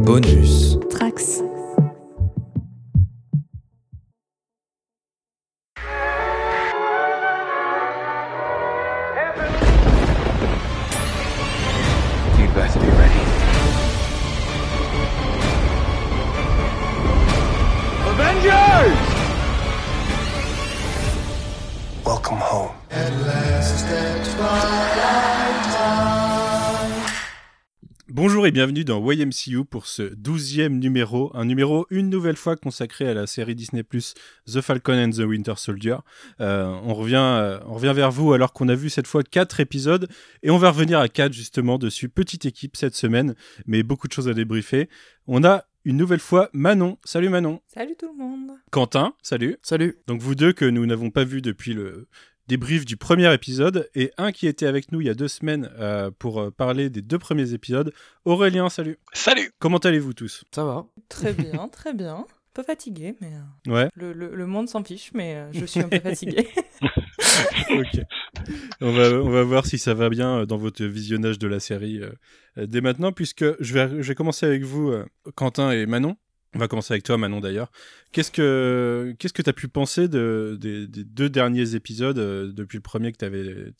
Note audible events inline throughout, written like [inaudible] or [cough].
Bonus. Dans YMCU pour ce douzième numéro, un numéro une nouvelle fois consacré à la série Disney Plus The Falcon and the Winter Soldier. Euh, on, revient, euh, on revient vers vous alors qu'on a vu cette fois quatre épisodes et on va revenir à quatre justement dessus. Petite équipe cette semaine, mais beaucoup de choses à débriefer. On a une nouvelle fois Manon. Salut Manon. Salut tout le monde. Quentin, salut. Salut. Donc vous deux que nous n'avons pas vu depuis le débrief du premier épisode et un qui était avec nous il y a deux semaines euh, pour euh, parler des deux premiers épisodes. Aurélien, salut. Salut! Comment allez-vous tous? Ça va Très [laughs] bien, très bien. Un peu fatigué, mais euh, Ouais. le, le- le monde s'en fiche, mais je suis un peu [laughs] fatigué. [laughs] ok. On va, on va voir si ça va bien dans votre visionnage de la série euh, dès maintenant, puisque je vais, je vais commencer avec vous, euh, Quentin et Manon. On va commencer avec toi, Manon, d'ailleurs. Qu'est-ce que qu'est-ce que tu as pu penser de, des, deux derniers épisodes, euh, depuis le premier que t'avais-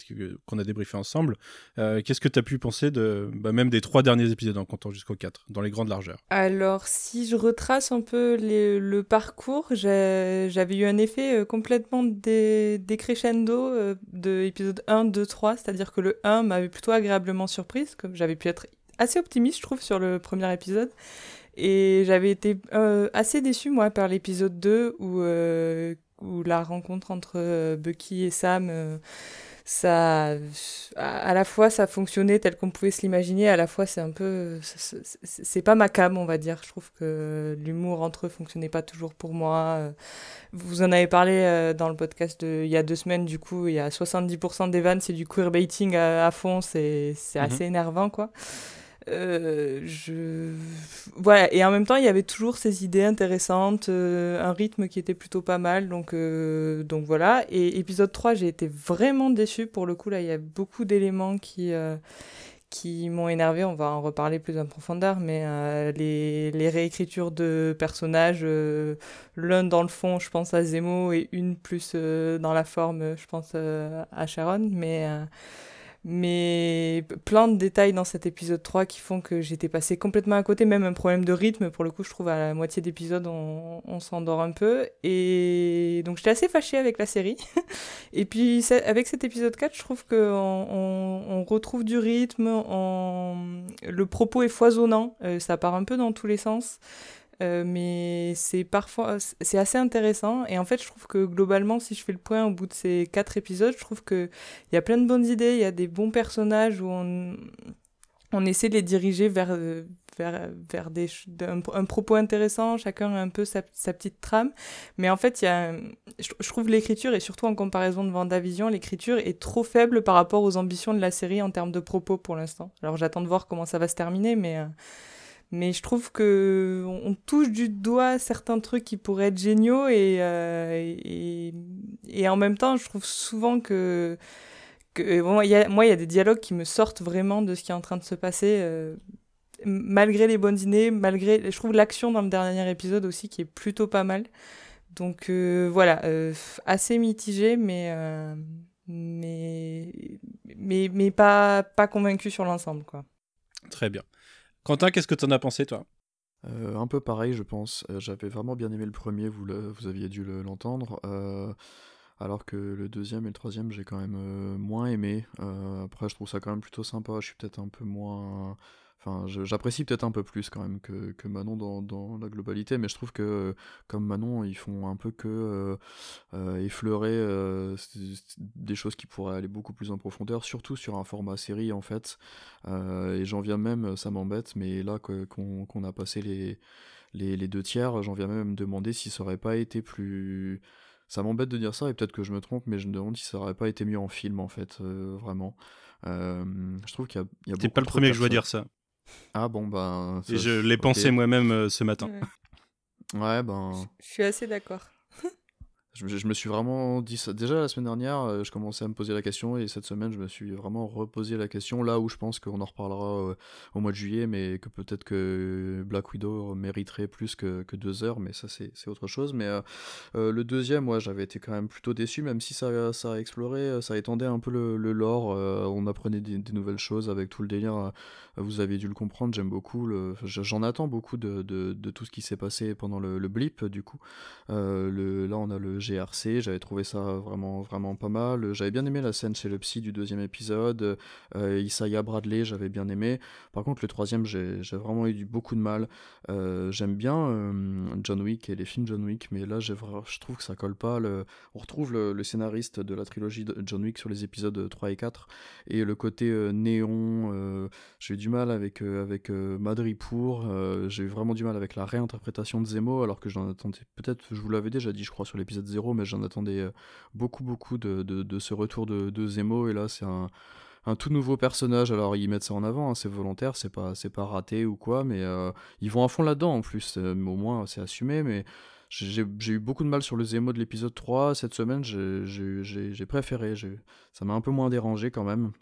qu'on a débriefé ensemble? Euh, Qu'est-ce que tu as pu penser de bah, même des trois derniers épisodes en comptant jusqu'au 4, dans les grandes largeurs? Alors, si je retrace un peu le parcours, j'avais eu un effet euh, complètement dé- décrescendo de épisode 1, 2, 3, c'est-à-dire que le 1 m'avait plutôt agréablement surprise, comme j'avais pu être assez optimiste, je trouve, sur le premier épisode. Et j'avais été euh, assez déçue, moi, par l'épisode 2, où, euh, où la rencontre entre euh, Bucky et Sam, ça, à, la fois, ça fonctionnait tel qu'on pouvait se l'imaginer, à la fois, c'est un peu... c'est- pas ma cam, on va dire. Je trouve que l'humour entre eux fonctionnait pas toujours pour moi. Vous en avez parlé dans le podcast de, il y a deux semaines, du coup, il y a 70% des vannes, c'est du queerbaiting à, à fond, c'est Mhm. assez énervant, quoi. Euh, je... Voilà, et en même temps, il y avait toujours ces idées intéressantes, euh, un rythme qui était plutôt pas mal, donc, euh, donc voilà. Et épisode 3, j'ai été vraiment déçue, pour le coup, là, il y a beaucoup d'éléments qui, euh, qui m'ont énervé, on va en reparler plus en profondeur, mais euh, les, les réécritures de personnages, l'un dans le fond, je pense à Zemo, et une plus dans la forme, je pense à Sharon, mais... mais plein de détails dans cet épisode 3 qui font que j'étais passé complètement à côté, même un problème de rythme. Pour le coup, je trouve à la moitié d'épisode, on, s'endort un peu. Et donc, j'étais assez fâchée avec la série. [laughs] Et puis, avec cet épisode 4, je trouve qu'on on, on retrouve du rythme, on- le propos est foisonnant, euh, ça part un peu dans tous les sens. Euh, mais c'est parfois c'est assez intéressant. Et en fait je trouve que globalement si je fais le point au bout de ces quatre épisodes je trouve que il y a plein de bonnes idées il y a des bons personnages où on on essaie de les diriger vers euh, vers, vers des un, propos intéressant chacun a un peu sa, petite trame. Mais en fait il y a je trouve l'écriture et surtout en comparaison de Vendavision l'écriture est trop faible par rapport aux ambitions de la série en termes de propos pour l'instant. Alors j'attends de voir comment ça va se terminer mais euh, mais je trouve que on touche du doigt certains trucs qui pourraient être géniaux et, euh, et, en même temps, je trouve souvent que, a, moi, il y a des dialogues qui me sortent vraiment de ce qui est en train de se passer, euh, malgré les bonnes idées, malgré, je trouve l'action dans le dernier épisode aussi qui est plutôt pas mal. Donc euh, voilà, euh, assez mitigé, mais, euh, mais, mais, mais pas, pas convaincu sur l'ensemble. Très bien. Quentin, qu'est-ce que tu en as pensé, toi? Euh, un peu pareil, je pense. Euh, J'avais vraiment bien aimé le premier, vous, aviez dû le- l'entendre. Euh, alors que le deuxième et le troisième, j'ai quand même moins aimé. Après, je trouve ça quand même plutôt sympa. Je suis peut-être un peu moins. Enfin, j'apprécie peut-être un peu plus quand même que, que Manon dans, dans la globalité, mais je trouve que, comme Manon, ils font un peu que euh, euh, effleurer euh, des choses qui pourraient aller beaucoup plus en profondeur, surtout sur un format série en fait. Euh, et j'en viens même, ça m'embête, mais là qu'on a passé les, les, les deux tiers, j'en viens même à me demander si ça aurait pas été plus. Ça m'embête de dire ça, et peut-être que je me trompe, mais je me demande si ça aurait pas été mieux en film en fait, euh, vraiment. Euh, je trouve qu'il y a, il y a beaucoup pas le premier que je vois dire ça. Ah bon, ben. Et je l'ai pensé moi-même euh, ce matin. Ouais. Ouais, ben. Je suis assez d'accord. Je, me suis vraiment dit ça. Déjà la semaine dernière, euh, je commençais à me poser la question et cette semaine, je me suis vraiment reposé la question là où je pense qu'on en reparlera euh, au mois de juillet, mais que peut-être que Black Widow mériterait plus que, que deux heures, mais ça c'est autre chose. Mais euh, le deuxième, moi j'avais été quand même plutôt déçu, même si ça, ça a exploré, ça étendait un peu le, lore, on apprenait des, nouvelles choses avec tout le délire. vous avez dû le comprendre, j'aime beaucoup, j'en attends beaucoup de, de, tout ce qui s'est passé pendant le, blip du coup. Le, là, on a le GRC. J'avais trouvé ça vraiment, vraiment pas mal. J'avais bien aimé la scène chez le psy du deuxième épisode. Euh, Isaiah Bradley, j'avais bien aimé. Par contre, le troisième, j'ai vraiment eu beaucoup de mal. Euh, J'aime bien euh, John Wick et les films John Wick, mais là, je trouve que ça colle pas. On retrouve le, scénariste de la trilogie de John Wick sur les épisodes 3 et 4. Et le côté euh, néon, euh, j'ai eu du mal avec, euh, avec euh, Madripour. euh, j'ai eu vraiment du mal avec la réinterprétation de Zemo, alors que j'en attendais peut-être, je vous l'avais déjà dit, je crois, sur l'épisode 0, mais j'en attendais euh, beaucoup, beaucoup de, ce retour de, Zemo. Et là, c'est un, tout nouveau personnage. Alors, ils mettent ça en avant, hein, c'est volontaire, c'est pas, c'est pas raté ou quoi, mais euh, ils vont à fond là-dedans en plus. euh, au moins, c'est assumé, mais. J'ai eu beaucoup de mal sur le Zemo de l'épisode 3. Cette semaine, j'ai- préféré. Ça m'a un peu moins dérangé quand même.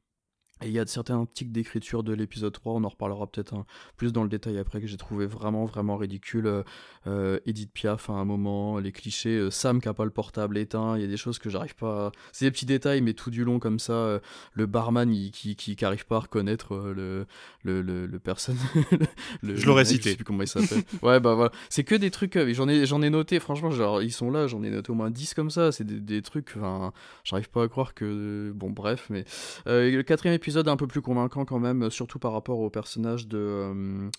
Et il y a certains tics d'écriture de l'épisode 3, on en reparlera peut-être un- plus dans le détail après, que j'ai trouvé vraiment, vraiment ridicule. Euh, euh, Edith Piaf à un moment, les clichés, euh, Sam qui a pas le portable éteint, il y a des choses que j'arrive pas à... C'est des petits détails, mais tout du long comme ça, euh, le barman il- qui, qui, qui arrive pas à reconnaître le, le, le, le personne... [laughs] le- Je l'aurais cité. Je sais plus comment il s'appelle. [laughs] ouais, bah voilà. C'est que des trucs, j'en ai, j'en ai noté, franchement, genre, ils sont là, j'en ai noté au moins 10 comme ça, c'est des, des trucs, enfin, j'arrive pas à croire que... Bon, bref, mais... Le quatrième épisode est un peu plus convaincant quand même, surtout par rapport au personnage de, euh,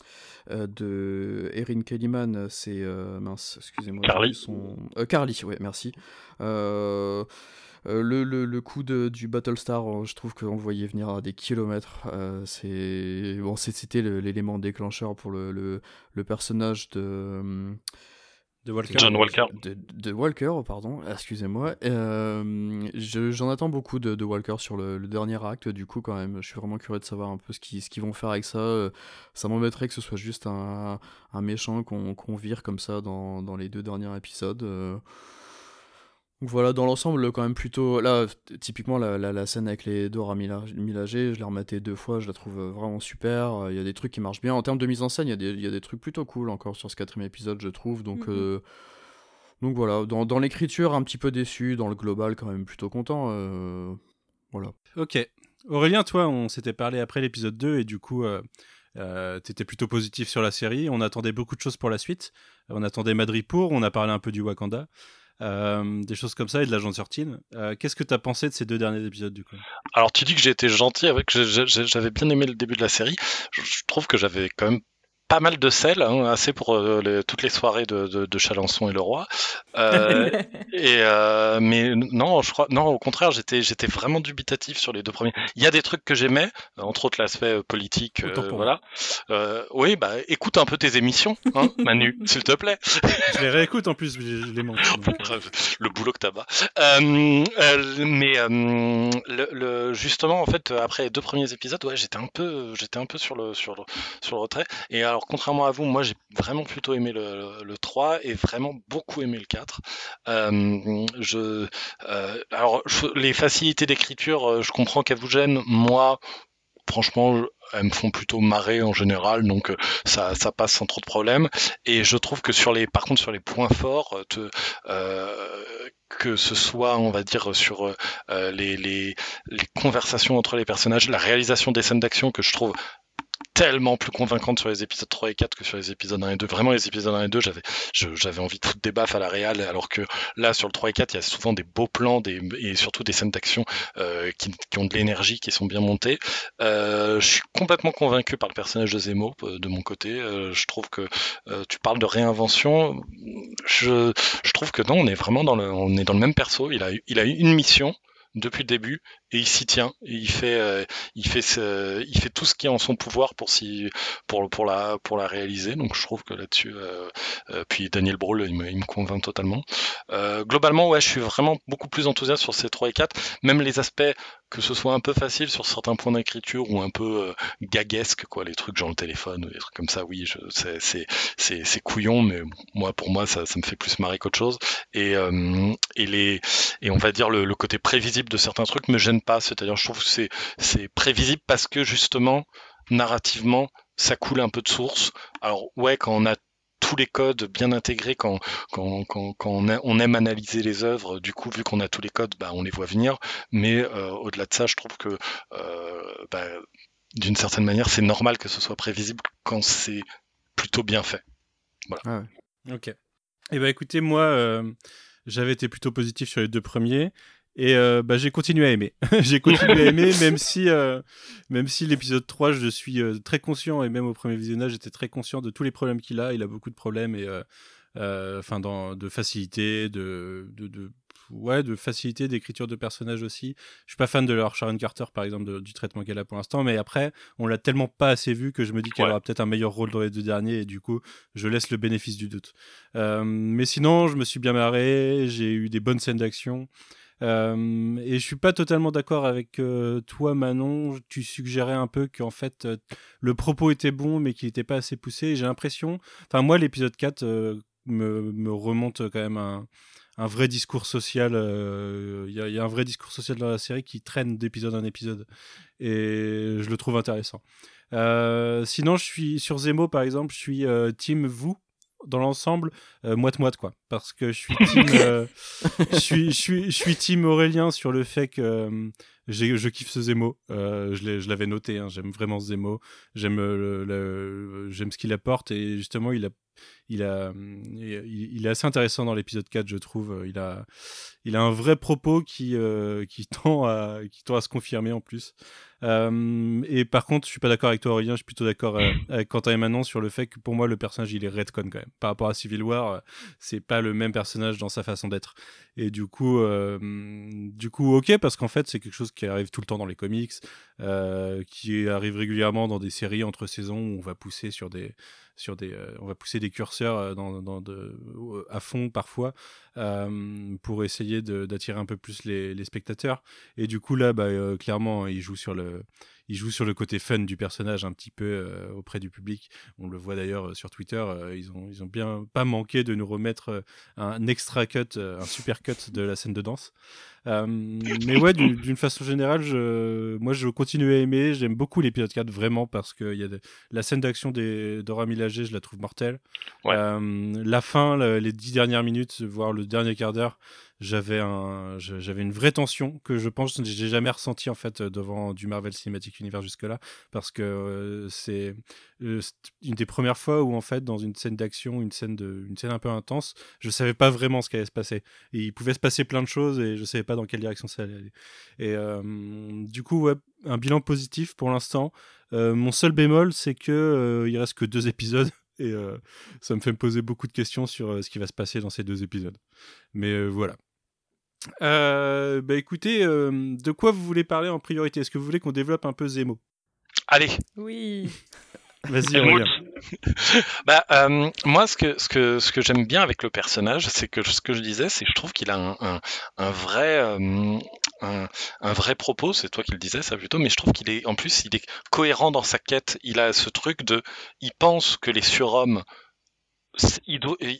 euh, de Erin Kellyman. C'est euh, mince, excusez-moi. Carly. Son... Carly, ouais, merci. Euh, euh, le, le, le coup de, du Battlestar, euh, je trouve qu'on le voyait venir à des kilomètres. Euh, c'est bon, c'était l'élément déclencheur pour le, le, le personnage de De Walker. John Walker. de, de Walker, pardon, excusez-moi. Euh, je- J'en attends beaucoup de, de Walker sur le, le dernier acte, du coup, quand même. Je suis vraiment curieux de savoir un peu ce qu'ils ce qu'ils vont faire avec ça. Euh, Ça m'embêterait que ce soit juste un, un méchant qu'on qu'on vire comme ça dans, dans les deux derniers épisodes. Euh, donc Voilà, dans l'ensemble, quand même plutôt. Là, typiquement, la, la, la scène avec les Dora Mila- Milaje, je l'ai rematée deux fois, je la trouve euh, vraiment super. Euh, Il y a des trucs qui marchent bien. En termes de mise en scène, il y, a des- il y a des trucs plutôt cool encore sur ce quatrième épisode, je trouve. Donc, Mhm. euh, donc voilà, dans, dans l'écriture, un petit peu déçu. Dans le global, quand même plutôt content. euh, Voilà. Ok. Aurélien, toi, on s'était parlé après l'épisode 2 et du coup, euh, euh, t'étais plutôt positif sur la série. On attendait beaucoup de choses pour la suite. On attendait Madripour, on a parlé un peu du Wakanda. Euh, des choses comme ça et de l'agent 13. Euh, Qu'est-ce que t'as pensé de ces deux derniers épisodes du coup? Alors tu dis que j'ai été gentil que j'avais bien aimé le début de la série. Je, je trouve que j'avais quand même pas mal de sel, hein, assez pour euh, les- toutes les soirées de, de, de Chalençon et le roi. Euh, [laughs] et euh, mais non, je crois, non, au contraire, j'étais j'étais vraiment dubitatif sur les deux premiers. Il y a des trucs que j'aimais, euh, entre autres l'aspect politique, euh, voilà. Euh, oui, bah écoute un peu tes émissions, hein, [laughs] Manu, s'il te plaît. Je les réécoute en plus, je, les euh, [laughs] le boulot que t'as bas. Euh, euh, mais euh, le, le- justement, en fait, après les deux premiers épisodes, ouais, j'étais un peu, j'étais un peu sur le, sur le, sur le retrait. Et alors, contrairement à vous, moi, j'ai vraiment plutôt aimé le, le, le 3 et vraiment beaucoup aimé le 4. Euh, euh, alors, les facilités d'écriture, euh, je comprends qu'elles vous gênent. Moi, franchement, elles me font plutôt marrer en général, donc ça, passe sans trop de problèmes. Et je trouve que sur les, par contre, sur les points forts, que ce soit, on va dire, sur les conversations entre les personnages, la réalisation des scènes d'action que je trouve tellement plus convaincante sur les épisodes 3 et 4 que sur les épisodes 1 et 2. Vraiment, les épisodes 1 et 2, j'avais, j'avais envie de foutre des à la réal, alors que là, sur le 3 et 4, il y a souvent des beaux plans et surtout des scènes d'action euh, qui, ont de l'énergie, qui sont bien montées. Euh, je suis complètement convaincu par le personnage de Zemo, euh, de mon côté. Je trouve que tu parles de réinvention. Je, je trouve que non, on est vraiment dans le, on est dans le même perso. Il a, il a une mission depuis le début et il s'y tient. Et il fait, euh, il fait, il fait tout ce qui est en son pouvoir pour si, pour pour la pour la réaliser. Donc je trouve que là-dessus, euh, euh, puis Daniel Brawl, il me, convainc totalement. Globalement, ouais, je suis vraiment beaucoup plus enthousiaste sur ces 3 et 4. Même les aspects que ce soit un peu facile sur certains points d'écriture ou un peu gaguesque, quoi, les trucs genre le téléphone ou des trucs comme ça. Oui, c'est, c'est, c'est, couillon, mais moi, pour moi, ça, ça me fait plus marrer qu'autre chose. Et, et les, et on va dire le, le côté prévisible de certains trucs me gêne pas. C'est-à-dire, je trouve que c'est, c'est prévisible parce que justement, narrativement, ça coule un peu de source. Alors ouais, quand on a tous les codes bien intégrés quand, quand, quand, quand on, a- on aime analyser les œuvres. Du coup, vu qu'on a tous les codes, bah, on les voit venir. Mais euh, au-delà de ça, je trouve que euh, bah, d'une certaine manière, c'est normal que ce soit prévisible quand c'est plutôt bien fait. Ah ouais. Ok. Eh ben écoutez, moi, euh, j'avais été plutôt positif sur les deux premiers. Et euh, bah, j'ai continué à aimer. [laughs] j'ai continué à aimer, même si, euh, même si l'épisode 3, je suis euh, très conscient, et même au premier visionnage, j'étais très conscient de tous les problèmes qu'il a. Il a beaucoup de problèmes, et enfin, dans, de facilité, de, de, de, ouais, de facilité d'écriture de personnages aussi. Je suis pas fan de leur Sharon Carter, par exemple, de- du traitement qu'elle a pour l'instant, mais après, on l'a tellement pas assez vu que je me dis qu'elle Ouais. aura peut-être un meilleur rôle dans les deux derniers, et du coup, je laisse le bénéfice du doute. Euh, mais sinon, je me suis bien marré, j'ai eu des bonnes scènes d'action. Euh, et je suis pas totalement d'accord avec euh, toi, Manon. Tu suggérais un peu qu'en fait, euh, le propos était bon, mais qu'il n'était pas assez poussé. J'ai l'impression. Enfin, moi, l'épisode 4 euh, me, remonte quand même un, vrai discours social. Il y, a- un vrai discours social dans la série qui traîne d'épisode en épisode. Et je le trouve intéressant. Sinon, je suis sur Zemo, par exemple, je suis team vous dans l'ensemble euh, moite-moite quoi. Parce que je suis team euh, je suis je suis je suis team Aurélien sur le fait que euh, je kiffe ce Zemo. Euh, je l'avais noté hein, j'aime vraiment ce Zemo. J'aime le, le- j'aime ce qu'il apporte et justement il a il a il, il est assez intéressant dans l'épisode 4 je trouve il a il a un vrai propos qui euh, qui [laughs] tend à qui tend à se confirmer en plus euh, et par contre, je suis pas d'accord avec toi, Aurélien. Je suis plutôt d'accord euh, avec Quentin et Manon sur le fait que pour moi, le personnage, il est redcon quand même. Par rapport à Civil War, euh, c'est pas le même personnage dans sa façon d'être. Et du coup, euh, du coup, ok, parce qu'en fait, c'est quelque chose qui arrive tout le temps dans les comics, qui arrive régulièrement dans des séries entre saisons où on va pousser sur des, sur des, euh, on va pousser des curseurs euh, de, à fond parfois euh, pour essayer d'attirer un peu plus les, les spectateurs. Et du coup là, bah, euh, clairement, il joue sur le, il joue sur le côté fun du personnage un petit peu euh, auprès du public. On le voit d'ailleurs euh, sur Twitter. euh, ils ont, ils ont bien pas manqué de nous remettre un extra cut, un super cut de la scène de danse. Mais ouais, d'une façon générale, je, moi je continue à aimer. J'aime beaucoup l'épisode 4 vraiment parce que il y a de- la scène d'action des Dora Milaje, je la trouve mortelle. Ouais. La fin, le- les dix dernières minutes, voire le dernier quart d'heure, j'avais un, j'avais une vraie tension que je pense que j'ai jamais ressenti en fait devant du Marvel Cinematic Universe jusque-là, parce que euh, c'est euh, c'est une des premières fois où en fait dans une scène d'action, une scène de, une scène un peu intense, je savais pas vraiment ce qui allait se passer. Et il pouvait se passer plein de choses et je savais pas dans quelle direction ça allait aller. Et euh, du coup, ouais, un bilan positif pour l'instant. Mon seul bémol, c'est que il reste que deux épisodes. Et ça me fait me poser beaucoup de questions sur ce qui va se passer dans ces deux épisodes. Mais voilà. Euh, bah écoutez, euh, de quoi vous voulez parler en priorité? Est-ce que vous voulez qu'on développe un peu Zemo? Allez, Oui. Vas-y. Aurélien. [laughs] bah, euh, moi, ce que, ce que, ce que j'aime bien avec le personnage, c'est que ce que je disais, c'est que je trouve qu'il a un, un, un vrai, euh, un, un vrai propos. C'est toi qui le disais, ça plutôt, mais je trouve qu'il est, en plus, il est cohérent dans sa quête. Il a ce truc de, il pense que les surhommes ils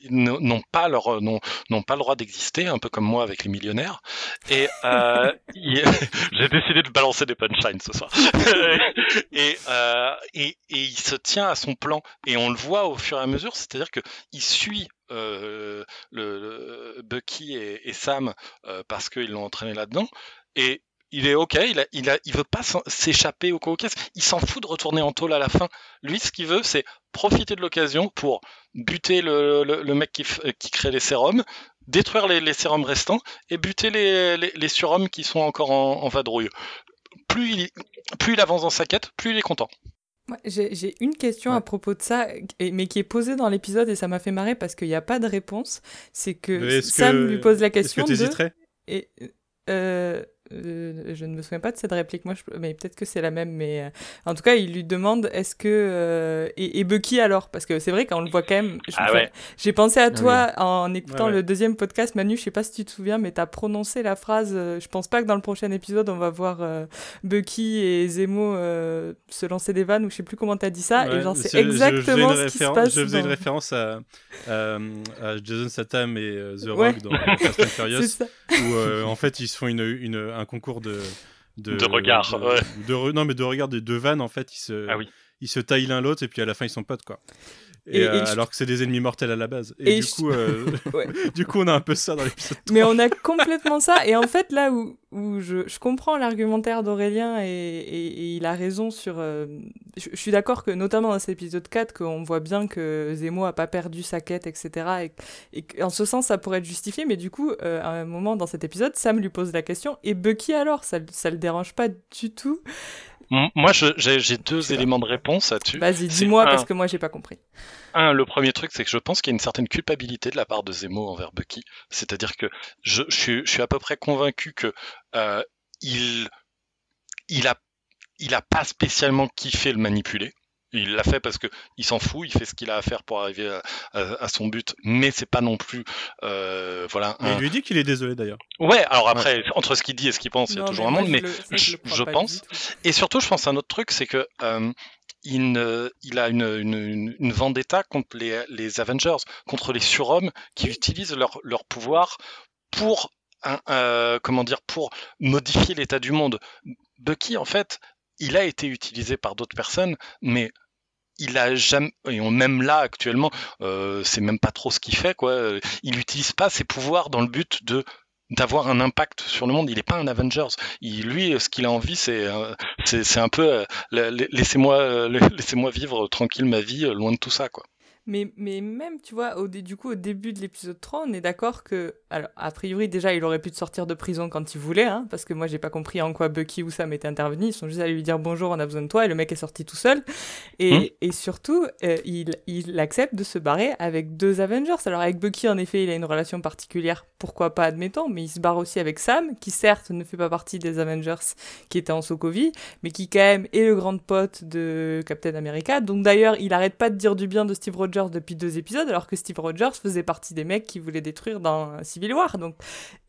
n'ont pas leur n'ont n'ont pas le droit d'exister un peu comme moi avec les millionnaires. Et euh, [laughs] [laughs] j'ai décidé de balancer des punchlines ce soir. [laughs] Et, euh, et et il se tient à son plan. Et on le voit au fur et à mesure c'est-à-dire que il suit euh, le, le- Bucky et, et Sam euh, parce qu'ils l'ont entraîné là-dedans. Et il est ok, il, a, il, a, il veut pas s'en- s'échapper au caucase, il s'en fout de retourner en tôle à la fin. Lui, ce qu'il veut, c'est profiter de l'occasion pour buter le, le, le mec qui, qui crée les sérums, détruire les, les sérums restants et buter les, les, les surhommes qui sont encore en, en vadrouille. Plus il, plus il avance dans sa quête, plus il est content. Ouais, J'ai une question Ouais. à propos de ça, mais qui est posée dans l'épisode et ça m'a fait marrer parce qu'il n'y a pas de réponse. C'est que Sam que- lui pose la Est-ce que question tu de... hésiterais Et, euh, euh, je ne me souviens pas de cette réplique, moi, je, mais peut-être que c'est la même. Mais euh, en tout cas, il lui demande est-ce que. euh, et, et Bucky alors? Parce que c'est vrai qu'on le voit quand même. je- Ah enfin, ouais. J'ai pensé à oui. toi en écoutant Ouais, ouais. le deuxième podcast, Manu. Je sais pas si tu te souviens, mais tu as prononcé la phrase. euh, je pense pas que dans le prochain épisode, on va voir euh, Bucky et Zemo euh, se lancer des vannes, ou je sais plus comment tu as dit ça. et Ouais, genre, c'est je- je- je exactement une ce qui se passe. Je faisais une référence à, à, à Jason Statham et euh, The Ouais. Rock dans Fast and [laughs] Furious, où euh, en fait ils se font une, une, un concours de. De, De regard, de- ouais. de non mais de regard des deux vannes en fait ils se Ah oui. ils se taillent l'un l'autre et puis à la fin ils sont potes quoi et, Et- et euh, alors que c'est des ennemis mortels à la base et, Et du je- coup euh, [laughs] Ouais. [laughs] du coup on a un peu ça dans l'épisode Mais on a complètement ça. Et en fait, là où, où je, je comprends l'argumentaire d'Aurélien et, il a raison sur. euh, je, je suis d'accord que, notamment dans cet épisode 4, qu'on voit bien que Zemo a pas perdu sa quête, etc. Et, qu'en ce sens, ça pourrait être justifié. Mais du coup, à un moment dans cet épisode, Sam lui pose la question Et Bucky alors? Ça, ça le dérange pas du tout? Moi, je- j'ai j'ai deux éléments de réponse là-dessus. Vas-y, dis-moi parce que moi, j'ai pas compris. Un, le premier truc, c'est que je pense qu'il y a une certaine culpabilité de la part de Zemo envers Bucky. C'est-à-dire que je, je suis, je suis à peu près convaincu que euh, il, il a, il a pas spécialement kiffé le manipuler. Il l'a fait parce que il s'en fout, il fait ce qu'il a à faire pour arriver à, à- à son but, mais c'est pas non plus, euh, voilà. mais un- il lui dit qu'il est désolé d'ailleurs Ouais, alors après, entre ce qu'il dit et ce qu'il pense, il y a toujours un monde, mais je- pense- et surtout, je pense à un autre truc, c'est que euh, il, ne- il a une, une, une- une vendetta contre les, les Avengers, contre les surhommes qui utilisent leur, leur pouvoir pour, un- euh, comment dire, pour modifier l'état du monde. Bucky, en fait, il a été utilisé par d'autres personnes, mais il a jamais, et même là actuellement, euh, c'est même pas trop ce qu'il fait, quoi. Il n'utilise pas ses pouvoirs dans le but de d'avoir un impact sur le monde. Il n'est pas un Avengers. Il, lui, ce qu'il a envie, c'est euh, un peu euh, la- la- laissez-moi [laughs] laissez-moi vivre tranquille ma vie, loin de tout ça, quoi. Mais, mais même, tu vois, au, du coup, au début de l'épisode 3, on est d'accord que, alors, a priori, déjà, il aurait pu te sortir de prison quand il voulait, hein, parce que moi, j'ai pas compris en quoi Bucky ou Sam étaient intervenus. Ils sont juste allés lui dire bonjour, on a besoin de toi, et le mec est sorti tout seul. Et, Hmm. et surtout, euh, il, il accepte de se barrer avec deux Avengers. Alors, avec Bucky, en effet, il a une relation particulière, pourquoi pas, admettons, mais il se barre aussi avec Sam, qui certes ne fait pas partie des Avengers qui étaient en Sokovie, mais qui, quand même, est le grand pote de Captain America. Donc, d'ailleurs, il arrête pas de dire du bien de Steve Rogers depuis deux épisodes, alors que Steve Rogers faisait partie des mecs qui voulaient détruire dans Civil War. Donc,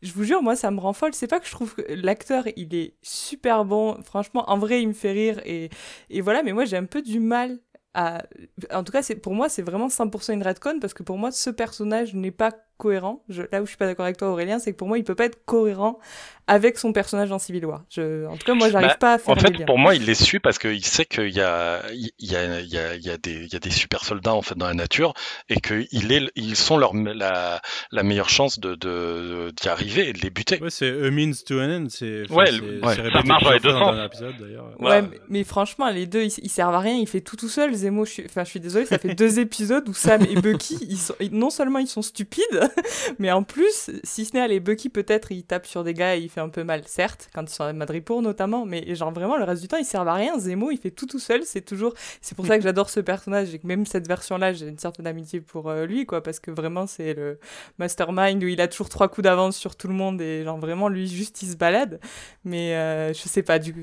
je vous jure, moi, ça me rend folle. C'est pas que je trouve que l'acteur, il est super bon. Franchement, en vrai, il me fait rire. Et, et voilà, mais moi, j'ai un peu du mal à... En tout cas, c'est pour moi, c'est vraiment 100% une redcon, parce que pour moi, ce personnage n'est pas cohérent. Je- là où je suis pas d'accord avec toi, Aurélien, c'est que pour moi, il peut pas être cohérent avec son personnage dans Civil War. Je... En tout cas, moi, j'arrive Bah, pas à faire En fait, liens. pour moi, il les suit parce qu'il sait qu'il y a, il y a, il y a, il y a des, il y a des super soldats en fait dans la nature et qu'ils est, ils sont leur, la, la meilleure chance de, de, d'y arriver et de les buter. ouais c'est a means to an end c'est Ouais, c'est- le- c'est ouais, répété ça marche dans les deux sens. un épisode d'ailleurs Voilà. Ouais, mais, mais franchement, les deux, ils, ils servent à rien. Il fait tout tout seul. Zemo, je suis, enfin, je suis désolée, ça fait deux [laughs] épisodes où Sam et Bucky, ils sont, ils- non seulement ils sont stupides, [laughs] mais en plus, si ce n'est aller Bucky, peut-être il tape sur des gars et il fait un peu mal, certes, quand ils sont à Madripour notamment, mais genre vraiment le reste du temps, ils servent à rien. Zemo, il fait tout tout seul. C'est toujours, c'est pour ça que j'adore ce personnage et que même cette version-là, j'ai une certaine amitié pour euh, lui, quoi, parce que vraiment c'est le mastermind où il a toujours trois coups d'avance sur tout le monde et genre vraiment lui juste il se balade. Mais euh, je sais pas du coup.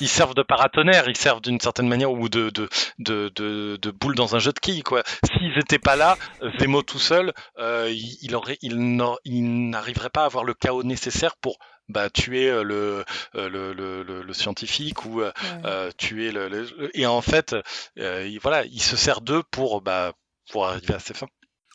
Ils servent de paratonnerre, ils servent d'une certaine manière ou de, de, de, de, boule dans un jeu de quilles, quoi. S'ils étaient pas là, Zemo tout seul, euh, il, il aurait, il n'en- il n'arriverait pas à avoir le chaos nécessaire pour bah, tuer euh, le, euh, le, le, le, le scientifique ou euh, Ouais. euh, tuer le, le- et en fait euh, il, voilà il se sert d'eux pour bah pour arriver à ses fins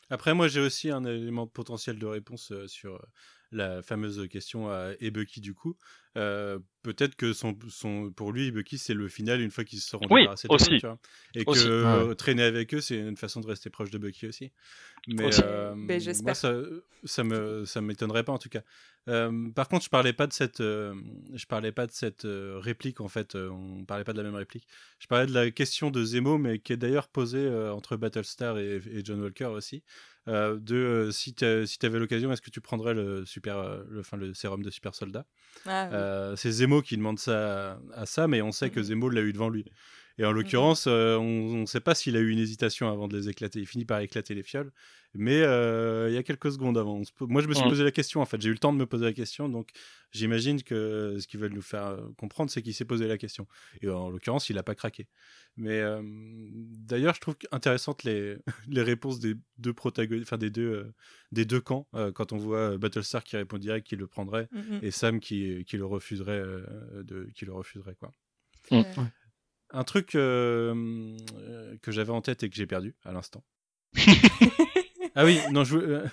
Après, moi, j'ai aussi un élément potentiel de réponse euh, sur euh, la fameuse question à et Bucky du coup. Euh, Peut-être que son, son, pour lui, Bucky, c'est le final une fois qu'ils se seront Oui, de aussi. eux, tu vois. Et Aussi. que Ah euh, traîner avec eux, c'est une façon de rester proche de Bucky aussi. Mais Aussi. euh, Ben, moi, ça, ça me, ça m'étonnerait pas en tout cas. Euh, par contre, je parlais pas de cette, euh, je parlais pas de cette euh, réplique en fait. euh, on parlait pas de la même réplique. Je parlais de la question de Zemo, mais qui est d'ailleurs posée euh, entre Battlestar et, et John Walker aussi. Euh, de euh, si tu si avais l'occasion, est-ce que tu prendrais le super, euh, le, enfin, le sérum de super soldat? Ah, oui. Euh, C'est Zemo qui demande ça à, à Sam, et on sait que Mhm. Zemo l'a eu devant lui. Et en l'occurrence, euh, on ne sait pas s'il a eu une hésitation avant de les éclater. Il finit par éclater les fioles. Mais euh, il y a quelques secondes avant. Moi, je me suis Mm. posé la question, en fait. J'ai eu le temps de me poser la question. Donc, j'imagine que ce qu'ils veulent nous faire euh, comprendre, c'est qu'il s'est posé la question. Et en l'occurrence, il n'a pas craqué. Mais euh, d'ailleurs, je trouve intéressantes les, [laughs] les réponses des deux protagonistes, enfin des deux, euh, des deux camps. euh, quand on voit euh, Battlestar qui répond direct qu'il le prendrait Mhm. et Sam qui, qui le refuserait, euh, de, qui le refuserait quoi. Ouais. Un truc euh, euh, que j'avais en tête et que j'ai perdu à l'instant. [laughs] ah oui, non, je, euh,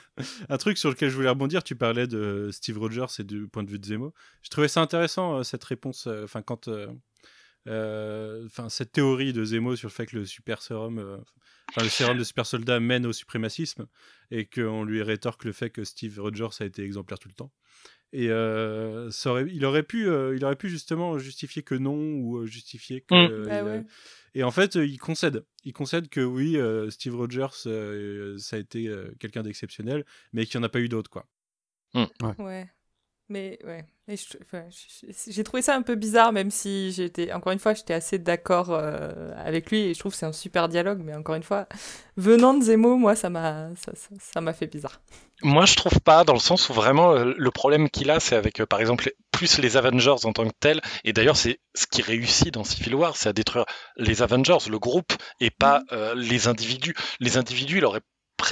un truc sur lequel je voulais rebondir. Tu parlais de Steve Rogers et du point de vue de Zemo. Je trouvais ça intéressant euh, cette réponse. euh, Enfin, quand, enfin, cette théorie de Zemo sur le fait que le super sérum, le sérum de super soldat mène au suprémacisme et qu'on lui rétorque le fait que Steve Rogers a été exemplaire tout le temps. Et euh, ça aurait- il, aurait pu, euh, il aurait pu justement justifier que non ou justifier que. Mm. euh, Bah il, ouais. euh, Et en fait, il concède. Il concède que oui, euh, Steve Rogers, euh, ça a été euh, quelqu'un d'exceptionnel, mais qu'il n'y en a pas eu d'autres, quoi. Ouais. Mais ouais. J'ai trouvé ça un peu bizarre, même si j'étais, encore une fois, j'étais assez d'accord euh, avec lui et je trouve que c'est un super dialogue. Mais encore une fois, venant de Zemo, moi, ça m'a, ça, ça- fait bizarre. Moi, je trouve pas, dans le sens où vraiment euh, le problème qu'il a, c'est avec, euh, par exemple, plus les Avengers en tant que tels. Et d'ailleurs, c'est ce qui réussit dans Civil War, c'est à détruire les Avengers, le groupe, et pas euh, les individus. Les individus, il aurait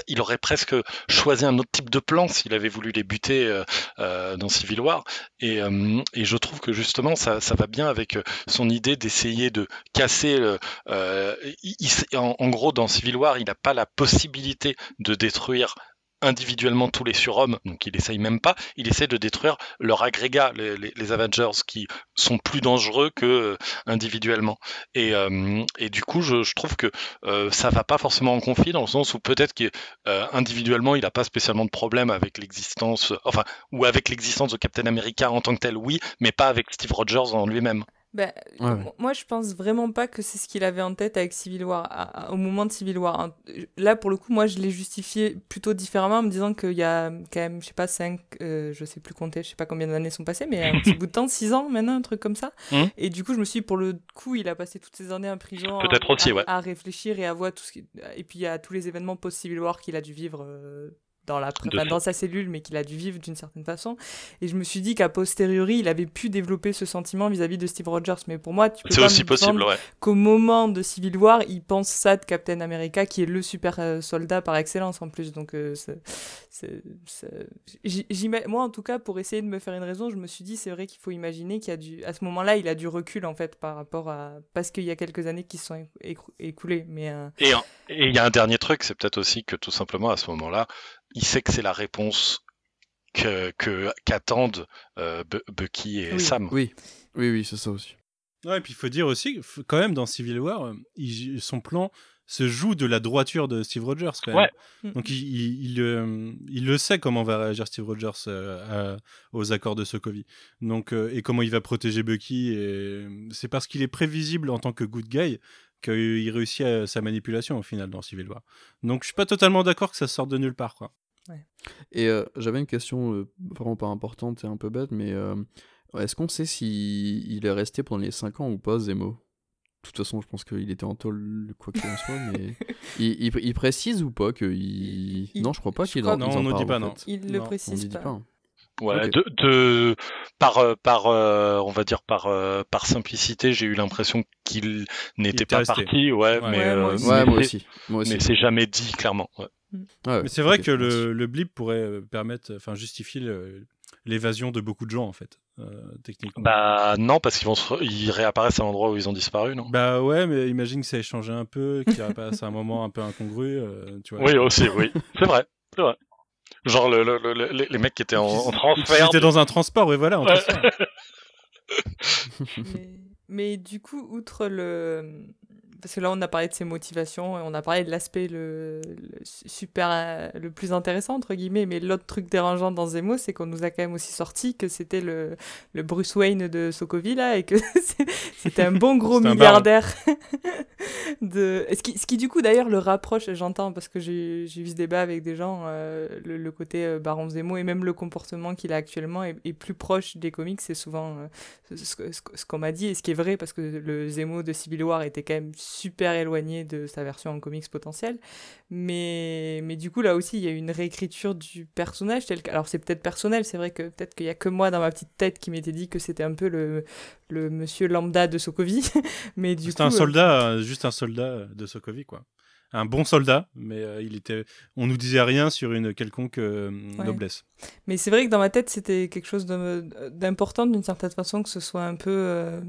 il aurait presque choisi un autre type de plan s'il avait voulu les buter euh, euh, dans Civil War. Et, euh, et je trouve que justement, ça, va bien avec son idée d'essayer de casser. en, en gros, dans Civil War, il n'a pas la possibilité de détruire individuellement tous les surhommes, donc il essaye même pas, il essaie de détruire leur agrégat, les, Avengers, qui sont plus dangereux que euh, individuellement. Et, euh, et du coup, je, je trouve que euh, ça va pas forcément en conflit, dans le sens où peut-être qu'individuellement, il n'a pas spécialement de problème avec l'existence, enfin, ou avec l'existence de Captain America en tant que tel, oui, mais pas avec Steve Rogers en lui-même. Ben, Ouais, ouais. m- Moi, je pense vraiment pas que c'est ce qu'il avait en tête avec Civil War, à- à- au moment de Civil War. hein. Là, pour le coup, moi, je l'ai justifié plutôt différemment en me disant qu'il y a quand même, je sais pas, 5, je sais plus compter, je sais pas combien d'années sont passées, mais un petit [laughs] bout de temps, 6 ans maintenant, un truc comme ça. Mhm. Et du coup, je me suis dit, pour le coup, il a passé toutes ces années en prison. à- Peut-être aussi, à, ouais. à réfléchir et à voir tout ce qui... Et puis, il y a tous les événements post-Civil War qu'il a dû vivre. euh, Dans, la, De enfin, fait. dans sa cellule, mais qu'il a dû vivre d'une certaine façon. Et je me suis dit qu'à posteriori, il avait pu développer ce sentiment vis-à-vis de Steve Rogers. Mais pour moi, tu peux pas aussi me possible, vendre ouais. qu'au moment de Civil War, il pense ça de Captain America, qui est le super euh, soldat par excellence en plus. Donc, euh, j'y- moi, en tout cas, pour essayer de me faire une raison, je me suis dit, c'est vrai qu'il faut imaginer qu'il y a du, à ce moment-là, il a du recul en fait par rapport à, parce qu'il y a quelques années qui se sont écoulées. Mais euh, et il y a un dernier truc, c'est peut-être aussi que tout simplement à ce moment-là, il sait que c'est la réponse que qu'attendent euh, Bu- Bucky et Oui. Sam. Oui, oui, oui, c'est ça aussi. Ouais, et puis il faut dire aussi, quand même, dans Civil War, euh, il- son plan se joue de la droiture de Steve Rogers, quand même. Ouais. Mm. Donc il, il, il, euh, il le sait comment va réagir Steve Rogers euh, à- aux accords de Sokovie. Donc, euh, et comment il va protéger Bucky. et C'est parce qu'il est prévisible en tant que good guy qu'il réussit à sa manipulation au final dans Civil War. Donc je suis pas totalement d'accord que ça sorte de nulle part. Quoi. Et euh, j'avais une question euh, vraiment pas importante et un peu bête, mais euh, est-ce qu'on sait si il est resté pendant les 5 ans ou pas, Zemo? De toute façon, je pense qu'il était en tôle, quoi qu'il en soit, mais [laughs] il, il- il précise ou pas qu'il... Il- Non, je crois pas qu'il crois en, en on nous dit pas, en non. il le précise pas. Ouais, Ok. de, de- par euh, par euh, on va dire par euh, par simplicité, j'ai eu l'impression qu'il n'était était pas resté. parti, ouais, Ouais. mais Ouais, moi euh, aussi. mais Ouais, moi c'est- aussi. Moi aussi. Mais c'est jamais dit clairement. ouais. Ouais, Mais c'est vrai ok, que le, le blip pourrait euh, permettre, enfin justifier l'évasion de beaucoup de gens en fait, euh, techniquement. Bah non, parce qu'ils vont se ils réapparaissent à l'endroit où ils ont disparu, non? Bah ouais, mais imagine que ça ait changé un peu, qu'il repasse à un moment un peu incongru, euh, tu vois. Oui, aussi, oui. C'est vrai, c'est vrai. Genre le, le- le- le- les- mecs qui étaient en, en transfert. J'étais dans un transport, oui, voilà. en Ouais. transfert. [laughs] mais, mais du coup, outre le. Parce que là on a parlé de ses motivations et on a parlé de l'aspect le, le super le plus intéressant entre guillemets. Mais l'autre truc dérangeant dans Zemo c'est qu'on nous a quand même aussi sorti que c'était le, le Bruce Wayne de Sokovie là et que [laughs] c'était un bon gros milliardaire [laughs] de ce qui, ce qui du coup d'ailleurs le rapproche j'entends parce que j'ai j'ai eu ce débat avec des gens euh, le, le côté euh, Baron Zemo et même le comportement qu'il a actuellement est, est plus proche des comics. C'est souvent euh, ce- ce qu'on m'a dit et ce qui est vrai parce que le Zemo de Civil War était quand même super éloigné de sa version en comics potentielle mais mais du coup là aussi il y a une réécriture du personnage tel que alors c'est peut-être personnel c'est vrai que peut-être qu'il y a que moi dans ma petite tête qui m'était dit que c'était un peu le le monsieur lambda de Sokovie [laughs] mais du coup C'était un euh, soldat, euh, juste un soldat de Sokovie, quoi. Un bon soldat, mais euh, il était. On nous disait rien sur une quelconque euh, Ouais. noblesse. Mais c'est vrai que dans ma tête, c'était quelque chose d'important d'une certaine façon que ce soit un peu.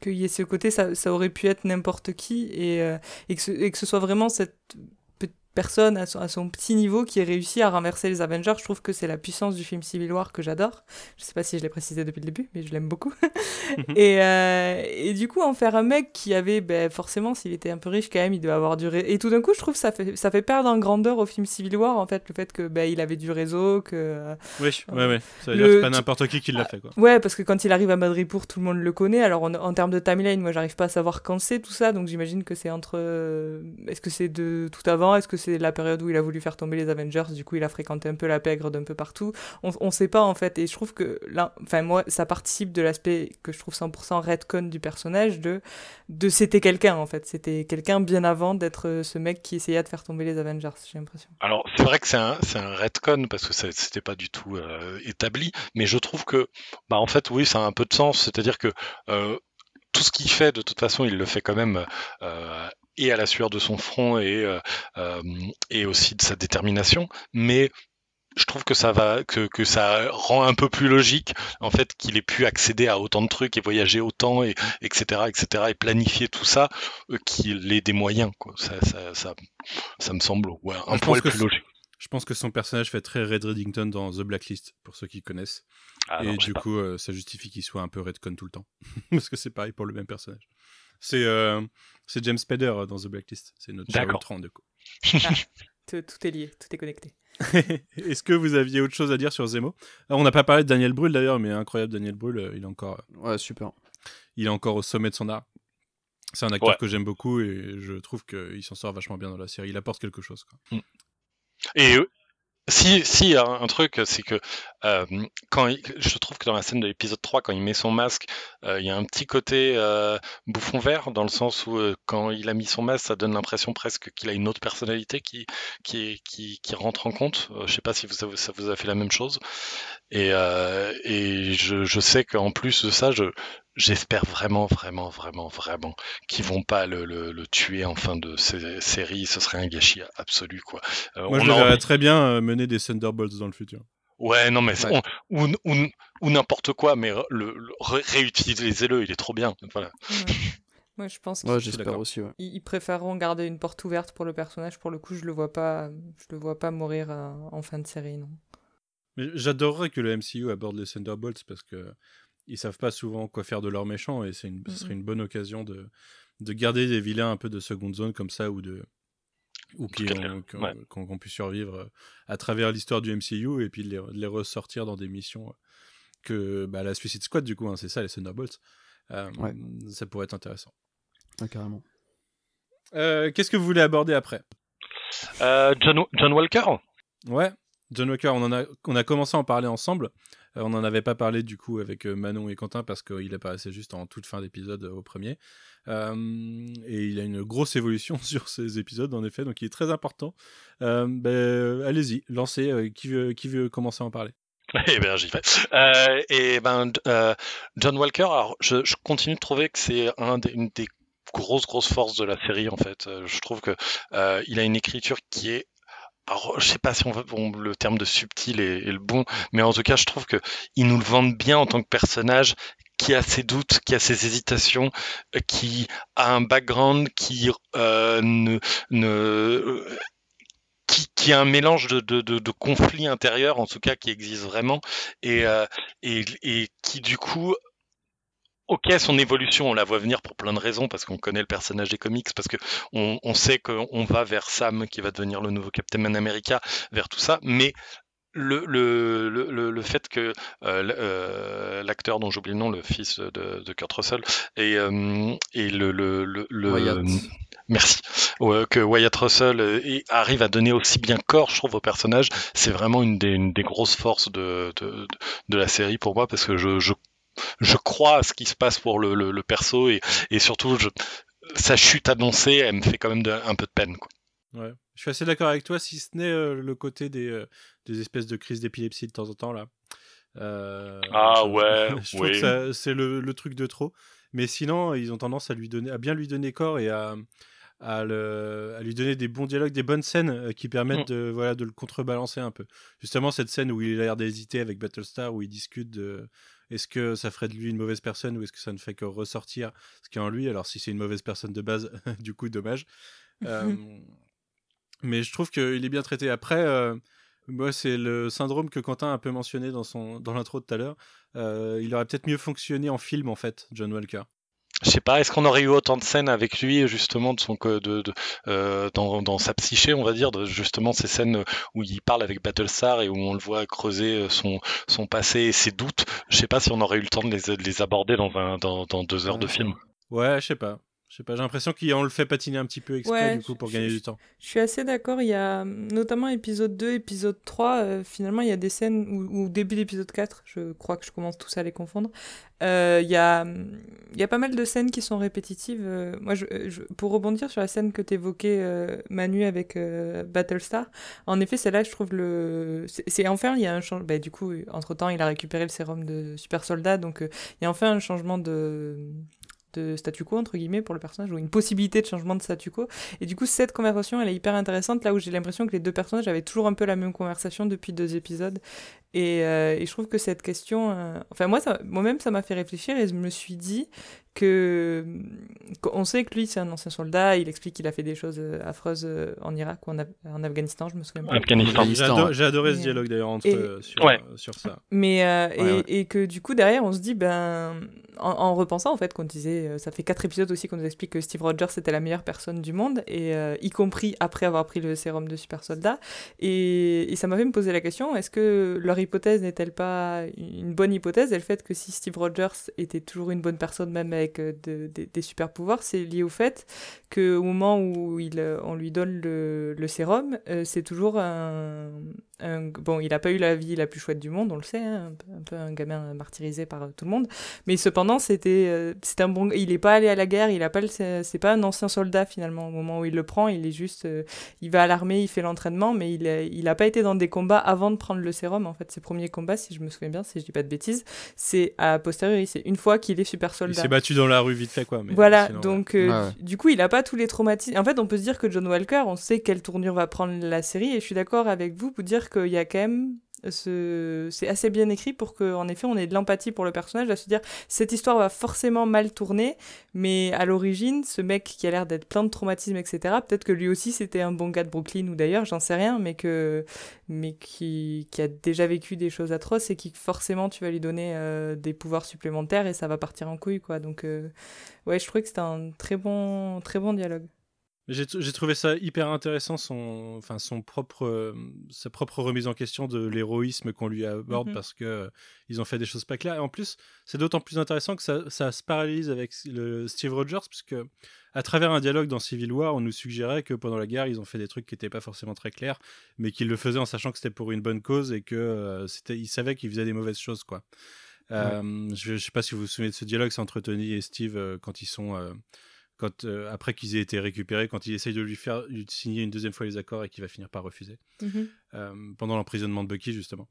Qu'il y ait ce côté, ça, ça aurait pu être n'importe qui et, euh, et, que ce, et que ce soit vraiment cette personne à son, à son petit niveau qui ait réussi à renverser les Avengers. Je trouve que c'est la puissance du film Civil War que j'adore. Je sais pas si je l'ai précisé depuis le début, mais je l'aime beaucoup. [laughs] et, euh, et du coup, en faire un mec qui avait, ben, forcément, s'il était un peu riche quand même, il devait avoir du réseau. Et tout d'un coup, je trouve que ça fait, ça fait perdre en grandeur au film Civil War, en fait, le fait que ben, il avait du réseau, que. euh, Oui, ouais, ouais. Ça veut Le- dire que c'est pas n'importe qui qui l'a fait, quoi. Ouais, parce que quand il arrive à Madripour, tout le monde le connaît. Alors en, en termes de timeline, moi j'arrive pas à savoir quand c'est tout ça, donc j'imagine que c'est entre. euh, Est-ce que c'est de tout avant Est-ce que c'est la période où il a voulu faire tomber les Avengers Du coup, il a fréquenté un peu la pègre d'un peu partout. On, on sait pas en fait, et je trouve que là, enfin moi, ça participe de l'aspect que je trouve 100% redcon du personnage de de c'était quelqu'un en fait, c'était quelqu'un bien avant d'être euh, ce mec qui essayait de faire tomber les Avengers. J'ai l'impression. Alors, c'est vrai que c'est un, c'est un retcon parce que ça- c'était pas du tout euh, établi, mais je trouve que, bah, en fait, oui, ça a un peu de sens. C'est-à-dire que euh, tout ce qu'il fait, de toute façon, il le fait quand même et à la sueur de son front et, euh, euh, et aussi de sa détermination. Mais je trouve que ça va, que, que ça rend un peu plus logique, en fait, qu'il ait pu accéder à autant de trucs et voyager autant, et, etc., etc., et planifier tout ça, euh, qu'il ait des moyens, quoi. Ça, ça, ça, ça me semble ouais, un poil plus logique. Je pense que son personnage fait très Red Reddington dans The Blacklist, pour ceux qui connaissent. Ah, et non, du coup, euh, ça justifie qu'il soit un peu redcon tout le temps. [laughs] Parce que c'est pareil pour le même personnage. C'est euh, c'est James Spader euh, dans The Blacklist. C'est notre D'accord. Ultron, du coup. [laughs] Tout, tout est lié, tout est connecté. [laughs] Est-ce que vous aviez autre chose à dire sur Zemo? Alors, On n'a pas parlé de Daniel Brühl d'ailleurs, mais incroyable Daniel Brühl, euh, il est encore, Ouais, super. il est encore au sommet de son art. C'est un acteur Ouais. que j'aime beaucoup et je trouve qu'il s'en sort vachement bien dans la série. Il apporte quelque chose. Quoi. Et euh, si, si, un, truc, c'est que euh, quand il- je trouve que dans la scène de l'épisode 3, quand il met son masque, euh, il y a un petit côté euh, bouffon vert, dans le sens où euh, quand il a mis son masque, ça donne l'impression presque qu'il a une autre personnalité qui, qui, rentre en compte. Euh, je sais pas si vous, ça vous a fait la même chose. Et, euh, et je, je sais qu'en plus de ça, je, j'espère vraiment, vraiment, vraiment, vraiment qu'ils vont pas le, le, le tuer en fin de sé- série. Ce serait un gâchis absolu, quoi. Euh, Moi, on je en- verrais très bien euh, mener des Thunderbolts dans le futur. Ouais, non, mais Ouais. on- ou, ou, ou n'importe quoi, mais le, le- ré- réutilisez-le, il est trop bien. Voilà. Ouais. Moi, je pense qu'ils j'espère d'accord. aussi, ouais. ils- préféreront garder une porte ouverte pour le personnage. Pour le coup, je le vois pas, je le vois pas mourir euh, en fin de série, non. Mais j'adorerais que le MCU aborde les Thunderbolts parce que ils savent pas souvent quoi faire de leurs méchants et c'est une, ce serait une bonne occasion de, de garder des vilains un peu de seconde zone comme ça ou de ou qui ont- ouais. qui ont- qui ont pu survivre euh, à travers l'histoire du MCU et puis de les, les ressortir dans des missions euh, que bah, la Suicide Squad du coup hein, c'est ça les Thunderbolts Euh, Ouais. ça pourrait être intéressant Ouais, carrément. Euh, qu'est-ce que vous voulez aborder après? Euh, John, John Walker? Ouais, John Walker, on, en a, on a commencé à en parler ensemble. Euh, on n'en avait pas parlé du coup avec euh, Manon et Quentin parce qu'il apparaissait juste en toute fin d'épisode euh, au premier. Et il a une grosse évolution [laughs] sur ces épisodes en effet, donc il est très important. Ben, allez-y, lancez. qui, veut, qui veut commencer à en parler? [laughs] Eh ben, j'y vais. Et ben, John Walker, alors, je, continue de trouver que c'est une des grosses, grosses forces de la série, en fait. Je trouve que il a une écriture qui est alors, je sais pas si on veut, bon, le terme de subtil est, le bon, mais en tout cas, je trouve que ils nous le vendent bien en tant que personnage qui a ses doutes, qui a ses hésitations, qui a un background qui euh, ne, ne euh, qui, qui a un mélange de, de, de, de conflits intérieurs, en tout cas qui existe vraiment, et, euh, et, et qui du coup Ok, son évolution, on la voit venir pour plein de raisons, parce qu'on connaît le personnage des comics, parce que on, on sait qu'on va vers Sam, qui va devenir le nouveau Captain America, vers tout ça, mais le, le, le, le fait que euh, euh, l'acteur dont j'oublie le nom, le fils de, de Kurt Russell, et, euh, et le, Wyatt. merci, que Wyatt Russell arrive à donner aussi bien corps, je trouve, au personnage, c'est vraiment une des, une des grosses forces de, de, de- de la série pour moi, parce que je, je, je crois à ce qui se passe pour le, le, le perso, et, et surtout, je, sa chute annoncée, elle me fait quand même de- un peu de peine. Quoi. Ouais. Je suis assez d'accord avec toi, si ce n'est euh, le côté des, euh, des espèces de crises d'épilepsie de temps en temps là. Euh, Ah je- ouais, [laughs] je trouve que c'est le, le truc de trop. Mais sinon, ils ont tendance à lui donner, à bien lui donner corps et à, à, le- à lui donner des bons dialogues, des bonnes scènes qui permettent Mm. de, voilà, de le contrebalancer un peu. Justement, cette scène où il a l'air d'hésiter avec Battlestar, où il discute de est-ce que ça ferait de lui une mauvaise personne ou est-ce que ça ne fait que ressortir ce qui est en lui? Alors, si c'est une mauvaise personne de base, [laughs] du coup, dommage. [laughs] Euh, mais je trouve qu'il est bien traité. Après, euh, moi, c'est le syndrome que Quentin a un peu mentionné dans, son, dans l'intro de tout à l'heure. Euh, il aurait peut-être mieux fonctionné en film, en fait, John Walker. Je sais pas, est-ce qu'on aurait eu autant de scènes avec lui, justement, de son, de, de, euh, dans, dans sa psyché, on va dire, de, justement ces scènes où il parle avec Battlestar et où on le voit creuser euh, son, son passé et ses doutes? Je sais pas si on aurait eu le temps de les, de les aborder dans, un, dans, dans deux heures de film. Ouais, je sais pas. Je sais pas, j'ai l'impression qu'on le fait patiner un petit peu exprès, Ouais, du coup, pour gagner du temps. Je suis assez d'accord, il y a notamment épisode 2, épisode 3, euh, finalement il y a des scènes, ou, ou début d'épisode 4, je crois que je commence tous à les confondre, euh, il y, a, il y a pas mal de scènes qui sont répétitives. euh, moi, je, je- pour rebondir sur la scène que t'évoquais, euh, Manu, avec Battlestar, en effet, celle-là, je trouve le... C'est enfin, il y a un changement... Bah, du coup, entre-temps, il a récupéré le sérum de super soldat, donc il y a enfin un changement de statu quo entre guillemets pour le personnage ou une possibilité de changement de statu quo. Et du coup cette conversation elle est hyper intéressante là où j'ai l'impression que les deux personnages avaient toujours un peu la même conversation depuis deux épisodes et, euh, et je trouve que cette question euh, enfin moi ça moi-même ça m'a fait réfléchir et je me suis dit que on sait que lui c'est un ancien soldat il explique qu'il a fait des choses euh, affreuses en Irak ou en, Af- en Afghanistan je me souviens pas Afghanistan. J'ai adoré ce dialogue d'ailleurs entre, et- euh, sur, Ouais. sur ça. Mais euh, et, Ouais, ouais. et que du coup derrière on se dit ben en, en repensant en fait qu'on disait euh, ça fait quatre épisodes aussi qu'on nous explique que Steve Rogers était la meilleure personne du monde et euh, y compris après avoir pris le sérum de super soldat et, et ça m'a fait me poser la question est-ce que leur hypothèse n'est-elle pas une bonne hypothèse le fait que si Steve Rogers était toujours une bonne personne même avec euh, de- des- super pouvoirs c'est lié au fait que au moment où euh, on lui donne le, le sérum euh, c'est toujours un, un- bon, il n'a pas eu la vie la plus chouette du monde, on le sait, hein, un, peu, un peu un gamin martyrisé par euh, tout le monde. Mais cependant, c'était, euh, c'était un bon. Il n'est pas allé à la guerre, il a pas, le- c'est c'est pas un ancien soldat finalement. Au moment où il le prend, il est juste, euh, il va à l'armée, il fait l'entraînement, mais il, a- il a pas été dans des combats avant de prendre le sérum. En fait, ses premiers combats, si je me souviens bien, si je dis pas de bêtises, c'est à posteriori, c'est une fois qu'il est super Il soldat. s'est battu dans la rue vite fait, quoi. Mais Voilà, sinon, ouais. donc euh, ouais. du du coup, il a pas tous les traumatismes. En fait, on peut se dire que John Walker, on sait quelle tournure va prendre la série, et je suis d'accord avec vous pour dire qu'il y a quand même ce... c'est assez bien écrit pour qu'en effet on ait de l'empathie pour le personnage, à se dire cette histoire va forcément mal tourner, mais à l'origine, ce mec qui a l'air d'être plein de traumatismes, etc., peut-être que lui aussi c'était un bon gars de Brooklyn ou d'ailleurs, j'en sais rien, mais que mais qui, qui a déjà vécu des choses atroces et qui forcément tu vas lui donner euh, des pouvoirs supplémentaires et ça va partir en couille quoi. Donc euh, ouais, je trouvais que c'était un très bon très bon dialogue. J'ai trouvé ça hyper intéressant, son, enfin, son propre, euh, sa propre remise en question de l'héroïsme qu'on lui aborde Mhm. parce que euh, ils ont fait des choses pas claires. Et en plus, c'est d'autant plus intéressant que ça, ça se paralyse avec le Steve Rogers, puisque à travers un dialogue dans Civil War, on nous suggérait que pendant la guerre, ils ont fait des trucs qui n'étaient pas forcément très clairs, mais qu'ils le faisaient en sachant que c'était pour une bonne cause et que euh, c'était, ils savaient qu'ils faisaient des mauvaises choses, quoi. Euh, je, je sais pas si vous vous souvenez de ce dialogue, c'est entre Tony et Steve quand ils sont quand, euh, après qu'ils aient été récupérés, quand il essaye de lui faire signer une deuxième fois les accords et qu'il va finir par refuser, euh, pendant l'emprisonnement de Bucky, justement.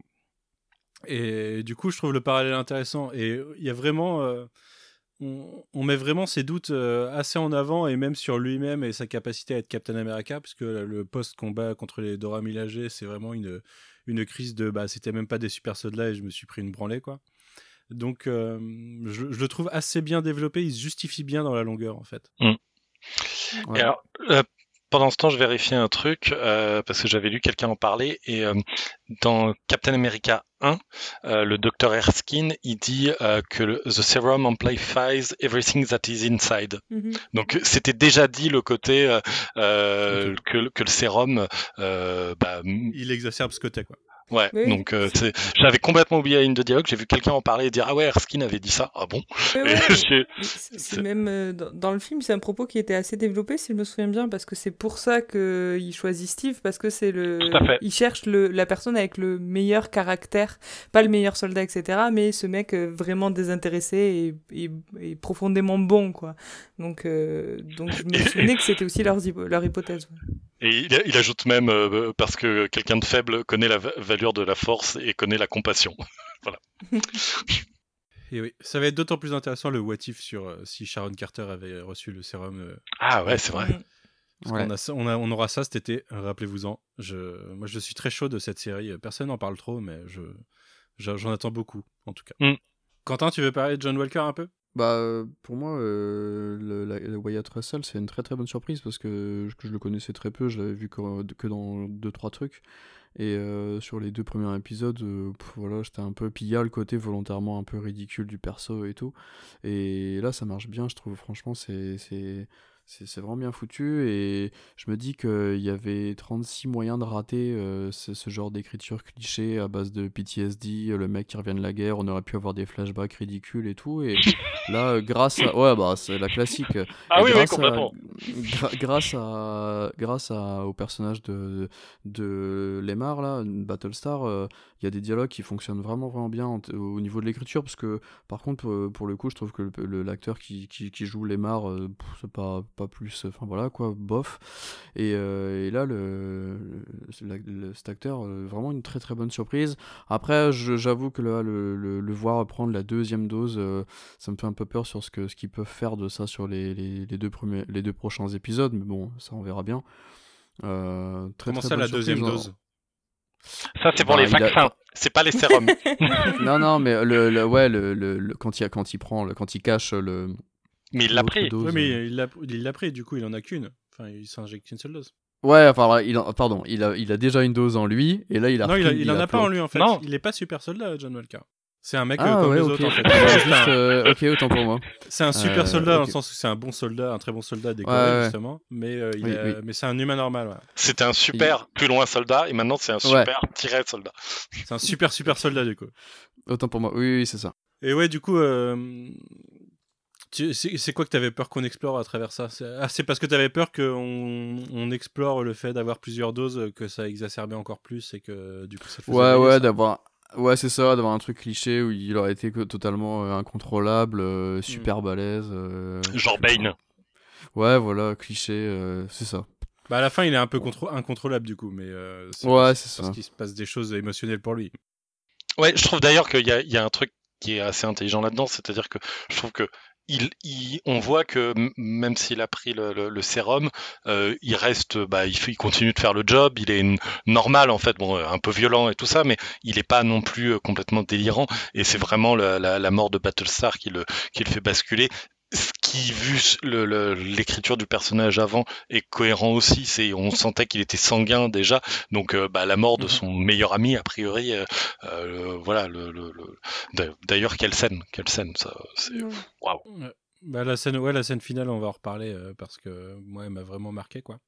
Et du coup, je trouve le parallèle intéressant. Et il y a vraiment. euh, on, on met vraiment ses doutes assez en avant, et même sur lui-même et sa capacité à être Captain America, puisque le post-combat contre les Dora Milaje, c'est vraiment une, une crise de. Bah, c'était même pas des super soldats et je me suis pris une branlée, quoi. Donc, euh, je, je le trouve assez bien développé. Il se justifie bien dans la longueur, en fait. Ouais. Et alors, euh, pendant ce temps, je vérifiais un truc euh, parce que j'avais lu quelqu'un en parler et euh, dans Captain America 1, euh, le docteur Erskine, il dit euh, que le, the serum amplifies everything that is inside. Mhm. Donc c'était déjà dit le côté que, que le sérum, euh, bah, Il exacerbe ce côté, quoi. Ouais. Oui. Donc euh, j'avais complètement oublié la ligne de dialogue. J'ai vu quelqu'un en parler et dire ah ouais Erskine avait dit ça. Ah bon? Ouais, c'est- même euh, dans, le film, c'est un propos qui était assez développé, si je me souviens bien, parce que c'est pour ça qu'il choisit Steve, parce que c'est le. Tout à fait. Il cherche le, la personne avec le meilleur caractère, pas le meilleur soldat, etc., mais ce mec euh, vraiment désintéressé et, et, et profondément bon, quoi. Donc, euh, donc je me souvenais que c'était aussi leur, hypo- leur hypothèse. ouais. Et il, il ajoute même euh, parce que quelqu'un de faible connaît la va- valeur de la force et connaît la compassion. [laughs] [laughs] Et oui, ça va être d'autant plus intéressant le what if sur euh, si Sharon Carter avait reçu le sérum. euh, Ah ouais, c'est vrai. Parce Ouais. qu'on a ça- on, a- on aura ça cet été, rappelez-vous-en. Je, moi, je suis très chaud de cette série. Personne n'en parle trop, mais je, je- j'en attends beaucoup, en tout cas. Mm. Quentin, tu veux parler de John Walker un peu? Bah, euh, pour moi, euh, le, la- Wyatt Russell, c'est une très très bonne surprise parce que, je le connaissais très peu, je l'avais vu que, que dans deux trois trucs. Et euh, sur les deux premiers épisodes, voilà, j'étais un peu. A le côté volontairement un peu ridicule du perso et tout. Et là, ça marche bien, je trouve. Franchement, c'est c'est vraiment bien foutu. Et je me dis qu'il y avait 36 moyens de rater euh, ce, ce genre d'écriture cliché à base de PTSD, euh, le mec qui revient de la guerre, on aurait pu avoir des flashbacks ridicules et tout. Et là, euh, grâce à. Ouais, bah, c'est la classique. [laughs] Ah Et oui, oui, grâce à- complètement. gra- grâce à grâce à, au personnage de de Lemar là, Battlestar, euh, il y a des dialogues qui fonctionnent vraiment vraiment bien au niveau de l'écriture parce que par contre pour le coup je trouve que le- le- l'acteur qui, qui, qui joue Lemar euh, c'est pas pas plus enfin voilà quoi bof et, euh, et là le, le- la- le- cet acteur euh, vraiment une très très bonne surprise après je- j'avoue que là le, le, le voir prendre la deuxième dose euh, ça me fait un peu peur sur ce que ce qu'ils peuvent faire de ça sur les, les, les deux premiers les deux prochains épisodes mais bon ça on verra bien Euh, très, Comment très ça, la surprise, deuxième hein. dose? Ça c'est pour Bah, les a- vaccins. C'est pas les sérums. [laughs] non non mais le, le- ouais le, le, le- quand il quand il prend le, quand il cache le Mais il l'a pris. dose, Oui, mais euh, il l'a il l'a pris, du coup, il en a qu'une. Enfin, il s'injecte une seule dose. ouais enfin il en- pardon il a il a déjà une dose en lui et là il a non, il, a- repris- il en a pas en lui, en fait. Non. Il est pas super soldat, John Walker. C'est un mec euh, ah comme ouais les ok autres, en fait. Juste, euh, ok autant pour moi C'est un super Euh, soldat dans le sens où c'est un bon soldat, un très bon soldat décoré Ouais, ouais. justement, mais euh, il Oui, a- oui. mais c'est un humain normal. ouais. C'était un super plus loin soldat et maintenant c'est un super tiré soldat. C'est un super super soldat du coup. autant pour moi oui oui c'est ça Et ouais, du coup, euh, c'est quoi que t'avais peur qu'on explore à travers ça? C'est ah, parce que t'avais peur qu'on on explore le fait d'avoir plusieurs doses, que ça exacerbait encore plus et que du coup ça faisait Ouais, ouais, d'avoir. Ouais, c'est ça, d'avoir un truc cliché où il aurait été totalement euh, incontrôlable, euh, super balèze. euh, Genre Bane. Ouais, voilà, cliché, euh, c'est ça. Bah à la fin, il est un peu incontrôlable du coup, mais euh, c'est Ouais, parce- c'est parce qu'il se passe des choses émotionnelles pour lui. Ouais, je trouve d'ailleurs qu'il y y a un truc qui est assez intelligent là-dedans, c'est-à-dire que je trouve que il, il- on voit que même s'il a pris le, le- sérum, euh, il reste, bah, il, il continue de faire le job, il est normal en fait, bon, euh, un peu violent et tout ça, mais il n'est pas non plus euh, complètement délirant. Et c'est vraiment la, mort de Battlestar qui le, qui le fait basculer. Ce qui, vu l'écriture du personnage avant, est cohérent aussi. C'est, on sentait qu'il était sanguin déjà, donc euh, bah, la mort de Mhm. son meilleur ami, a priori, euh, euh, voilà. Le, le- le- D'a- D'ailleurs, quelle scène, quelle scène, ça. C'est waouh. Bah, la scène, ouais, la scène finale, on va en reparler parce que moi, elle m'a vraiment marqué, quoi.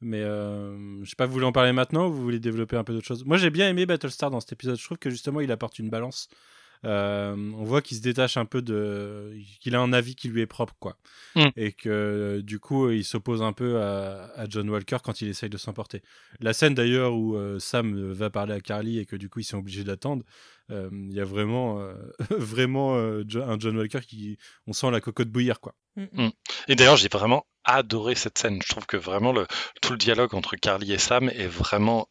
Mais je sais pas, vous voulez en parler maintenant ou vous voulez développer un peu d'autres choses? Moi, j'ai bien aimé Battlestar dans cet épisode. Je trouve que justement, il apporte une balance. Euh, on voit qu'il se détache un peu de, qu'il a un avis qui lui est propre, quoi. Mm. Et que euh, du coup, il s'oppose un peu à, à John Walker quand il essaye de s'emporter. La scène d'ailleurs où euh, Sam va parler à Carly et que du coup, ils sont obligés d'attendre. euh, Il y a vraiment, euh, [laughs] vraiment euh, un John Walker qui, on sent la cocotte bouillir, quoi. Mm, Et d'ailleurs, j'ai vraiment adoré cette scène. Je trouve que vraiment le, tout le dialogue entre Carly et Sam est vraiment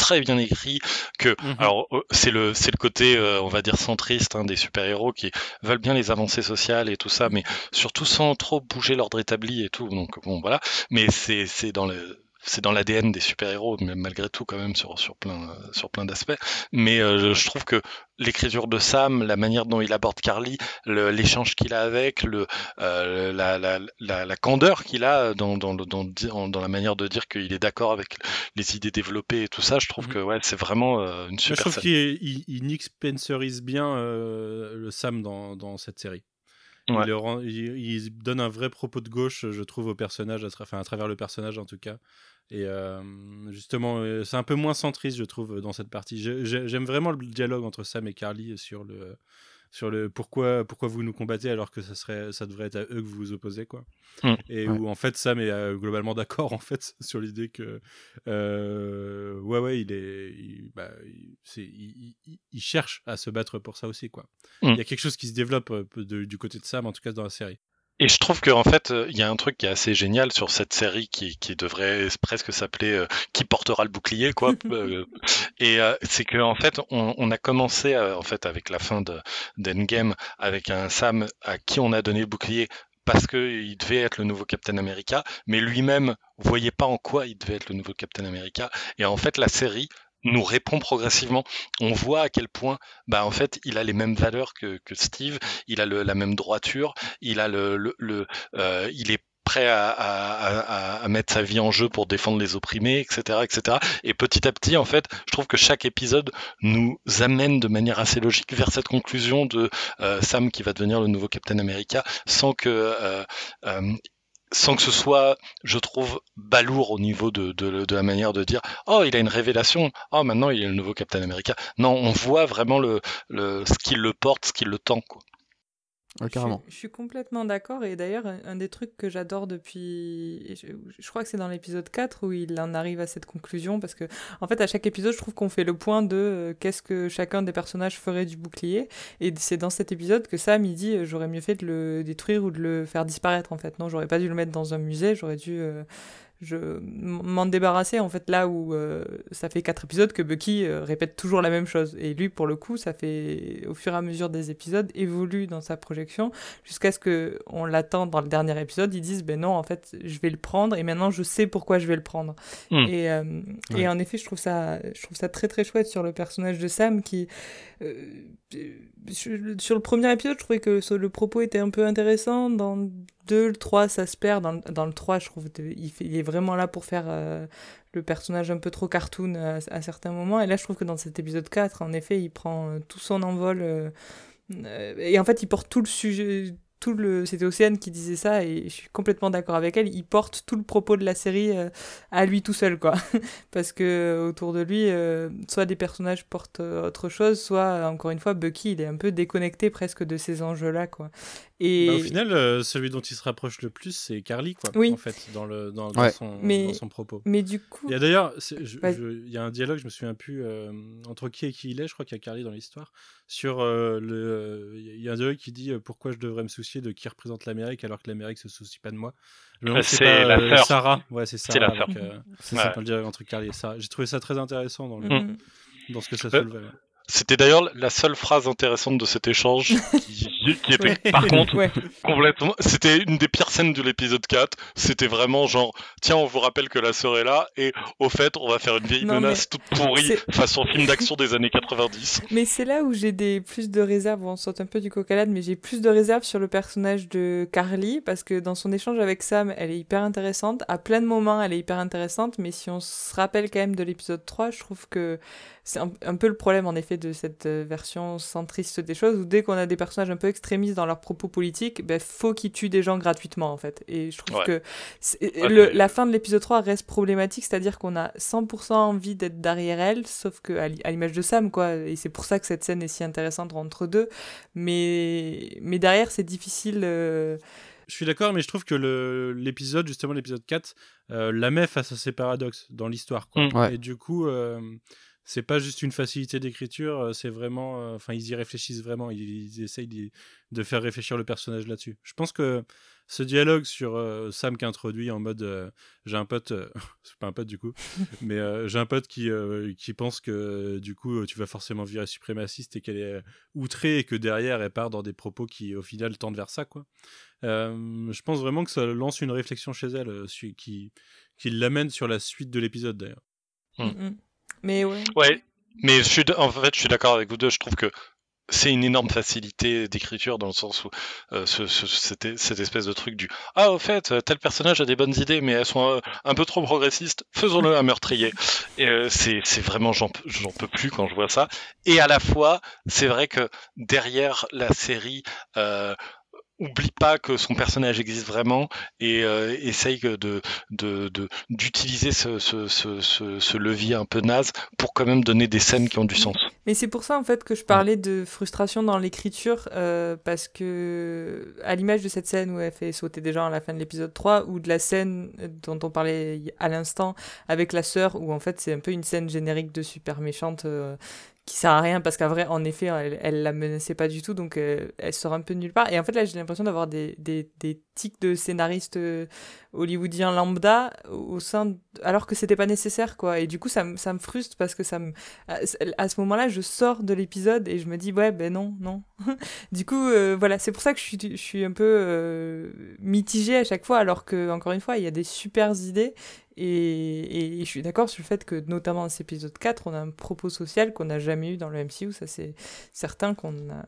très bien écrit que Mhm. alors euh, c'est le c'est le côté euh, on va dire centriste hein, des super héros qui veulent bien les avancées sociales et tout ça mais surtout sans trop bouger l'ordre établi et tout donc bon voilà mais c'est c'est dans le c'est dans l'ADN des super-héros, mais malgré tout quand même sur, sur plein, sur plein d'aspects. Mais euh, je trouve que l'écriture de Sam, la manière dont il aborde Carly, l'échange qu'il a avec, le, euh, la, la, la, la candeur qu'il a dans, dans, dans, la manière de dire qu'il est d'accord avec les idées développées et tout ça, je trouve Mhm. que ouais, c'est vraiment euh, une Moi, je super trouve qu'il il, il Nick Spencerise bien euh, le Sam dans, dans cette série. Il, donne un vrai propos de gauche, je trouve, au personnage, à, enfin, à travers le personnage en tout cas. Et euh, justement, euh, c'est un peu moins centriste, je trouve, dans cette partie. J'aime vraiment le dialogue entre Sam et Carly sur le, sur le pourquoi, pourquoi vous nous combattez alors que ça, serait, ça devrait être à eux que vous vous opposez. Quoi. Mm. Et Ouais. où en fait Sam est euh, globalement d'accord [laughs] en fait sur l'idée que euh, ouais ouais il est il, bah, il- c'est- il- il- il cherche à se battre pour ça aussi quoi. Mm. Il y a quelque chose qui se développe euh, de- du côté de Sam en tout cas dans la série. Et je trouve qu'en fait, euh, il y a un truc qui est assez génial sur cette série qui, qui devrait presque s'appeler euh, Qui portera le bouclier, quoi. [laughs] Euh, et euh, c'est que en fait, on, on a commencé euh, en fait avec la fin de d'Endgame avec un Sam à qui on a donné le bouclier parce qu'il devait être le nouveau Captain America, mais lui-même voyait pas en quoi il devait être le nouveau Captain America. Et en fait, la série nous répond progressivement. On voit à quel point, bah en fait, il a les mêmes valeurs que, que Steve, il a le- la même droiture, il a le, le, le, euh, il est prêt à, à, à, à mettre sa vie en jeu pour défendre les opprimés, etc., etc. Et petit à petit, en fait, je trouve que chaque épisode nous amène de manière assez logique vers cette conclusion de euh, Sam qui va devenir le nouveau Captain America, sans que euh, euh, sans que ce soit, je trouve, balourd au niveau de, la manière de dire Oh, il a une révélation, oh, maintenant il est le nouveau Captain America. Non, on voit vraiment le, le, ce qui le porte, ce qui le tend. Quoi. Je carrément. suis, je suis complètement d'accord. Et d'ailleurs, un, un des trucs que j'adore depuis. je crois que c'est dans l'épisode 4 où il en arrive à cette conclusion. Parce que, en fait, à chaque épisode, je trouve qu'on fait le point de euh, qu'est-ce que chacun des personnages ferait du bouclier. Et c'est dans cet épisode que Sam, il dit euh, j'aurais mieux fait de le détruire ou de le faire disparaître, en fait. Non, j'aurais pas dû le mettre dans un musée, j'aurais dû. euh, je m'en débarrasser en fait là où euh, ça fait quatre épisodes que Bucky euh, répète toujours la même chose. Et lui pour le coup ça fait au fur et à mesure des épisodes évolue dans sa projection jusqu'à ce que on l'attend dans le dernier épisode. Ils disent ben non en fait je vais le prendre et maintenant je sais pourquoi je vais le prendre. Mm. et, euh, et en effet je trouve ça je trouve ça très très chouette sur le personnage de Sam qui sur le premier épisode je trouvais que le propos était un peu intéressant dans 2 le 3 ça se perd. Dans, dans le 3 je trouve il, fait- il est vraiment là pour faire euh, le personnage un peu trop cartoon à, à certains moments. Et là je trouve que dans cet épisode 4 en effet il prend euh, tout son envol euh, euh, et en fait il porte tout le sujet tout le c'était Océane qui disait ça et je suis complètement d'accord avec elle il porte tout le propos de la série euh, à lui tout seul quoi [laughs] parce que euh, autour de lui euh, soit des personnages portent autre chose soit encore une fois Bucky il est un peu déconnecté presque de ces enjeux là quoi et Bah, au final, euh, celui dont il se rapproche le plus, c'est Carly, quoi. Oui. En fait, dans le dans, dans Ouais. son, Mais- dans son propos. mais du coup Il y a d'ailleurs, il y a un dialogue, je me souviens plus euh, entre qui et qui il est. Je crois qu'il y a Carly dans l'histoire. Sur euh, le, il y a un dialogue qui dit pourquoi je devrais me soucier de qui représente l'Amérique alors que l'Amérique se soucie pas de moi? Si c'est la sœur. Sarah. Ouais, c'est Sarah. C'est la avec, Ouais. ça le dialogue entre Carly et Sarah. J'ai trouvé ça très intéressant dans, le, Mhm. dans ce que ça Euh, soulevait. C'était d'ailleurs la seule phrase intéressante de cet échange [laughs] qui, qui était, Ouais. par contre, ouais. complètement. C'était une des pires scènes de l'épisode 4. C'était vraiment genre, tiens, on vous rappelle que la sœur est là, et au fait, on va faire une vieille Non, menace toute pourrie c'est- façon film d'action des années 90. [laughs] Mais c'est là où j'ai des plus de réserves. On saute un peu du l'âne, mais j'ai plus de réserves sur le personnage de Carly parce que dans son échange avec Sam, elle est hyper intéressante. À plein de moments, elle est hyper intéressante, mais si on se rappelle quand même de l'épisode 3, je trouve que c'est un, un peu le problème en effet de cette euh, version centriste des choses où dès qu'on a des personnages un peu extrémistes dans leurs propos politiques, ben faut qu'ils tuent des gens gratuitement en fait. Et je trouve Ouais. que Ouais, le- la fin de l'épisode 3 reste problématique, c'est-à-dire qu'on a 100% envie d'être derrière elle, sauf que à l'i- à l'image de Sam, quoi. Et c'est pour ça que cette scène est si intéressante entre deux. Mais, mais derrière, c'est difficile. euh, Je suis d'accord, mais je trouve que l'épisode, justement l'épisode 4, euh, la met face à ces paradoxes dans l'histoire. Mm. Ouais. Et du coup, euh, c'est pas juste une facilité d'écriture, euh, c'est vraiment. euh, Enfin, ils y réfléchissent vraiment, ils, ils essayent de faire réfléchir le personnage là-dessus. Je pense que ce dialogue sur euh, Sam qui introduit en mode euh, j'ai un pote, euh, [laughs] c'est pas un pote du coup, [laughs] mais euh, j'ai un pote qui, euh, qui pense que du coup tu vas forcément virer suprémaciste et qu'elle est outrée et que derrière elle part dans des propos qui au final tendent vers ça quoi. Euh, je pense vraiment que ça lance une réflexion chez elle euh, qui, qui l'amène sur la suite de l'épisode d'ailleurs. Hmm. Mm, mm. Mais ouais. Ouais, mais je suis, en fait, je suis d'accord avec vous deux. Je trouve que c'est une énorme facilité d'écriture dans le sens où euh, ce, ce- cette, espèce de truc du ah au fait tel personnage a des bonnes idées mais elles sont euh, un peu trop progressistes faisons-le un meurtrier et euh, c'est vraiment j'en peux plus quand je vois ça et à la fois c'est vrai que derrière la série euh, oublie pas que son personnage existe vraiment et euh, essaye de de- de- d'utiliser ce, ce, ce, ce, ce levier un peu naze pour quand même donner des scènes qui ont du sens. Mais c'est pour ça en fait que je parlais de frustration dans l'écriture euh, parce que à l'image de cette scène où elle fait sauter des gens à la fin de l'épisode 3 ou de la scène dont on parlait à l'instant avec la sœur où en fait c'est un peu une scène générique de super méchante euh, qui sert à rien parce qu'en vrai en effet elle, elle la menaçait pas du tout donc euh, elle sort un peu de nulle part et en fait là j'ai l'impression d'avoir des, des, des tics de scénaristes euh, hollywoodiens lambda au sein alors que c'était pas nécessaire quoi et du coup ça, me- ça frustre parce que ça à, ce moment-là, je sors de l'épisode et je me dis, ouais, ben non, non. [laughs] du coup, euh, voilà, c'est pour ça que je suis, je suis un peu mitigée à chaque fois, alors que, encore une fois, il y a des super idées. Et, je suis d'accord sur le fait que, notamment dans cet épisode 4, on a un propos social qu'on n'a jamais eu dans le MCU. Ça, c'est certain qu'on n'a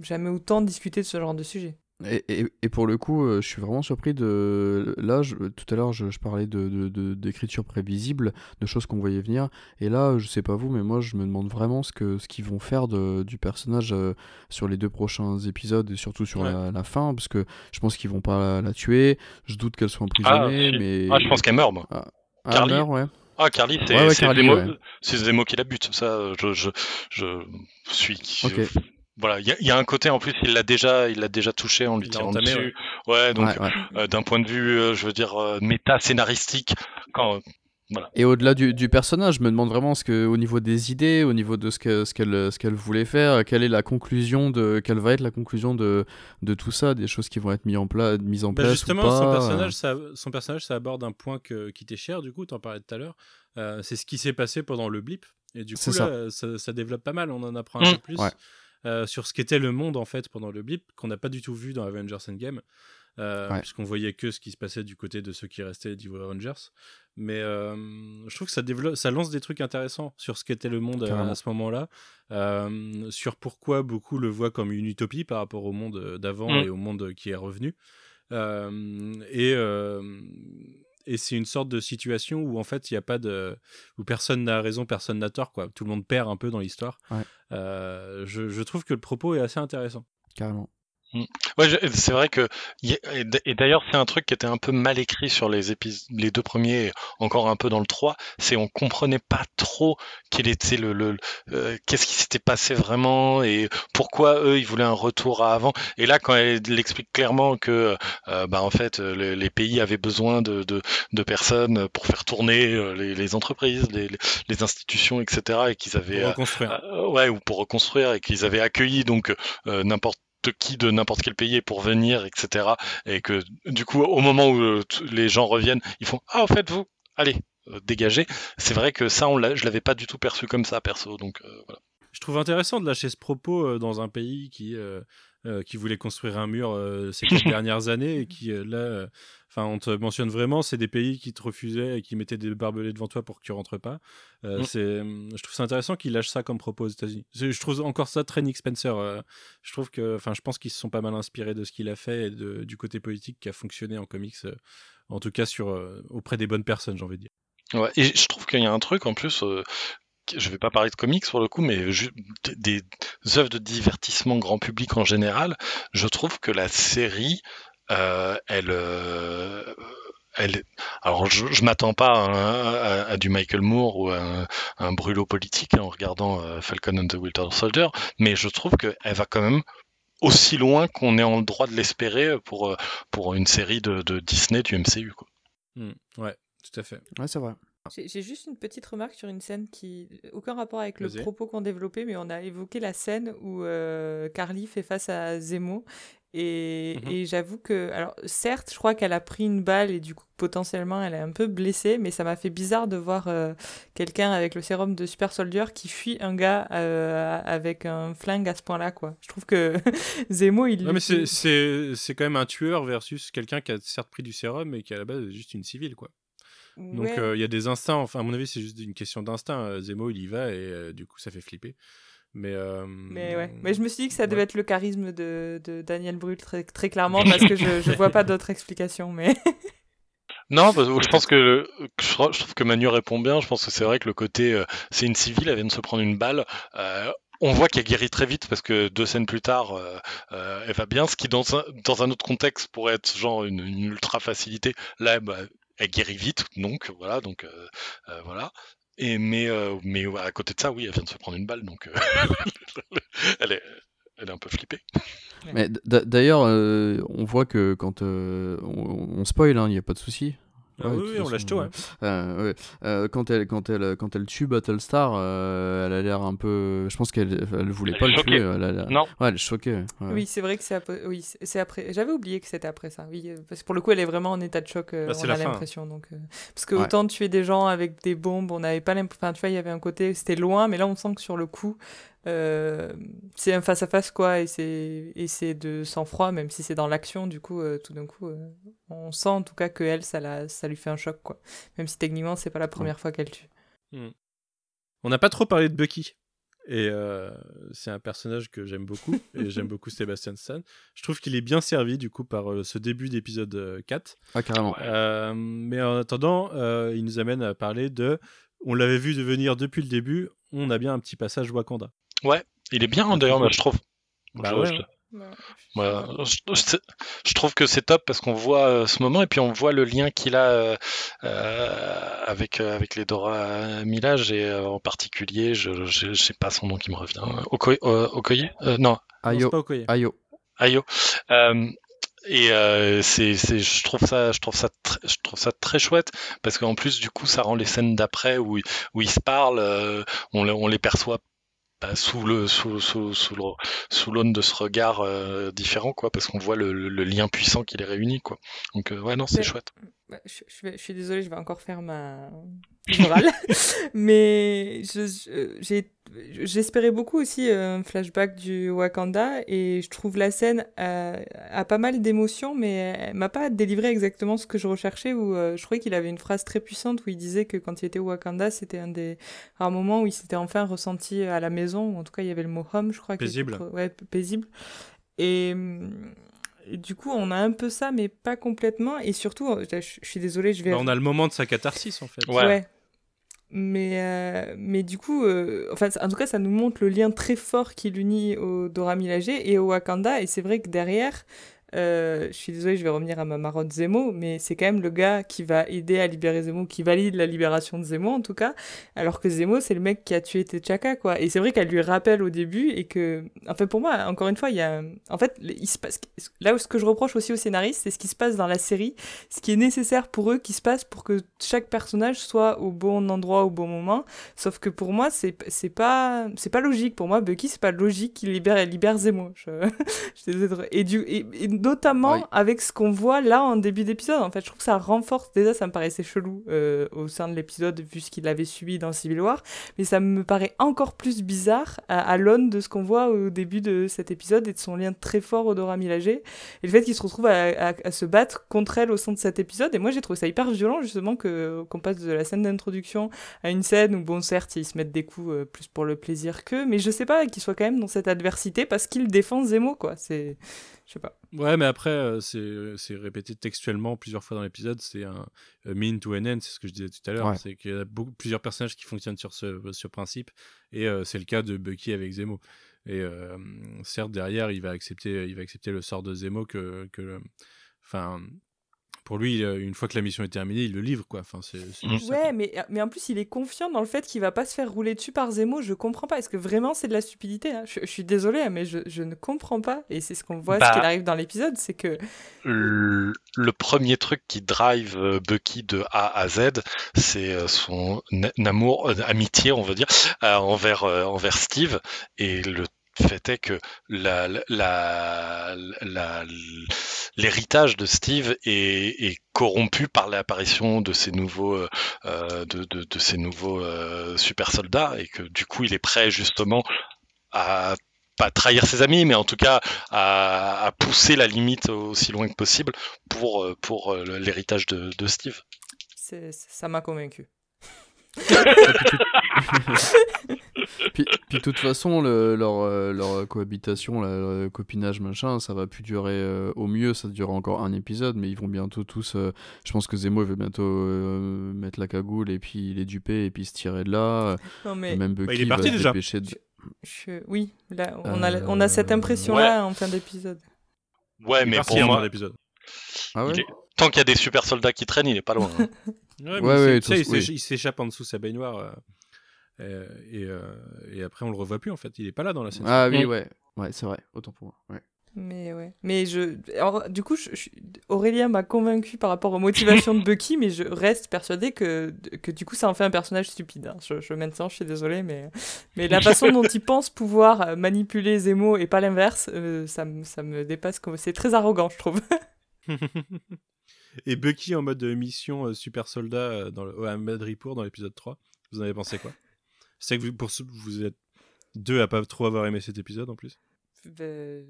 jamais autant discuté de ce genre de sujet. Et, et- et pour le coup, euh, je suis vraiment surpris de. Là, je- tout à l'heure, je, je parlais de, de- de- d'écriture prévisible, de choses qu'on voyait venir. Et là, je sais pas vous, mais moi, je me demande vraiment ce que ce qu'ils vont faire de, du personnage euh, sur les deux prochains épisodes et surtout sur Ouais. la, la fin, parce que je pense qu'ils vont pas la, la tuer. Je doute qu'elle soit emprisonnée, Ah, mais. Ah, je pense qu'elle meurt, moi. Ah, Carly. elle meurt, ouais. Ah, Carly, c'est Ouais, ouais, c'est Carly, des, mots- ouais. c'est des mots qui la butent. Ça, je, je, je suis. Voilà, il y, a- il y a un côté en plus, il l'a déjà, il l'a déjà touché en lui tirant dessus. Ouais, donc Ouais, ouais. euh, d'un point de vue, euh, je veux dire, euh, méta scénaristique, quand Et au-delà du, du personnage, je me demande vraiment ce que, au niveau des idées, au niveau de ce que- ce qu'elle ce qu'elle voulait faire, quelle est la conclusion de, quelle va être la conclusion de, de tout ça, des choses qui vont être mises en, pla- mises en Bah, place justement, ou pas. son personnage, ça, son personnage, ça aborde un point que, qui t'est cher, du coup, t'en parlais tout à l'heure. Euh, c'est ce qui s'est passé pendant le blip. Et du coup, là, ça. Ça, développe pas mal, on en apprend un Mm. peu plus Ouais. Euh, sur ce qu'était le monde, en fait, pendant le blip, qu'on n'a pas du tout vu dans Avengers Endgame. Euh, Ouais. Puisqu'on voyait que ce qui se passait du côté de ceux qui restaient d'Evil Avengers. Mais euh, je trouve que ça, développe, ça lance des trucs intéressants sur ce qu'était le monde euh, Carrément. à ce moment-là. Euh, sur pourquoi beaucoup le voient comme une utopie par rapport au monde d'avant Mm. et au monde qui est revenu. Euh, et euh, et c'est une sorte de situation où en fait il y a pas de où personne n'a raison personne n'a tort quoi tout le monde perd un peu dans l'histoire Ouais. Euh, je, je trouve que le propos est assez intéressant Carrément. Ouais, je- c'est vrai que et d'ailleurs c'est un truc qui était un peu mal écrit sur les épis- les deux premiers, encore un peu dans le 3, c'est on comprenait pas trop quel était le, le euh, qu'est-ce qui s'était passé vraiment et pourquoi eux ils voulaient un retour à avant. Et là quand elle explique clairement que euh, bah en fait euh, les, les pays avaient besoin de, de, de personnes pour faire tourner euh, les, les entreprises, les, les- institutions, etc. et qu'ils avaient pour euh, reconstruire euh, ouais, ou pour reconstruire, et qu'ils avaient accueilli donc euh, n'importe qui de n'importe quel pays pour venir, etc. Et que du coup, au moment où euh, les gens reviennent, ils font ah, au fait vous, allez, euh, dégagez. C'est vrai que ça, on je l'avais pas du tout perçu comme ça, perso. Donc euh, voilà. je trouve intéressant de lâcher ce propos euh, dans un pays qui euh, qui voulait construire un mur ces [laughs] quatre dernières années et qui là enfin on te mentionne vraiment c'est des pays qui te refusaient et qui mettaient des barbelés devant toi pour que tu rentres pas Euh, Mm. c'est je trouve ça intéressant qu'ils lâchent ça comme propos aux États-Unis je trouve encore ça très Nick Spencer euh, je trouve que enfin je pense qu'ils se sont pas mal inspirés de ce qu'il a fait et de- du côté politique qui a fonctionné en comics euh, en tout cas sur auprès des bonnes personnes j'ai envie de dire Ouais, et je trouve qu'il y a un truc en plus. je vais pas parler de comics pour le coup, mais des, œuvres de divertissement grand public en général. Je trouve que la série, elle, euh, elle, alors je, je m'attends pas à, un- à- à du Michael Moore ou à un, un brûlot politique hein, en regardant euh, Falcon and the Winter Soldier, mais je trouve qu'elle va quand même aussi loin qu'on est en droit de l'espérer pour, euh, pour une série de, de Disney du MCU. Quoi. Mm. ouais tout à fait Ouais, c'est vrai. J'ai juste une petite remarque sur une scène qui aucun rapport avec le propos qu'on développait, mais on a évoqué la scène où euh, Carly fait face à Zemo. Et, Mhm. et j'avoue que, alors certes, je crois qu'elle a pris une balle et du coup potentiellement elle est un peu blessée, mais ça m'a fait bizarre de voir euh, quelqu'un avec le sérum de Super Soldier qui fuit un gars euh, avec un flingue à ce point-là, quoi. Je trouve que [laughs] Zemo, il. Ouais, mais c'est- c'est c'est quand même un tueur versus quelqu'un qui a certes pris du sérum mais qui à la base est juste une civile quoi. Donc Ouais. euh, il y a des instincts, enfin à mon avis c'est juste une question d'instinct. Zemo il y va et euh, du coup ça fait flipper. Mais, euh, Mais ouais, mais je me suis dit que ça devait être le charisme de, de Daniel Brühl très, très clairement [laughs] parce que je, je vois pas d'autre explication. Mais [laughs] Non, parce que je pense que je trouve je trouve que Manu répond bien. Je pense que c'est vrai que le côté euh, c'est une civile, elle vient de se prendre une balle. euh, on voit qu'elle guérit très vite parce que deux scènes plus tard, euh, euh, elle va bien. Ce qui dans un, dans un autre contexte pourrait être genre une, une ultra facilité. Là, bah, elle guérit vite, donc voilà, donc euh, voilà. Et mais euh, mais à côté de ça, oui, elle vient de se prendre une balle, donc euh, [laughs] elle est elle est un peu flippée. Mais d'ailleurs, euh, on voit que quand euh, on, on spoil, il n'y a pas de souci. Ah oui, on tout, ouais. euh, ouais. Euh, quand elle quand elle quand elle tue Battlestar, euh, elle a l'air un peu. Je pense qu'elle elle voulait Elle pas le tuer. Elle a l'air- Non, Ouais, elle est choquée. ouais. oui, c'est vrai que c'est après. Oui, c'est après. J'avais oublié que c'était après ça. Oui, parce que pour le coup, elle est vraiment en état de choc. Bah, c'est on la a fin. l'impression. Donc, euh, parce que Ouais. autant tuer des gens avec des bombes, on n'avait pas l'impression. Enfin, tu vois, il y avait un côté, c'était loin, mais là, on sent que sur le coup, euh, c'est un face à face quoi, et c'est et c'est de sang froid, même si c'est dans l'action. Du coup, euh, tout d'un coup, euh, on sent en tout cas que elle, ça la, ça lui fait un choc quoi. Même si techniquement, c'est pas la première fois qu'elle tue. On n'a pas trop parlé de Bucky. Et euh, c'est un personnage que j'aime beaucoup. et [laughs] j'aime beaucoup Sebastian Stan. Je trouve qu'il est bien servi du coup par euh, ce début d'épisode euh, 4. Ah, carrément. Euh, mais en attendant, euh, il nous amène à parler de. On l'avait vu devenir depuis le début. On a bien un petit passage Wakanda. Il est bien hein, d'ailleurs, je trouve. Bah Je- ouais, je- hein. Je, je- je trouve que c'est top parce qu'on voit euh, ce moment et puis on voit le lien qu'il a euh, euh, avec, euh, avec les Dora Milaje et euh, en particulier, je, je, je sais pas son nom qui me revient. Okoye, euh, Okoye Euh, Non, Ayo. pas Okoye. Ayo. Ayo. Euh, et euh, c'est, c'est, je trouve ça, je trouve ça, je trouve ça très chouette parce qu'en plus du coup, ça rend les scènes d'après où, ils- où ils se parlent, euh, on les perçoit bah, sous le, sous, sous, sous le, sous l'aune de ce regard euh, différent, quoi, parce qu'on voit le, lien puissant qui les réunit, quoi. Donc euh, ouais, non, c'est Mais- chouette. Bah, je, je vais- je suis désolée, je vais encore faire ma morale. [laughs] Mais j'ai- j'espérais beaucoup aussi un flashback du Wakanda et je trouve la scène a, a pas mal d'émotions, mais elle m'a pas délivré exactement ce que je recherchais. Où euh, je trouvais qu'il avait une phrase très puissante où il disait que quand il était au Wakanda, c'était un des rares moments où il s'était enfin ressenti à la maison, ou en tout cas il y avait le mot home, je crois. était Paisible. ouais. Et, et du coup, on a un peu ça, mais pas complètement. Et surtout, euh, je, je suis désolée, je vais. Bah, on a le moment de sa catharsis en fait. Ouais. Mais, euh, mais du coup, euh, enfin, en tout cas, ça nous montre le lien très fort qui l'unit au Dora Milaje et au Wakanda. Et c'est vrai que derrière, euh, je suis désolée, je vais revenir à ma marotte Zemo, mais c'est quand même le gars qui va aider à libérer Zemo, qui valide la libération de Zemo en tout cas, alors que Zemo, c'est le mec qui a tué T'Chaka, quoi. Et c'est vrai qu'elle lui rappelle au début et que, enfin, pour moi, encore une fois, il y a, en fait, là où ce que je reproche aussi aux scénaristes, c'est ce qui se passe dans la série, ce qui est nécessaire pour eux, qui se passe pour que chaque personnage soit au bon endroit au bon moment. Sauf que pour moi, c'est c'est pas c'est pas logique. Pour moi, Bucky, c'est pas logique qu'il libère libère Zemo. Je, [laughs] je Et du et notamment Oui. avec ce qu'on voit là en début d'épisode. En fait, je trouve que ça renforce. Déjà, ça me paraissait chelou euh, au sein de l'épisode vu ce qu'il avait subi dans Civil War, mais ça me paraît encore plus bizarre à, à l'aune de ce qu'on voit au début de cet épisode et de son lien très fort au Dora Milaje et le fait qu'il se retrouve à, à- à se battre contre elle au sein de cet épisode. Et moi, j'ai trouvé ça hyper violent, justement, que qu'on passe de la scène d'introduction à une scène où, bon, certes, ils se mettent des coups euh, plus pour le plaisir qu'eux, mais je sais pas, qu'ils soient quand même dans cette adversité parce qu'il défend Zemo, quoi. C'est. Je sais pas. Ouais, mais après, euh, c'est c'est répété textuellement plusieurs fois dans l'épisode. C'est un euh, mean to an end, c'est ce que je disais tout à l'heure. Ouais. C'est qu'il y a beaucoup, plusieurs personnages qui fonctionnent sur ce, ce principe. Et euh, c'est le cas de Bucky avec Zemo. Et euh, certes, derrière, il va accepter, il va accepter le sort de Zemo que. que enfin. Pour lui, euh, une fois que la mission est terminée, il le livre, quoi. Enfin, c'est c'est Mm. ça, Ouais, mais, mais en plus, il est confiant dans le fait qu'il va pas se faire rouler dessus par Zemo. Je comprends pas. Est-ce que vraiment c'est de la stupidité hein? Je, je suis désolée, hein, mais je, je ne comprends pas. Et c'est ce qu'on voit, Bah. ce qui arrive dans l'épisode, c'est que. Le, le premier truc qui drive euh, Bucky de A à Z, c'est euh, son amour, euh, amitié, on va dire, euh, envers, euh, envers Steve. Et le fait est que la, la, la- l'héritage de Steve est, est corrompu par l'apparition de ces nouveaux, euh, euh, de, de, de ces nouveaux euh, super soldats et que du coup il est prêt justement à pas trahir ses amis, mais en tout cas à, à pousser la limite aussi loin que possible pour, pour l'héritage de, de Steve. ça m'a convaincu. [laughs] Puis, puis de toute façon, le- leur, euh, leur cohabitation, leur copinage, machin, ça va plus durer euh, au mieux, ça durera encore un épisode, mais ils vont bientôt tous. euh, je pense que Zemo il veut bientôt euh, mettre la cagoule et puis les duper et puis se tirer de là. Non, mais Même Bucky il est parti va déjà. dépêcher de. je- oui, là, on, a, on a cette impression-là en fin d'épisode. Ouais, mais pour moi, l'épisode. Ah ouais il est- tant qu'il y a des super soldats qui traînent, il est pas loin. hein. [laughs] Ouais, mais Ouais, il ouais, s'échappe en dessous de sa baignoire. Euh, euh, et, euh, et après, on le revoit plus en fait. Il est pas là dans la scène. Ah oui, Mm. ouais. Ouais, c'est vrai, autant pour moi. Ouais. Mais ouais. Mais je. alors, du coup, je, je- Aurélien m'a convaincu par rapport aux motivations de Bucky, mais je reste persuadée que, que du coup, ça en fait un personnage stupide. hein. Je, je maintenant, je suis désolée, mais, mais la façon dont il pense pouvoir manipuler Zemo et pas l'inverse, euh, ça, me- ça me dépasse. comme- C'est très arrogant, je trouve. [laughs] et Bucky en mode mission euh, super soldat euh, dans le, à Madripour dans l'épisode 3. Vous en avez pensé quoi? C'est que vous, pour, vous êtes deux à pas trop avoir aimé cet épisode en plus. Ben,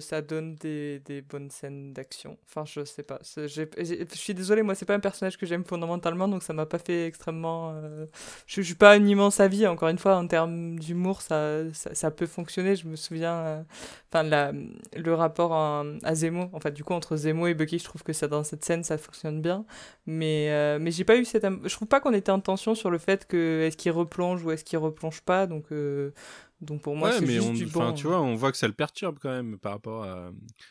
ça donne des, des bonnes scènes d'action. Enfin, je sais pas. Je suis désolée, moi, c'est pas un personnage que j'aime fondamentalement, donc ça m'a pas fait extrêmement. euh, Je, suis pas un immense avis, encore une fois, en termes d'humour, ça, ça, peut fonctionner. Je me souviens. euh, Enfin, la, le rapport à, à Zemo, enfin, du coup, entre Zemo et Bucky, je trouve que ça, dans cette scène, ça fonctionne bien. Mais, euh, mais j'ai pas eu cette. Je trouve pas qu'on était en tension sur le fait que est-ce qu'il replonge ou est-ce qu'il replonge pas, donc. Donc pour moi, ouais, c'est mais juste on, du enfin, bon. tu vois, on voit que ça le perturbe quand même par rapport à.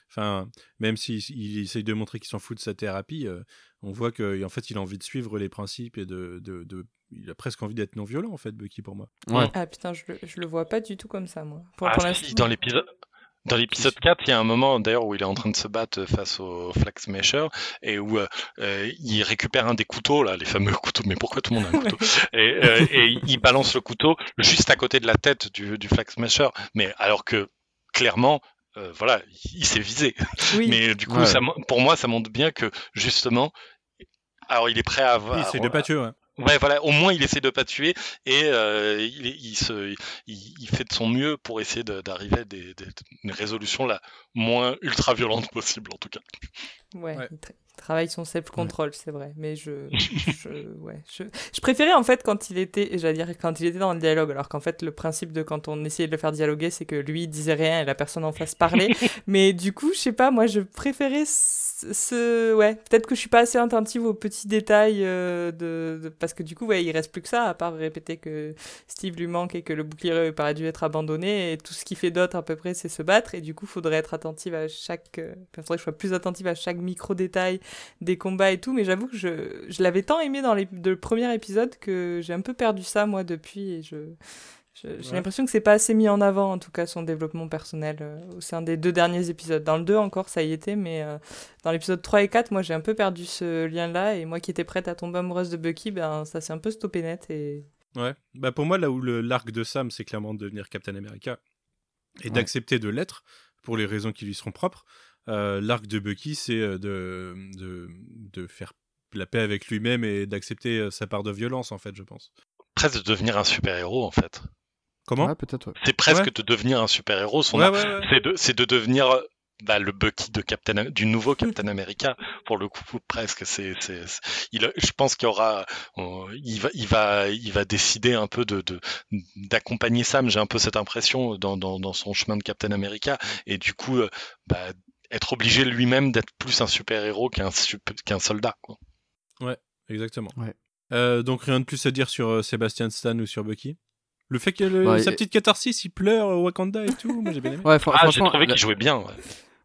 Enfin, même s'il il essaye de montrer qu'il s'en fout de sa thérapie, euh, on voit qu'en fait, il a envie de suivre les principes et de. de, de- Il a presque envie d'être non violent en fait, Bucky pour moi. Ouais. Ah putain, je le, je le vois pas du tout comme ça, moi. Pour, Ah, pour si, l'instant. dans l'épisode. Dans l'épisode 4, il y a un moment d'ailleurs où il est en train de se battre face au Flax Mesher et où euh, euh, il récupère un des couteaux, là, les fameux [laughs] couteaux, mais pourquoi tout le monde a un couteau? Et, euh, et il balance le couteau juste à côté de la tête du, du Flax Mesher, mais alors que clairement, euh, voilà, il, s'est visé. Oui, Mais du coup, Ouais. ça, pour moi, ça montre bien que justement, alors il est prêt à avoir. Il essaie de pas tuer, ouais. Ouais, voilà, au moins il essaie de pas tuer et euh, il, se, il, fait de son mieux pour essayer d'arriver à des, des- une résolution la moins ultra violente possible en tout cas. Ouais, Ouais. Il, tra- il travaille son self-control, c'est vrai. Mais je, [laughs] je, ouais, je, je préférais en fait quand il était, j'allais dire quand il était dans le dialogue, alors qu'en fait le principe de quand on essayait de le faire dialoguer, c'est que lui il disait rien et la personne en face parlait. [laughs] mais du coup, je sais pas, moi je préférais ce, ouais, peut-être que je suis pas assez attentive aux petits détails euh, de, de- parce que du coup, ouais, il reste plus que ça à part répéter que Steve lui manque et que le bouclier paraît dû être abandonné et tout ce qu'il fait d'autre à peu près c'est se battre et du coup faudrait être attentive à chaque euh, faudrait que je sois plus attentive à chaque micro détail des combats et tout mais j'avoue que je, je l'avais tant aimé dans les, le premier épisode que j'ai un peu perdu ça moi depuis et je j'ai Ouais. l'impression que c'est pas assez mis en avant en tout cas son développement personnel euh, au sein des deux derniers épisodes dans le 2 encore ça y était mais euh, dans l'épisode 3 et 4 moi j'ai un peu perdu ce lien là et moi qui étais prête à tomber amoureuse de Bucky ben ça s'est un peu stoppé net et Ouais. Bah pour moi, là où l'arc de Sam, c'est clairement de devenir Captain America et Ouais. d'accepter de l'être pour les raisons qui lui seront propres. Euh, l'arc de Bucky, c'est euh, de, de, de faire la paix avec lui-même et d'accepter euh, sa part de violence, en fait, je pense. Presque de devenir un super-héros en fait. Comment? Ouais, peut-être, ouais. C'est presque Ouais. de devenir un super-héros. Son Ouais, ar- ouais, ouais. C'est de, c'est de devenir bah, le Bucky de Captain, du nouveau Captain America pour le coup presque. C'est, c'est, c'est- il, je pense qu'il y aura, on- il va, il va, il va décider un peu de, de d'accompagner Sam. J'ai un peu cette impression dans, dans, dans son chemin de Captain America et du coup, bah, être obligé lui-même d'être plus un super-héros qu'un soldat. Quoi. Exactement. Ouais. Euh, donc rien de plus à dire sur euh, Sebastian Stan ou sur Bucky. Le fait que le- Ouais, sa et- petite catharsis, il pleure au Wakanda et tout, moi j'ai bien aimé. Ouais, fr- Ah, j'ai franchement, trouvé la- qu'il jouait bien. ouais.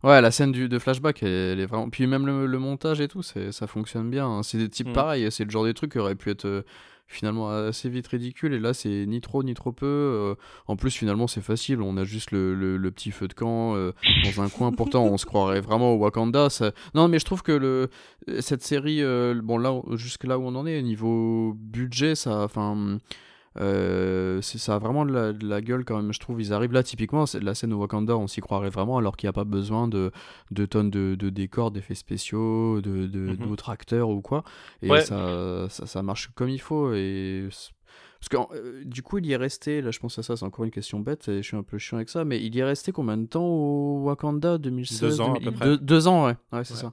Ouais, la scène du, de flashback, elle, elle est vraiment. Puis même le, le montage et tout, c'est, ça fonctionne bien. hein. C'est des types Mm. pareils, c'est le genre des trucs qui auraient pu être euh, finalement assez vite ridicules. Et là, c'est ni trop ni trop peu. euh, en plus, finalement, c'est facile. On a juste le, le- le petit feu de camp euh, dans un coin. Pourtant, on se croirait vraiment au Wakanda. ça- Non, mais je trouve que le, cette série, euh, bon, là, jusque là où on en est, niveau budget, ça. Enfin. Euh, ça a vraiment de la, de la gueule quand même je trouve ils arrivent là typiquement c'est la scène au Wakanda on s'y croirait vraiment alors qu'il n'y a pas besoin de, de tonnes de, de décors d'effets spéciaux de de- Mhm. d'autres acteurs ou quoi et Ouais. ça, ça ça marche comme il faut et parce que euh, du coup il y est resté là je pense à ça c'est encore une question bête et je suis un peu chiant avec ça mais il y est resté combien de temps au Wakanda? 2016 Deux ans, à peu 2000 près. deux, deux ans ouais ouais c'est Ouais. ça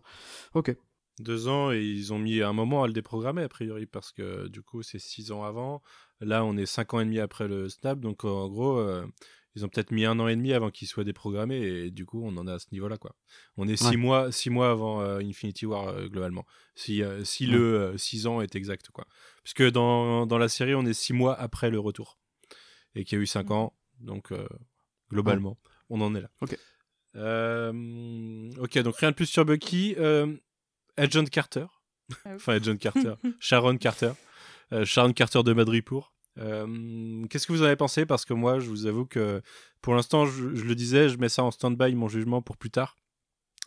ok Deux ans et ils ont mis un moment à le déprogrammer a priori parce que du coup c'est six ans avant. Là on est cinq ans et demi après le snap donc en gros euh, ils ont peut-être mis un an et demi avant qu'il soit déprogrammé et du coup on en a à ce niveau-là quoi. On est six Ouais. mois six mois avant euh, Infinity War euh, globalement. Si euh, si Ouais. le euh, six ans est exact quoi. Parce que dans dans la série on est six mois après le retour et qu'il y a eu cinq Mhm. ans donc euh, globalement on en est là. Ok. Euh, ok donc rien de plus sur Bucky. Euh, Agent Carter. Ah enfin Agent Carter. [laughs] Sharon Carter. Euh, Sharon Carter de Madripour. Euh, Qu'est-ce que vous en avez pensé? Parce que moi, je vous avoue que pour l'instant, je, je le disais, je mets ça en stand-by, mon jugement, pour plus tard,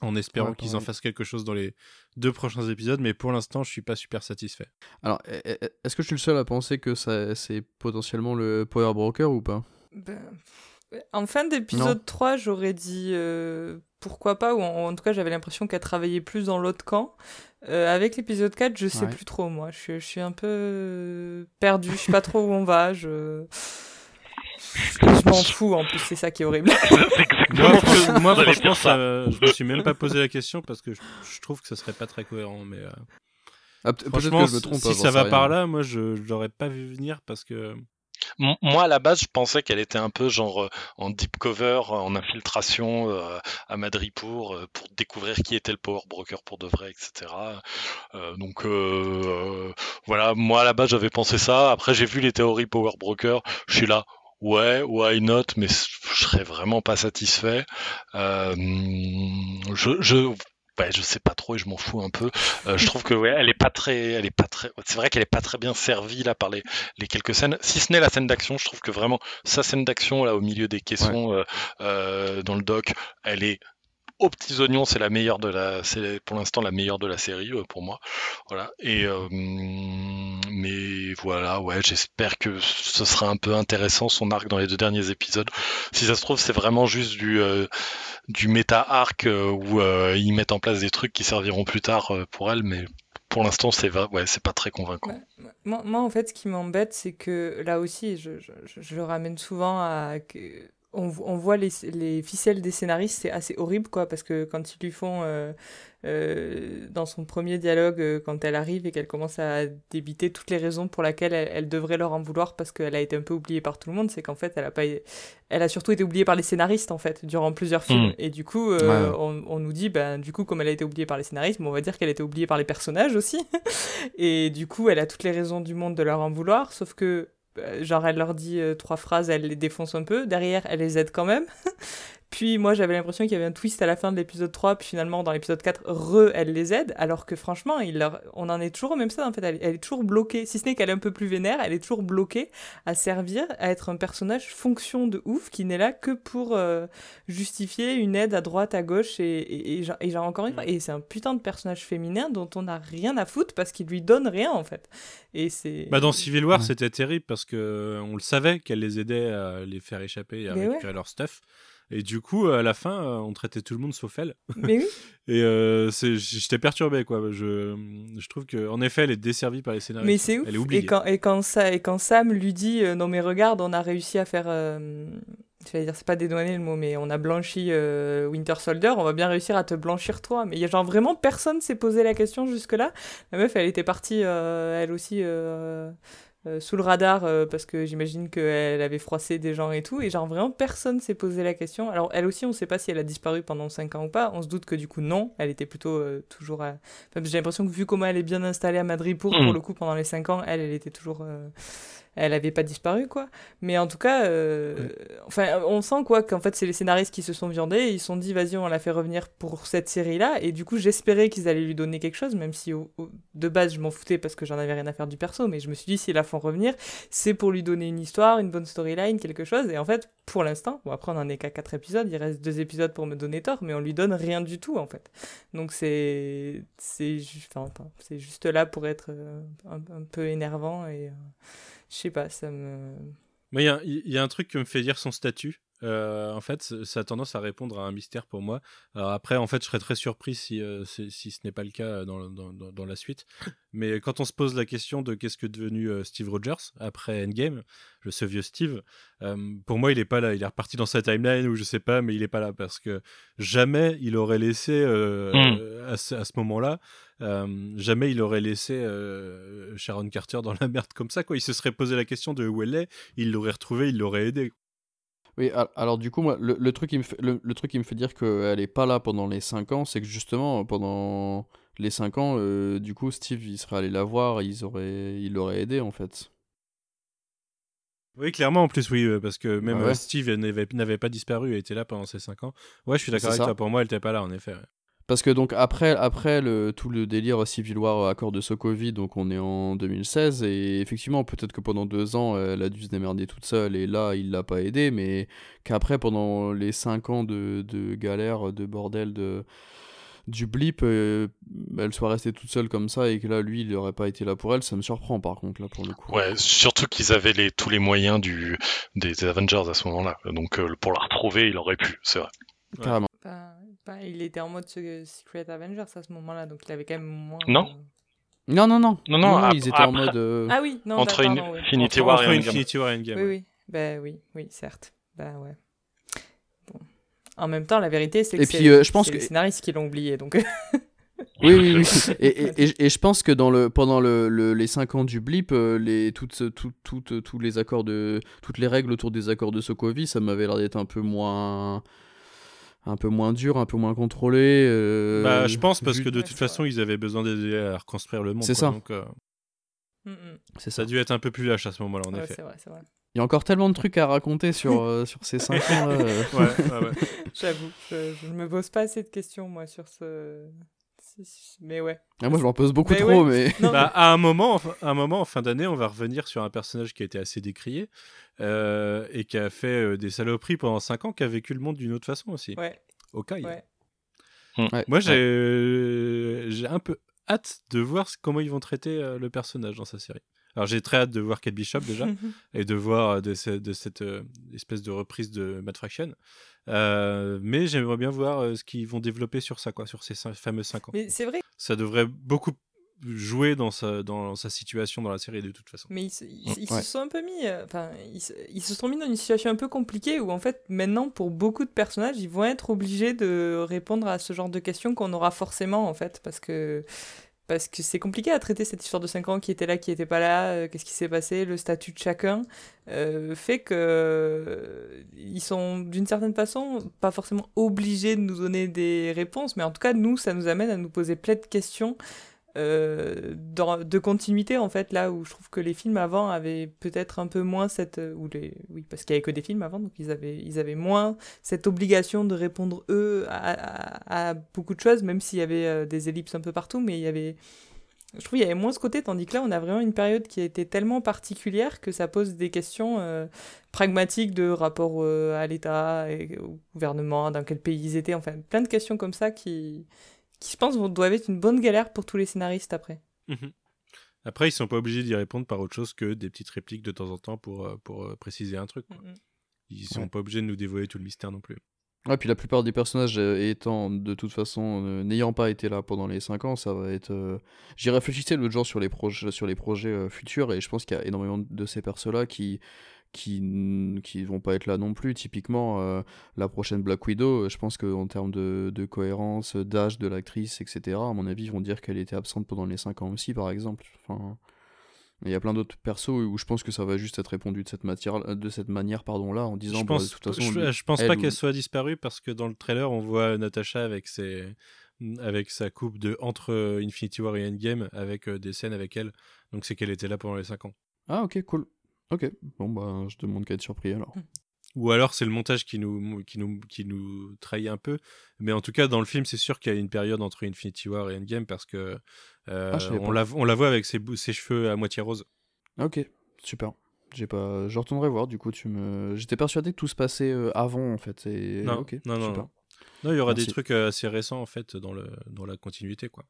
en espérant Ouais, qu'ils en fassent quelque chose dans les deux prochains épisodes, mais pour l'instant, je suis pas super satisfait. Alors, e- e- est-ce que je suis le seul à penser que ça, c'est potentiellement le Power Broker ou pas? Ben, en fin d'épisode 3, j'aurais dit euh, pourquoi pas, ou en, en tout cas j'avais l'impression qu'elle travaillait plus dans l'autre camp. Euh, avec l'épisode 4, je sais Ouais. plus trop moi, je, suis- je suis un peu perdu, je sais pas trop où on va, je... Je m'en fous en plus, c'est ça qui est horrible. [laughs] Moi, fran- moi, franchement, ça. je me suis même pas posé la question parce que je, je trouve que ça serait pas très cohérent. Mais euh, Ah, franchement, que je me trompe. si hein, ça va par là, moi, je, l'aurais pas vu venir parce que Moi, à la base, je pensais qu'elle était un peu genre euh, en deep cover, en infiltration euh, à Madripour euh, pour découvrir qui était le power broker pour de vrai, etc. Donc voilà, moi à la base j'avais pensé ça. Après j'ai vu les théories power broker, je suis là. Ouais, why not, mais je serais vraiment pas satisfait. Je, ouais, je sais pas trop et je m'en fous un peu. Euh, je trouve que ouais, elle est pas très, elle est pas très. C'est vrai qu'elle est pas très bien servie là par les, les quelques scènes. Si ce n'est la scène d'action, je trouve que vraiment sa scène d'action là au milieu des caissons euh, euh, dans le dock, elle est aux petits oignons, c'est la meilleure de la, c'est pour l'instant la meilleure de la série pour moi. Voilà. Et euh, voilà, ouais, j'espère que ce sera un peu intéressant son arc dans les deux derniers épisodes. Si ça se trouve, c'est vraiment juste du euh, du méta arc euh, où euh, ils mettent en place des trucs qui serviront plus tard pour elle, mais pour l'instant, c'est ouais, pas très convaincant. Moi, en fait, ce qui m'embête, c'est que là aussi, je, je- je- je le ramène souvent à. On, on voit les, les ficelles des scénaristes, c'est assez horrible, quoi, parce que quand ils lui font. euh, euh, dans son premier dialogue, euh, quand elle arrive et qu'elle commence à débiter toutes les raisons pour lesquelles elle, elle devrait leur en vouloir parce qu'elle a été un peu oubliée par tout le monde, c'est qu'en fait, elle a pas, elle a surtout été oubliée par les scénaristes en fait durant plusieurs films. Mm. Et du coup, euh, Ouais, on, on nous dit, ben du coup, comme elle a été oubliée par les scénaristes, on va dire qu'elle a été oubliée par les personnages aussi. [laughs] Et du coup, elle a toutes les raisons du monde de leur en vouloir, sauf que, genre, elle leur dit euh, trois phrases, elle les défonce un peu. Derrière, elle les aide quand même. [laughs] puis moi, j'avais l'impression qu'il y avait un twist à la fin de l'épisode 3, puis finalement, dans l'épisode 4, re, elle les aide, alors que franchement, il leur... on en est toujours au même stade, en fait. Elle, elle est toujours bloquée, si ce n'est qu'elle est un peu plus vénère, elle est toujours bloquée à servir, à être un personnage fonction de ouf, qui n'est là que pour euh, justifier une aide à droite, à gauche, et, et, et, genre- et genre, encore une fois, et c'est un putain de personnage féminin dont on n'a rien à foutre parce qu'il lui donne rien, en fait. Et c'est... Bah dans Civil War, Ouais. c'était terrible parce que euh, on le savait qu'elle les aidait à les faire échapper et à Mais ouais. récupérer leur stuff. Et du coup, à la fin, euh, on traitait tout le monde sauf elle. Mais oui, [laughs] Et euh, j'étais perturbé, quoi. Je, je trouve que, en effet, elle est desservie par les scénaristes. mais c'est ouf. Elle est oubliée. Et quand, et, quand ça, et quand Sam lui dit euh, Non, mais regarde, on a réussi à faire. euh, J'allais dire, c'est pas dédouaner le mot, mais on a blanchi Winter Soldier, on va bien réussir à te blanchir toi. Mais il y a genre vraiment personne s'est posé la question jusque-là. La meuf, elle était partie, elle aussi, euh, sous le radar, euh, parce que j'imagine qu'elle avait froissé des gens et tout. Et genre vraiment personne s'est posé la question. Alors elle aussi, on sait pas si elle a disparu pendant 5 ans ou pas. On se doute que du coup, non, elle était plutôt euh, toujours à... Enfin, j'ai l'impression que vu comment elle est bien installée à Madrid pour, pour le coup, pendant les 5 ans, elle, elle était toujours... elle avait pas disparu quoi. Mais en tout cas euh, enfin on sent quoi qu'en fait c'est les scénaristes qui se sont viandés et ils se sont dit vas-y on la fait revenir pour cette série là et du coup j'espérais qu'ils allaient lui donner quelque chose même si au- au- de base je m'en foutais parce que j'en avais rien à faire du perso. Mais je me suis dit s'ils la font revenir c'est pour lui donner une histoire une bonne storyline quelque chose. Et en fait pour l'instant. Bon après on en est qu'à quatre épisodes. Il reste deux épisodes pour me donner tort mais on lui donne rien du tout en fait. Donc c'est c'est juste là pour être euh, un, peu énervant et euh, je sais pas ça me il y y a un truc qui me fait dire son statut. Euh, en fait, ça a tendance à répondre à un mystère pour moi. Alors après, en fait, je serais très surpris si, euh, si, si ce n'est pas le cas dans, dans, dans- dans la suite. [laughs] Mais quand on se pose la question de qu'est-ce que est devenu euh, Steve Rogers après Endgame, le ce vieux Steve, euh, pour moi, il est pas là. Il est reparti dans sa timeline ou je sais pas, mais il est pas là parce que jamais il aurait laissé euh, Mm. à ce, à ce moment-là, euh, jamais il aurait laissé euh, Sharon Carter dans la merde comme ça. Quoi. Il se serait posé la question de où elle est, il l'aurait retrouvée, il l'aurait aidé. Oui, al- alors du coup, moi, le, le truc qui me fait, le, le truc qui me fait dire qu'elle est pas là pendant les 5 ans, c'est que justement, pendant les 5 ans, euh, du coup, Steve, il serait allé la voir, ils auraient, il l'aurait aidé, en fait. Oui, clairement, en plus, oui, euh, parce que même Ah ouais. euh, Steve n'avait pas disparu, elle était là pendant ces 5 ans. Ouais, je suis d'accord avec ça. toi, pour moi, elle n'était pas là, en effet. Parce que donc après, après le, tout le délire Civil War accord de Sokovie, donc on est en 2016 et effectivement peut-être que pendant deux ans elle a dû se démerder toute seule et là il l'a pas aidé, mais qu'après pendant les cinq ans de, de galère, de bordel, de du blip, euh, elle soit restée toute seule comme ça et que là lui il aurait pas été là pour elle, ça me surprend par contre là pour le coup. Ouais, surtout qu'ils avaient les, tous les moyens du, des Avengers à ce moment-là. Donc euh, pour la retrouver, il aurait pu, c'est vrai. Carrément. Bah, bah, il était en mode Secret Avengers à ce moment-là, donc il avait quand même moins. Non. Non non non Non, non, ap- ils étaient en mode. euh, Ah oui, non, Entre bah, une- pardon, oui. Infinity Entre- War Entre et. Infinity War et Endgame. Oui, ouais. oui. Bah oui, oui, certes. Bah ouais. Bon. En même temps, la vérité, c'est que Et c'est puis, euh, je pense que- les scénaristes qui l'ont oublié, donc. [laughs] Oui, oui, oui. Et, et, et, et je pense que dans le, pendant le, le- les 5 ans du blip, euh, les, toutes, toutes, toutes, tous les accords de, toutes les règles autour des accords de Sokovie, ça m'avait l'air d'être un peu moins un peu moins dur, un peu moins contrôlé. euh, Bah, je pense parce que de toute façon, ils avaient besoin d'aider à reconstruire le monde. C'est ça. Donc, euh, Mm, mm. C'est ça ça. a dû être un peu plus lâche à ce moment-là, en Ouais, effet. vrai, vrai. Il y a encore tellement de trucs à raconter sur, [laughs] euh, sur ces 5 ans. là, euh. Ouais, ouais, ouais. [laughs] J'avoue, je, je ne me pose pas assez de questions, moi, sur ce. Mais ouais. Ah, moi, je m'en pose beaucoup Mais trop, ouais. mais. Non, [laughs] Bah, à un moment, en fin- à un moment, en fin d'année, on va revenir sur un personnage qui a été assez décrié euh, et qui a fait euh, des saloperies pendant 5 ans, qui a vécu le monde d'une autre façon aussi. ouais, ouais. Ouais, Moi, j'ai euh, un peu hâte de voir comment ils vont traiter euh, le personnage dans sa série. Alors, j'ai très hâte de voir Kate Bishop déjà [laughs] et de voir de, ce- de cette euh, espèce de reprise de Matt Fraction. Euh, mais j'aimerais bien voir euh, ce qu'ils vont développer sur ça, quoi, sur ces fameux 5 ans. Mais c'est vrai, Ça devrait beaucoup jouer dans sa, dans sa situation dans la série de toute façon. mais ils, se- ils- ils Ouais. se sont un peu mis. euh, Enfin, ils se sont mis dans une situation un peu compliquée où, en fait, maintenant, pour beaucoup de personnages, ils vont être obligés de répondre à ce genre de questions qu'on aura forcément, en fait, parce que. Parce que c'est compliqué à traiter cette histoire de 5 ans qui était là, qui était pas là, euh, qu'est-ce qui s'est passé, le statut de chacun, euh, fait que euh, ils sont d'une certaine façon pas forcément obligés de nous donner des réponses, mais en tout cas nous ça nous amène à nous poser plein de questions euh, de continuité en fait là où je trouve que les films avant avaient peut-être un peu moins cette euh, ou les oui parce qu'il y avait que des films avant donc ils avaient ils avaient moins cette obligation de répondre eux à, beaucoup de choses même s'il y avait euh, des ellipses un peu partout mais il y avait je trouve qu'il y avait moins ce côté tandis que là on a vraiment une période qui a été tellement particulière que ça pose des questions pragmatiques de rapport à l'État au gouvernement dans quel pays ils étaient enfin plein de questions comme ça qui qui je pense vont- doivent être une bonne galère pour tous les scénaristes après Mhm. Après, ils sont pas obligés d'y répondre par autre chose que des petites répliques de temps en temps pour, euh, pour euh, préciser un truc. quoi. Ils sont Ouais. pas obligés de nous dévoiler tout le mystère non plus. Ouais, puis la plupart des personnages euh, étant de toute façon euh, n'ayant pas été là pendant les 5 ans, ça va être. euh, J'y réfléchissais l'autre jour sur les projets, sur les projets euh, futurs et je pense qu'il y a énormément de ces persos-là qui qui qui vont pas être là non plus. Typiquement, euh, la prochaine Black Widow, euh, je pense qu'en termes de, de cohérence, d'âge de l'actrice, etc. À mon avis, ils vont dire qu'elle était absente pendant les 5 ans aussi, par exemple. Enfin. Il y a plein d'autres persos où je pense que ça va juste être répondu de cette matière, de cette manière, pardon, là, en disant Je bah, pense, de toute façon, je, je pense pas ou- qu'elle soit disparue parce que dans le trailer, on voit Natasha avec ses avec sa coupe de entre euh, Infinity War et Endgame avec euh, des scènes avec elle. Donc c'est qu'elle était là pendant les 5 ans. Ah ok cool. Ok bon bah je demande qu'à être surpris alors. Ou alors c'est le montage qui nous, qui, nous, qui nous trahit un peu. Mais en tout cas, dans le film, c'est sûr qu'il y a une période entre Infinity War et Endgame parce que euh, Ah, on, la, on la voit avec ses, bou- ses cheveux à moitié roses. Ah, Ok super. J'ai pas. Je retournerai voir du coup tu me. J'étais persuadé que tout se passait euh, avant en fait. Et... Non, non, non, super. non. Non, il y aura des trucs euh, assez récents en fait dans, le, dans la continuité. quoi.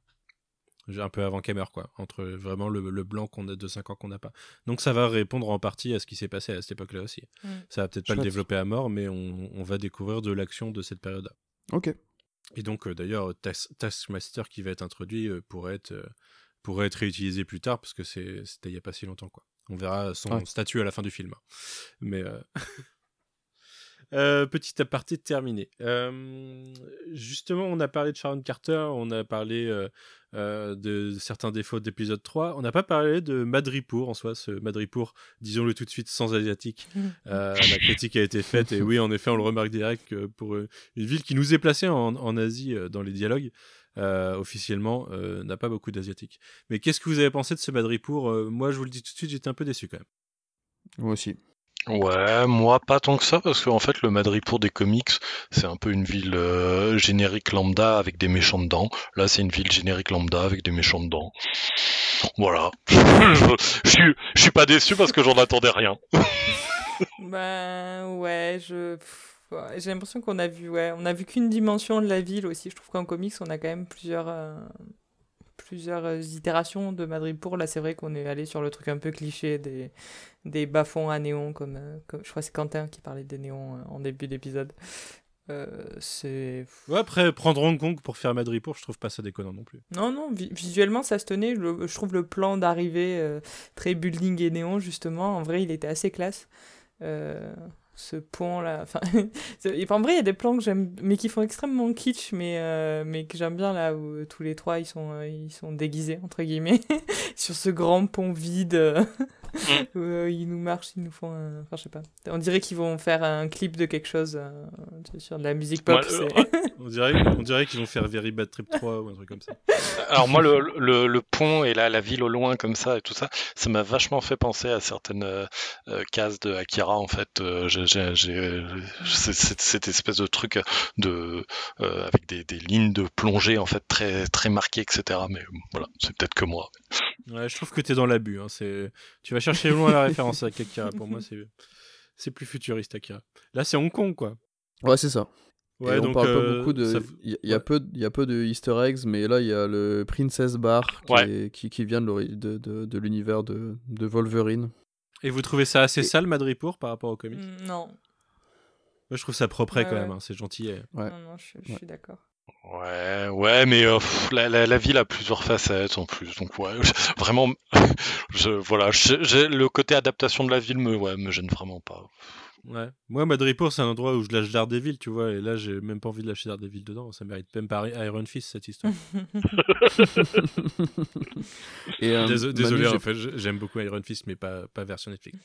Un peu avant qu'elle meure, quoi, entre vraiment le, le blanc qu'on a de 5 ans qu'on n'a pas. Donc ça va répondre en partie à ce qui s'est passé à cette époque-là aussi. Mm. Ça va peut-être pas le développer à mort, mais on, on va découvrir de l'action de cette période-là. Ok. Et donc, euh, d'ailleurs, Tas- Taskmaster qui va être introduit euh, pourrait, être, euh, pourrait être réutilisé plus tard, parce que c'est- c'était il n'y a pas si longtemps. Quoi. On verra son Ouais. statut à la fin du film. Mais. [laughs] euh, petit aparté terminé. Euh, justement, on a parlé de Sharon Carter, on a parlé euh, euh, de certains défauts d'épisode 3. On n'a pas parlé de Madripour en soi, ce Madripour, disons-le tout de suite, sans asiatique. [laughs] Euh, la critique a été faite et oui, en effet, on le remarque direct que pour une ville qui nous est placée en, en Asie euh, dans les dialogues, euh, officiellement, euh, n'a pas beaucoup d'asiatiques. Mais qu'est-ce que vous avez pensé de ce Madripour Euh, Moi, je vous le dis tout de suite, j'étais un peu déçu quand même. Moi aussi. Ouais, moi pas tant que ça, parce qu'en fait le Madripour des comics, c'est un peu une ville euh, générique lambda avec des méchants dedans. Là, c'est une ville générique lambda avec des méchants dedans. Voilà. [laughs] je, suis, suis pas déçu parce que j'en attendais rien. [laughs] Ben ouais, je j'ai l'impression qu'on a vu ouais, on a vu qu'une dimension de la ville aussi. Je trouve qu'en comics, on a quand même plusieurs euh, plusieurs euh, itérations de Madripour. Là, c'est vrai qu'on est allé sur le truc un peu cliché des des bas-fonds à néon comme, euh, comme je crois que c'est Quentin qui parlait des néons euh, en début d'épisode. Euh, c'est Ouais, après, prendre Hong Kong pour faire Madripour, je trouve pas ça déconnant non plus. non non, vi- visuellement ça se tenait. Je trouve le plan d'arrivée euh, très building et néon justement. En vrai, il était assez classe. Euh, ce pont là [laughs] enfin en vrai il y a des plans que j'aime mais qui font extrêmement kitsch mais euh, mais que j'aime bien là où euh, tous les trois ils sont euh, ils sont déguisés entre guillemets [laughs] sur ce grand pont vide euh, où euh, ils nous marchent ils nous font un... enfin je sais pas on dirait qu'ils vont faire un clip de quelque chose euh, tu sur de la musique pop euh, On dirait, on dirait qu'ils vont faire Very Bad Trip 3 ou un truc comme ça. Alors moi, le, le, le pont et la, la ville au loin comme ça et tout ça, ça m'a vachement fait penser à certaines euh, euh, cases de Akira en fait. Euh, c'est- cette espèce de truc de euh, avec des, des lignes de plongée en fait très très marquées, etc. Mais voilà, c'est peut-être que moi. Ouais, je trouve que t'es dans l'abus. Hein. C'est... Tu vas chercher loin la [laughs] référence à Akira. Pour moi, c'est... c'est plus futuriste, Akira. Là, c'est Hong Kong, quoi. Ouais, c'est ça. Ouais, Et donc, on parle euh, pas beaucoup de. ça- Il y, a ouais. peu, il y a peu de Easter eggs, mais là il y a le Princess Bar qui, Ouais. est- qui, qui vient de, de, de, de l'univers de, de Wolverine. Et vous trouvez ça assez Et- sale, Madripour, par rapport au comics Mm, non Moi, je trouve ça propre Ouais, quand même. hein, C'est gentil. et- Ouais. non non je, je Ouais. suis d'accord Ouais, ouais, mais euh, pff, la, la, la ville a plusieurs facettes en plus, donc ouais, je- [laughs] vraiment, je, voilà, je- j'ai- le côté adaptation de la ville me, ouais, me gêne vraiment pas. Ouais. Moi, Madripour, c'est un endroit où je lâche Daredevil, tu vois. Et là, j'ai même pas envie de lâcher Daredevil dedans. Ça mérite même pas Iron Fist, cette histoire. [laughs] [laughs] Et, euh, Manu, Désolé, j'ai- en fait, je- j'aime beaucoup Iron Fist, mais pas, pas version Netflix.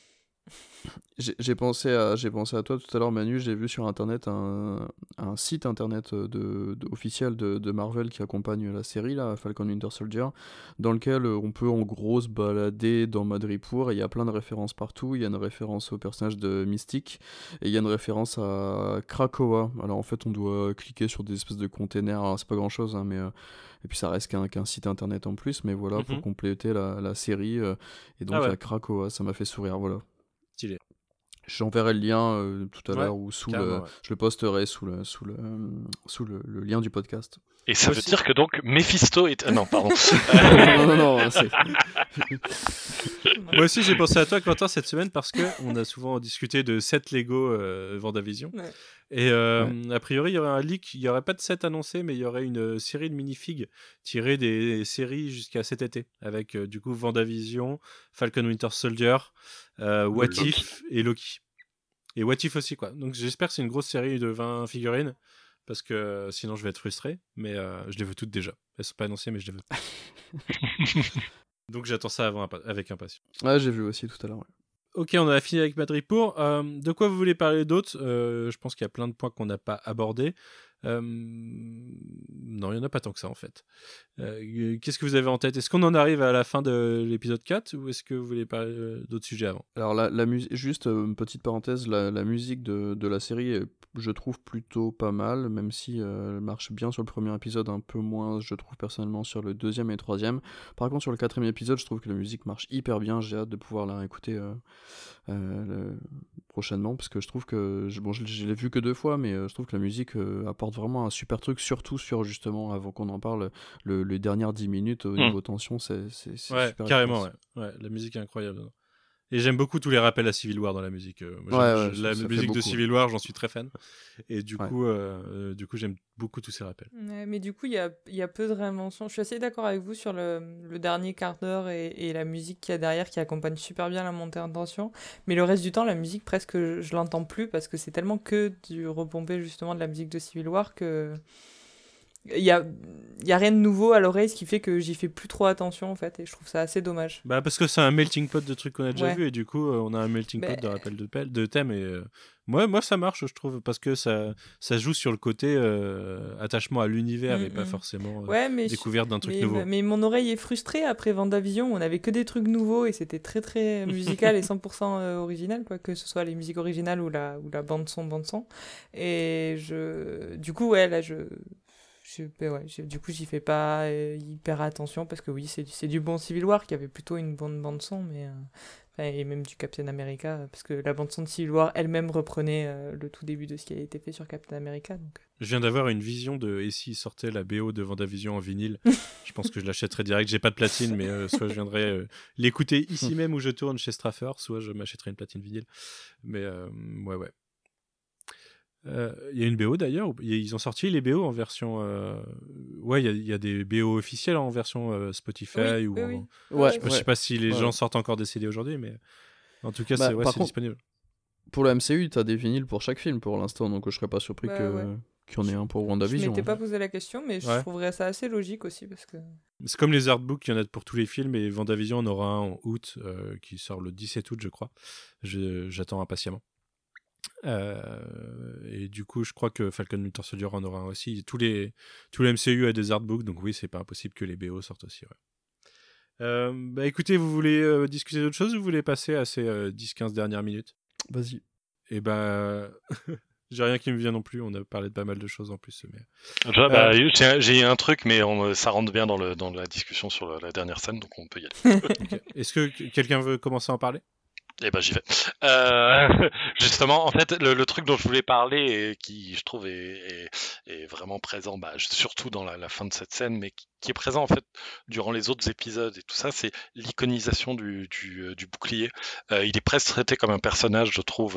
J'ai pensé, à, pensé à toi tout à l'heure, Manu. J'ai vu sur internet un, un site internet de, de- officiel de, de Marvel qui accompagne la série, là, Falcon Winter Soldier, dans lequel euh, on peut en gros se balader dans Madripour. Et il y a plein de références partout. Il y a une référence au personnage de Mystique et il y a une référence à Krakoa. Alors en fait, on doit cliquer sur des espèces de containers. C'est pas grand chose, hein, mais. euh, et puis ça reste qu'un qu'un site internet en plus, mais voilà, pour Mhm. compléter la, la série. euh, et donc Ah ouais. a Krakoa, ça m'a fait sourire, voilà. Stylé. J'enverrai le lien euh, tout à Ouais, l'heure ou sous le, ouais. je le posterai sous le sous le euh, sous le, le lien du podcast. Et ça Moi veut aussi. dire que donc Mephisto est, ah, non, pardon. [laughs] non non non, [laughs] c'est- Moi aussi, j'ai pensé à toi, Quentin, cette semaine parce que on a souvent discuté de 7 Lego euh, Vendavision. Ouais. Et euh, a priori, il y aurait un leak. Il n'y aurait pas de set annoncé, mais il y aurait une euh, série de minifigs tirées des séries jusqu'à cet été. Avec euh, du coup Vendavision, Falcon Winter Soldier, euh, What Loki. If et Loki. Et What If aussi, quoi. Donc j'espère que c'est une grosse série de 20 figurines. Parce que euh, sinon je vais être frustré. Mais euh, je les veux toutes déjà. Elles sont pas annoncées, mais je les veux. [laughs] Donc j'attends ça avant, avec impatience. Ouais, j'ai vu aussi tout à l'heure. ouais. Ok, on a fini avec Madripour. Euh, de quoi vous voulez parler d'autre? Euh, Je pense qu'il y a plein de points qu'on n'a pas abordés. Euh, non, il n'y en a pas tant que ça en fait. Euh, Qu'est-ce que vous avez en tête? Est-ce qu'on en arrive à la fin de l'épisode 4 ou est-ce que vous voulez parler euh, d'autres sujets avant? Alors la, la juste une petite parenthèse, la, musique de, de la série, je trouve plutôt pas mal, même si elle marche bien sur le premier épisode, un peu moins, je trouve personnellement sur le deuxième et troisième. Par contre, sur le quatrième épisode, je trouve que la musique marche hyper bien. J'ai hâte de pouvoir la réécouter prochainement, parce que je trouve que, bon, je, je l'ai vu que deux fois, mais je trouve que la musique apporte apporte vraiment un super truc, surtout sur justement, avant qu'on en parle, le, les dernières 10 minutes au Mm. niveau tension, c'est Ouais, super carrément, ouais. ouais. La musique est incroyable. Et j'aime beaucoup tous les rappels à Civil War dans la musique. euh, moi, Ouais, j'aime- ouais, je- la ça- ça fait musique de. Civil War, j'en suis très fan. Et du Ouais. coup, euh, euh, du coup, j'aime beaucoup tous ces rappels. Ouais, mais du coup, il y a, il y a peu de réinvention. Je suis assez d'accord avec vous sur le, le dernier quart d'heure et, et la musique qu'il y a derrière qui accompagne super bien la montée en tension. Mais le reste du temps, la musique, presque, je, je l'entends plus parce que c'est tellement que du repompé justement de la musique de Civil War que. Il y a, il y a rien de nouveau à l'oreille, ce qui fait que j'y fais plus trop attention en fait, et je trouve ça assez dommage. Bah, parce que c'est un melting pot de trucs qu'on a déjà Ouais. vu, et du coup, euh, on a un melting pot de rappels de, de thèmes. Et euh, moi, moi, ça marche, je trouve, parce que ça, ça joue sur le côté euh, attachement à l'univers et Mm, pas mm. forcément euh, Ouais, mais, découverte d'un truc mais, nouveau. mais mon oreille est frustrée après Vendavision. On avait que des trucs nouveaux et c'était très très [laughs] musical et 100% euh, original, quoi, que ce soit les musiques originales ou la, ou la bande son, bande son. Et je, du coup, ouais, là, je, je ben ouais, je- du coup, j'y fais pas euh, hyper attention parce que oui, c'est, c'est du bon Civil War qui avait plutôt une bonne bande son, mais euh, et même du Captain America parce que la bande son de Civil War elle-même reprenait euh, le tout début de ce qui a été fait sur Captain America. Donc. Je viens d'avoir une vision de et s'il sortait la BO de Vendavision en vinyle? [laughs] je pense que je l'achèterais direct. J'ai pas de platine, mais euh, soit je viendrais euh, l'écouter ici [laughs] même où je tourne chez Straffer, soit je m'achèterais une platine vinyle. Mais euh, ouais, ouais. Euh, Il y a une BO d'ailleurs. Ils ont sorti les BO en version. euh, Ouais, il y a- il y, a des BO officiels en version euh, Spotify Oui, ou. oui, en- oui. Ouais, Je sais pas- je sais pas si les Ouais, gens ouais. sortent encore des CD aujourd'hui, mais en tout cas, Bah, c'est ouais, contre- disponible. Pour le MCU, t'as des vinyles pour chaque film pour l'instant, donc je serais pas surpris Bah, que ouais. qu'il y en ait un pour Je WandaVision. m'étais pas hein. posé la question, mais je Ouais. trouverais ça assez logique aussi parce que. C'est comme les artbooks, il y en a pour tous les films et Vendavision en aura un en août euh, qui sort le 17 août, je crois. Je- J'attends impatiemment. Euh, et du coup, je crois que Falcon Winter Soldier en aura un aussi. Tous les, tous les MCU a des artbooks, donc oui, c'est pas impossible que les BO sortent aussi. ouais. Euh, bah écoutez, vous voulez euh, discuter d'autre chose ou vous voulez passer à ces euh, 10-15 dernières minutes? Vas-y. Et ben, [laughs] j'ai rien qui me vient non plus. On a parlé de pas mal de choses en plus. Mais... Je- bah, j'ai- un truc, mais on- ça rentre bien dans, le, dans la discussion sur la, la dernière scène, donc on peut y aller. [laughs] Est-ce que quelqu'un veut commencer à en parler? Eh ben j'y vais. Euh, [laughs] justement, en fait, le, truc dont je voulais parler et qui, je trouve, est, vraiment présent, bah, surtout dans la, fin de cette scène, mais qui, est présent en fait durant les autres épisodes et tout ça, c'est l'iconisation du, euh, bouclier. Euh, il est presque traité comme un personnage, je trouve,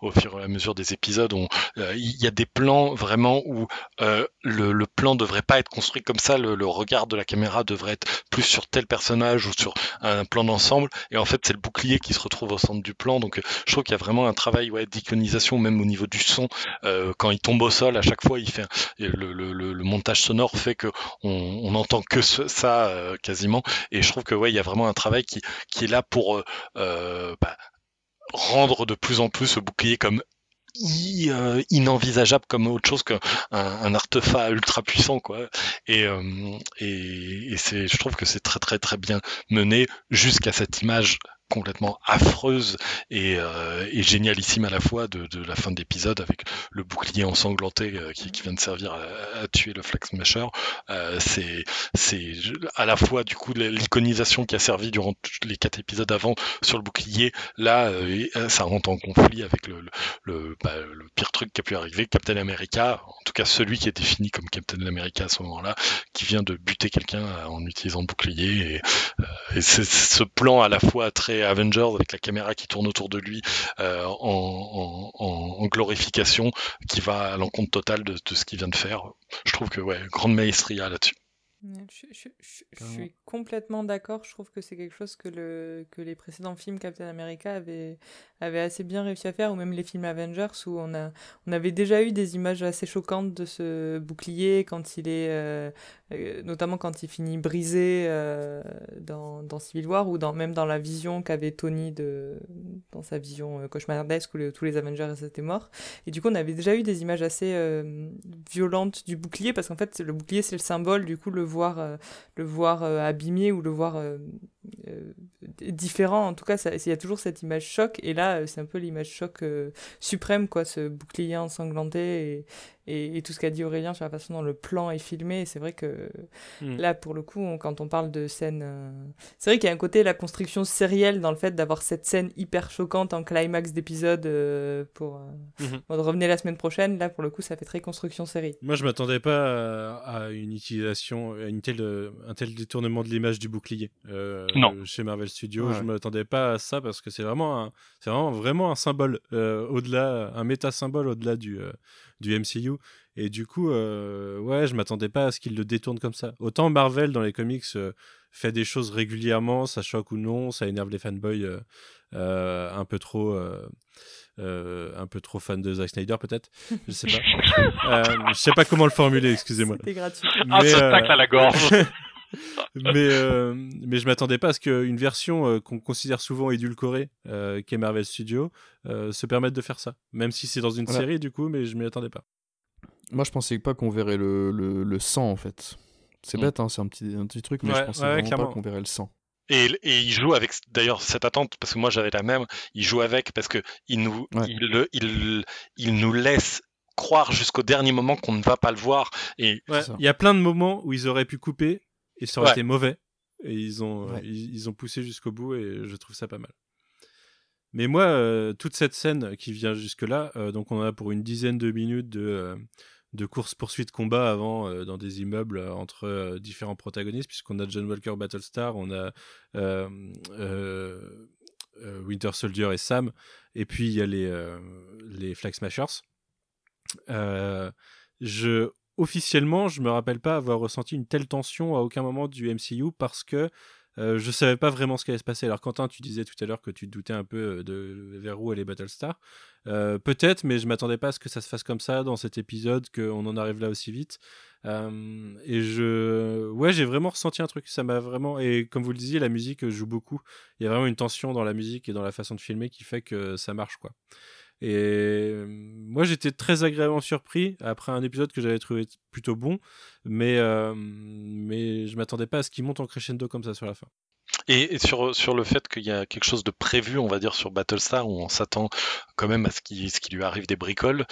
au, fur et à mesure des épisodes. il y a des plans vraiment où le, le plan devrait pas être construit comme ça, le, le regard de la caméra devrait être plus sur tel personnage ou sur un plan d'ensemble. Et en fait, c'est le bouclier qui se retrouve centre du plan. Donc, je trouve qu'il y a vraiment un travail d'iconisation, même au niveau du son. Euh, quand il tombe au sol, à chaque fois, il fait le, montage sonore fait que on, on entend que ça euh, quasiment. Et je trouve que ouais, il y a vraiment un travail qui, qui est là pour euh, bah, rendre de plus en plus ce bouclier comme inenvisageable comme autre chose qu'un un artefact ultra puissant quoi et je trouve que c'est très très très bien mené jusqu'à cette image complètement affreuse et, euh, et génialissime à la fois de, la fin de l'épisode avec le bouclier ensanglanté euh, qui, vient de servir à, tuer le Flag Smasher. Euh, c'est c'est à la fois du coup l'iconisation qui a servi durant les quatre épisodes avant sur le bouclier. Là, euh, ça rentre en conflit avec bah, le pire truc qui a pu arriver, Captain America, en tout cas celui qui est défini comme Captain America à ce moment-là, qui vient de buter quelqu'un en utilisant le bouclier. Et, et c'est ce plan à la fois très Avengers avec la caméra qui tourne autour de lui euh, en, en, en, en, glorification qui va à l'encontre totale de, de, ce qu'il vient de faire. Je trouve que ouais, grande maestria là-dessus. Je, je, je, je suis complètement d'accord. Je trouve que c'est quelque chose que, le, que les précédents films Captain America avaient, avaient assez bien réussi à faire, ou même les films Avengers, où on, a, on avait déjà eu des images assez choquantes de ce bouclier quand il est, euh, euh, notamment quand il finit brisé euh, dans, dans Civil War, ou dans, même dans la vision qu'avait Tony de, dans sa vision euh, cauchemardesque où tous les Avengers étaient morts. Et du coup, on avait déjà eu des images assez euh, violentes du bouclier, parce qu'en fait, le bouclier, c'est le symbole, du coup, le voir, le voir abîmé ou le voir différent. En tout cas, il y a toujours cette image choc. Et là, c'est un peu l'image choc euh, suprême, quoi, ce bouclier ensanglanté. Et, tout ce qu'a dit Aurélien sur la façon dont le plan est filmé. C'est vrai que Mm. là, pour le coup, on- quand on parle de scène, euh, c'est vrai qu'il y a un côté la construction sérielle dans le fait d'avoir cette scène hyper choquante en climax d'épisode euh, pour. euh, bon, de revenir la semaine prochaine. Là, pour le coup, ça fait très construction série. Moi, je m'attendais pas à, à une utilisation, à une telle, un tel détournement de l'image du bouclier. euh, Non. Chez Marvel Studios, Ouais. je m'attendais pas à ça parce que c'est vraiment, un, c'est vraiment, vraiment un symbole euh, au-delà, un méta symbole au-delà du, euh, du MCU. Et du coup, euh, ouais, je m'attendais pas à ce qu'il le détourne comme ça. Autant Marvel dans les comics euh, fait des choses régulièrement, ça choque ou non, ça énerve les fanboys euh, euh, un peu trop. euh, euh, un peu trop fan de Zack Snyder peut-être je sais pas [laughs] euh, je sais pas comment le formuler excusez-moi C'était gratuit. Ah, Mais, ça euh, tacle à la gorge. [laughs] mais, euh, mais je m'attendais pas à ce qu'une version euh, qu'on considère souvent édulcorée, euh, qu'est Marvel Studios, euh, se permette de faire ça. Même si c'est dans une Voilà. série, du coup, mais je m'y attendais pas. Moi, je pensais pas qu'on verrait le, le, le sang, en fait. C'est Mm. bête, hein, c'est un petit, un petit truc, mais Ouais, je pensais ouais, vraiment clairement. pas qu'on verrait le sang. Et, et il joue avec d'ailleurs cette attente parce que moi j'avais la même. Il joue avec parce que il nous, Ouais. il, le- il, il nous laisse croire jusqu'au dernier moment qu'on ne va pas le voir. Et Ouais, ça. Il y a plein de moments où ils auraient pu couper et ça aurait Ouais. été mauvais. Et ils ont, Ouais. ils, ils ont poussé jusqu'au bout et je trouve ça pas mal. Mais moi, euh, toute cette scène qui vient jusque-là, euh, donc on a pour une dizaine de minutes de, euh, de course-poursuite combat avant euh, dans des immeubles euh, entre euh, différents protagonistes, puisqu'on a John Walker Battlestar, on a euh, euh, euh, Winter Soldier et Sam, et puis il y a les, euh, les Flag Smashers. Euh, je, officiellement, je me rappelle pas avoir ressenti une telle tension à aucun moment du MCU parce que euh, je savais pas vraiment ce qui allait se passer. Alors Quentin, tu disais tout à l'heure que tu te doutais un peu euh, de vers où allait Battlestar. Euh, Peut-être, mais je m'attendais pas à ce que ça se fasse comme ça dans cet épisode, qu'on en arrive là aussi vite. Euh, et je, ouais, j'ai vraiment ressenti un truc. Ça m'a vraiment. Et comme vous le disiez, la musique joue beaucoup. Il y a vraiment une tension dans la musique et dans la façon de filmer qui fait que ça marche, quoi. Et euh, moi, j'étais très agréablement surpris après un épisode que j'avais trouvé plutôt bon, mais, euh, mais je m'attendais pas à ce qu'il monte en crescendo comme ça sur la fin. Et, et sur, sur le fait qu'il y a quelque chose de prévu, on va dire, sur Battlestar, où on s'attend quand même à ce qui, ce qui lui arrive des bricoles.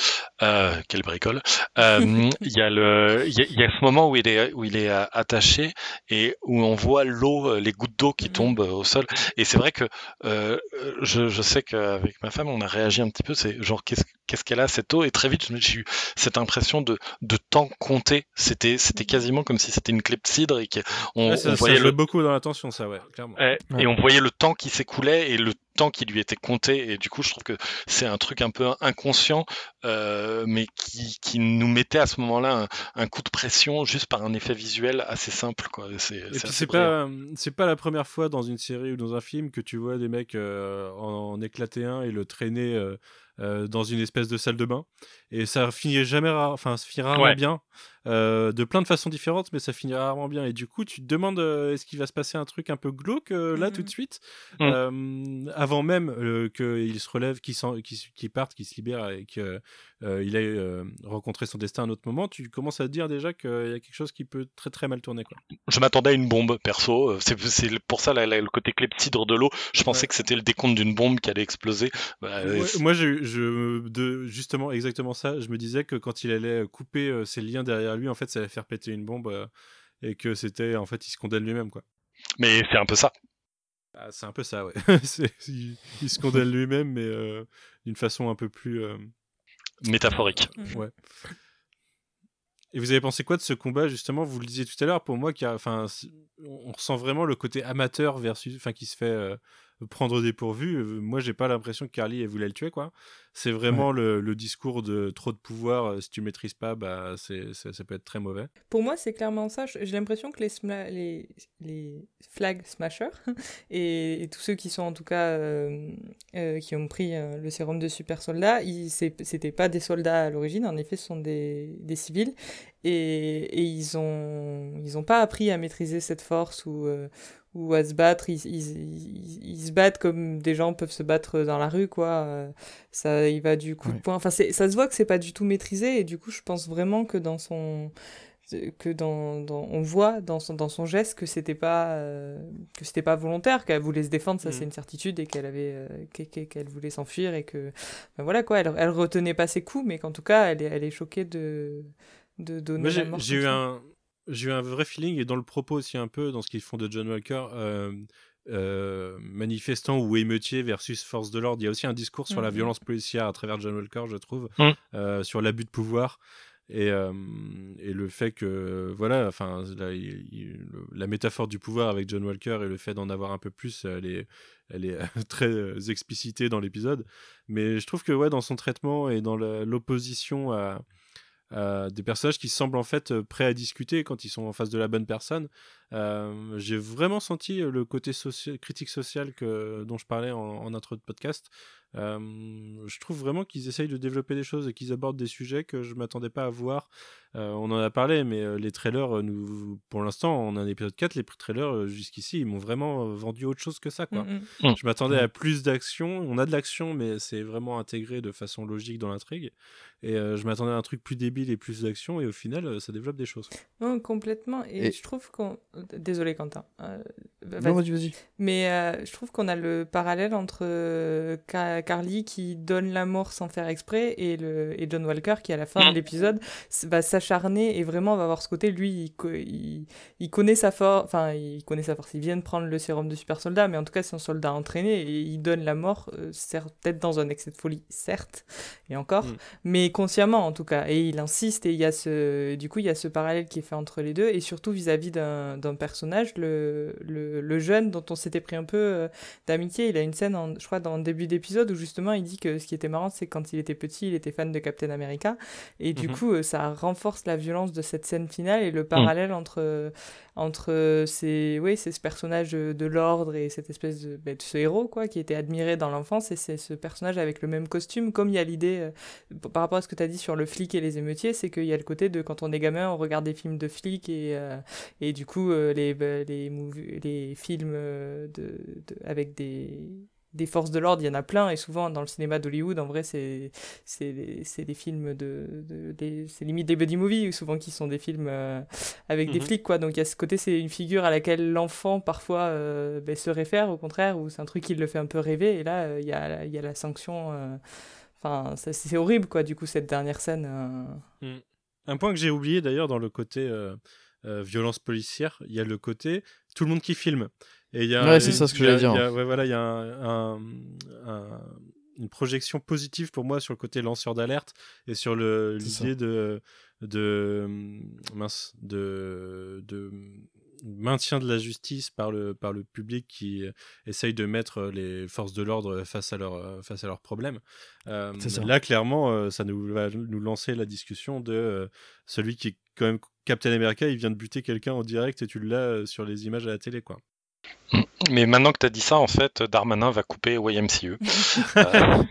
Euh, quelle bricole Euh, [laughs] Il y, a le- il y, a, il y a ce moment où il est, où il est euh, attaché et où on voit l'eau, euh, les gouttes d'eau qui Mhm. tombent euh, au sol. Et c'est vrai que euh, je, je sais qu'avec ma femme, on a réagi un petit peu. C'est genre, qu'est-ce qu'est-ce qu'elle a cette eau? Et très vite, j'ai eu cette impression de, de temps compté. C'était c'était quasiment comme si c'était une clepsydre et qu'on Ouais, ça, ça voyait joue le beaucoup dans l'attention, ça, ouais, clairement. Ouais, Ouais. Et on voyait le temps qui s'écoulait et le temps qui lui était compté. Et du coup, je trouve que c'est un truc un peu inconscient, euh, mais qui, qui nous mettait à ce moment-là un, un coup de pression juste par un effet visuel assez simple. Quoi. C'est, Et c'est puis assez c'est pas c'est pas la première fois dans une série ou dans un film que tu vois des mecs euh, en, en éclater un et le traîner euh, euh, dans une espèce de salle de bain et ça finit jamais enfin ça finit rarement Ouais. bien euh, de plein de façons différentes mais ça finit rarement bien et du coup tu te demandes euh, est-ce qu'il va se passer un truc un peu glauque euh, là tout de suite? Mhm. Euh, avant même euh, qu'il se relève qu'il s'en- qu'il s- qu'il parte qu'il se libère et qu'il ait euh, rencontré son destin à un autre moment tu commences à te dire déjà qu'il y a quelque chose qui peut très très mal tourner quoi. Je m'attendais à une bombe, perso. Euh, C'est, pour ça la- la- le côté clepsydre de l'eau. Je pensais Ouais. que c'était le décompte d'une bombe qui allait exploser. Bah, euh, Ouais, moi, je, je, de, justement, exactement ça. Je me disais que quand il allait couper euh, ses liens derrière lui, en fait, ça allait faire péter une bombe euh, et que c'était, en fait, il se condamne lui-même, quoi. Mais c'est un peu ça. Ah, c'est un peu ça, ouais. [laughs] Il, il se condamne lui-même, mais euh, d'une façon un peu plus. euh, Métaphorique. ouais. Et vous avez pensé quoi de ce combat justement? Vous le disiez tout à l'heure. Pour moi, qui a- enfin, on ressent vraiment le côté amateur versus, enfin, qui se fait euh, prendre au dépourvu. Euh, Moi, j'ai pas l'impression que Carly elle voulait le tuer, quoi. C'est vraiment le, le discours de trop de pouvoir. euh, si tu maîtrises pas, bah, c'est, ça, ça peut être très mauvais. Pour moi, c'est clairement ça. J'ai l'impression que les, sma- les, les flag smashers [laughs] et, et tous ceux qui sont en tout cas euh, euh, qui ont pris euh, le sérum de super soldat, ils- c'est- c'était pas des soldats à l'origine. En effet, ce sont des, des civils et, et ils ont ils ont pas appris à maîtriser cette force ou euh, ou à se battre. Ils, ils, ils- ils se battent comme des gens peuvent se battre dans la rue, quoi. Euh, Ça, il va du coup de Ouais. poing. Enfin, ça se voit que c'est pas du tout maîtrisé et du coup, je pense vraiment que dans son que dans, dans- on voit dans son, dans son geste que c'était pas euh, que c'était pas volontaire qu'elle voulait se défendre ça Mm. c'est une certitude et qu'elle avait euh, qu'e- qu'e- qu'elle voulait s'enfuir et que ben voilà quoi elle, elle retenait pas ses coups mais qu'en tout cas elle est, elle est choquée de de donner Moi, la j'ai mort j'ai comme eu un j'ai eu un vrai feeling et dans le propos aussi un peu dans ce qu'ils font de John Walker euh, euh, manifestant ou émeutier versus force de l'ordre il y a aussi un discours sur la Mhm. violence policière à travers John Walker je trouve Mhm. euh, sur l'abus de pouvoir et, euh, et le fait que voilà enfin la, il- métaphore du pouvoir avec John Walker et le fait d'en avoir un peu plus elle est elle est [laughs] très explicitée dans l'épisode mais je trouve que ouais dans son traitement et dans l'opposition à euh, des personnages qui semblent en fait euh, prêts à discuter quand ils sont en face de la bonne personne. Euh, J'ai vraiment senti le côté critique social que, dont je parlais en, en intro de podcast. Euh, je trouve vraiment qu'ils essayent de développer des choses et qu'ils abordent des sujets que je m'attendais pas à voir. Euh, on en a parlé, mais les trailers, nous, pour l'instant, on a un épisode 4, les trailers jusqu'ici, ils m'ont vraiment vendu autre chose que ça. Quoi. Mm, Mm. Je m'attendais à plus d'action. On a de l'action, mais c'est vraiment intégré de façon logique dans l'intrigue. Et euh, je m'attendais à un truc plus débile et plus d'action. Et au final, ça développe des choses. Non, complètement et, Et- je trouve qu'on désolé Quentin Euh, Non, vas-y. vas-y. Mais euh, je trouve qu'on a le parallèle entre euh, Ca- Carly qui donne la mort sans faire exprès et, le, et John Walker qui, à la fin de l'épisode, va s'acharner et vraiment va avoir ce côté. Lui, il, co- il, il connaît sa force. Enfin, il connaît sa force. Il vient de prendre le sérum de super soldat, mais en tout cas, c'est un soldat entraîné et il donne la mort, euh, certes, peut-être dans un excès de folie, certes, et encore, Mm. mais consciemment en tout cas. Et il insiste et il y a ce, du coup, il y a ce parallèle qui est fait entre les deux et surtout vis-à-vis d'un d'un personnage, le, le, le jeune dont on s'était pris un peu euh, d'amitié. Il a une scène, en- je crois, dans le début d'épisode où justement il dit que ce qui était marrant, c'est quand il était petit, il était fan de Captain America. Et du Mhm. coup, euh, ça renforce la violence de cette scène finale et le parallèle entre, euh, entre euh, ces, oui, c'est ce personnage de l'ordre et cette espèce de, ben, de ce héros, quoi, qui était admiré dans l'enfance. Et c'est ce personnage avec le même costume, comme il y a l'idée, euh, par rapport à ce que tu as dit sur le flic et les émeutiers, c'est qu'il y a le côté de quand on est gamin, on regarde des films de flics et, euh, et du coup, euh, les, ben, les, les films de, de- avec des des forces de l'ordre, il y en a plein, et souvent dans le cinéma d'Hollywood, en vrai, c'est des, films de, de c'est limite des buddy movies, souvent qui sont des films euh, avec des Mhm. flics, quoi. Donc il y a ce côté, c'est une figure à laquelle l'enfant parfois euh, ben, se réfère, au contraire, ou c'est un truc qui le fait un peu rêver, et là, euh, il y, a, il y a la sanction. euh, Enfin, c'est horrible, quoi, du coup, cette dernière scène. euh. Un point que j'ai oublié d'ailleurs dans le côté euh, euh, violence policière, il y a le côté tout le monde qui filme. Et il y a, Ouais, c'est ça ce que j'allais dire. il y a- ouais, voilà, il y a un- un- un- une projection positive pour moi sur le côté lanceur d'alerte et sur le- l'idée de, de mince de, de maintien de la justice par le, par le public qui essaye de mettre les forces de l'ordre face à leurs face à leurs problèmes. Euh, là, clairement, euh, ça nous va nous lancer la discussion de euh, celui qui est quand même Captain America, il vient de buter quelqu'un en direct et tu l'as sur les images à la télé, quoi. Mais maintenant que tu as dit ça, en fait, Darmanin va couper YMCE. [laughs] Euh,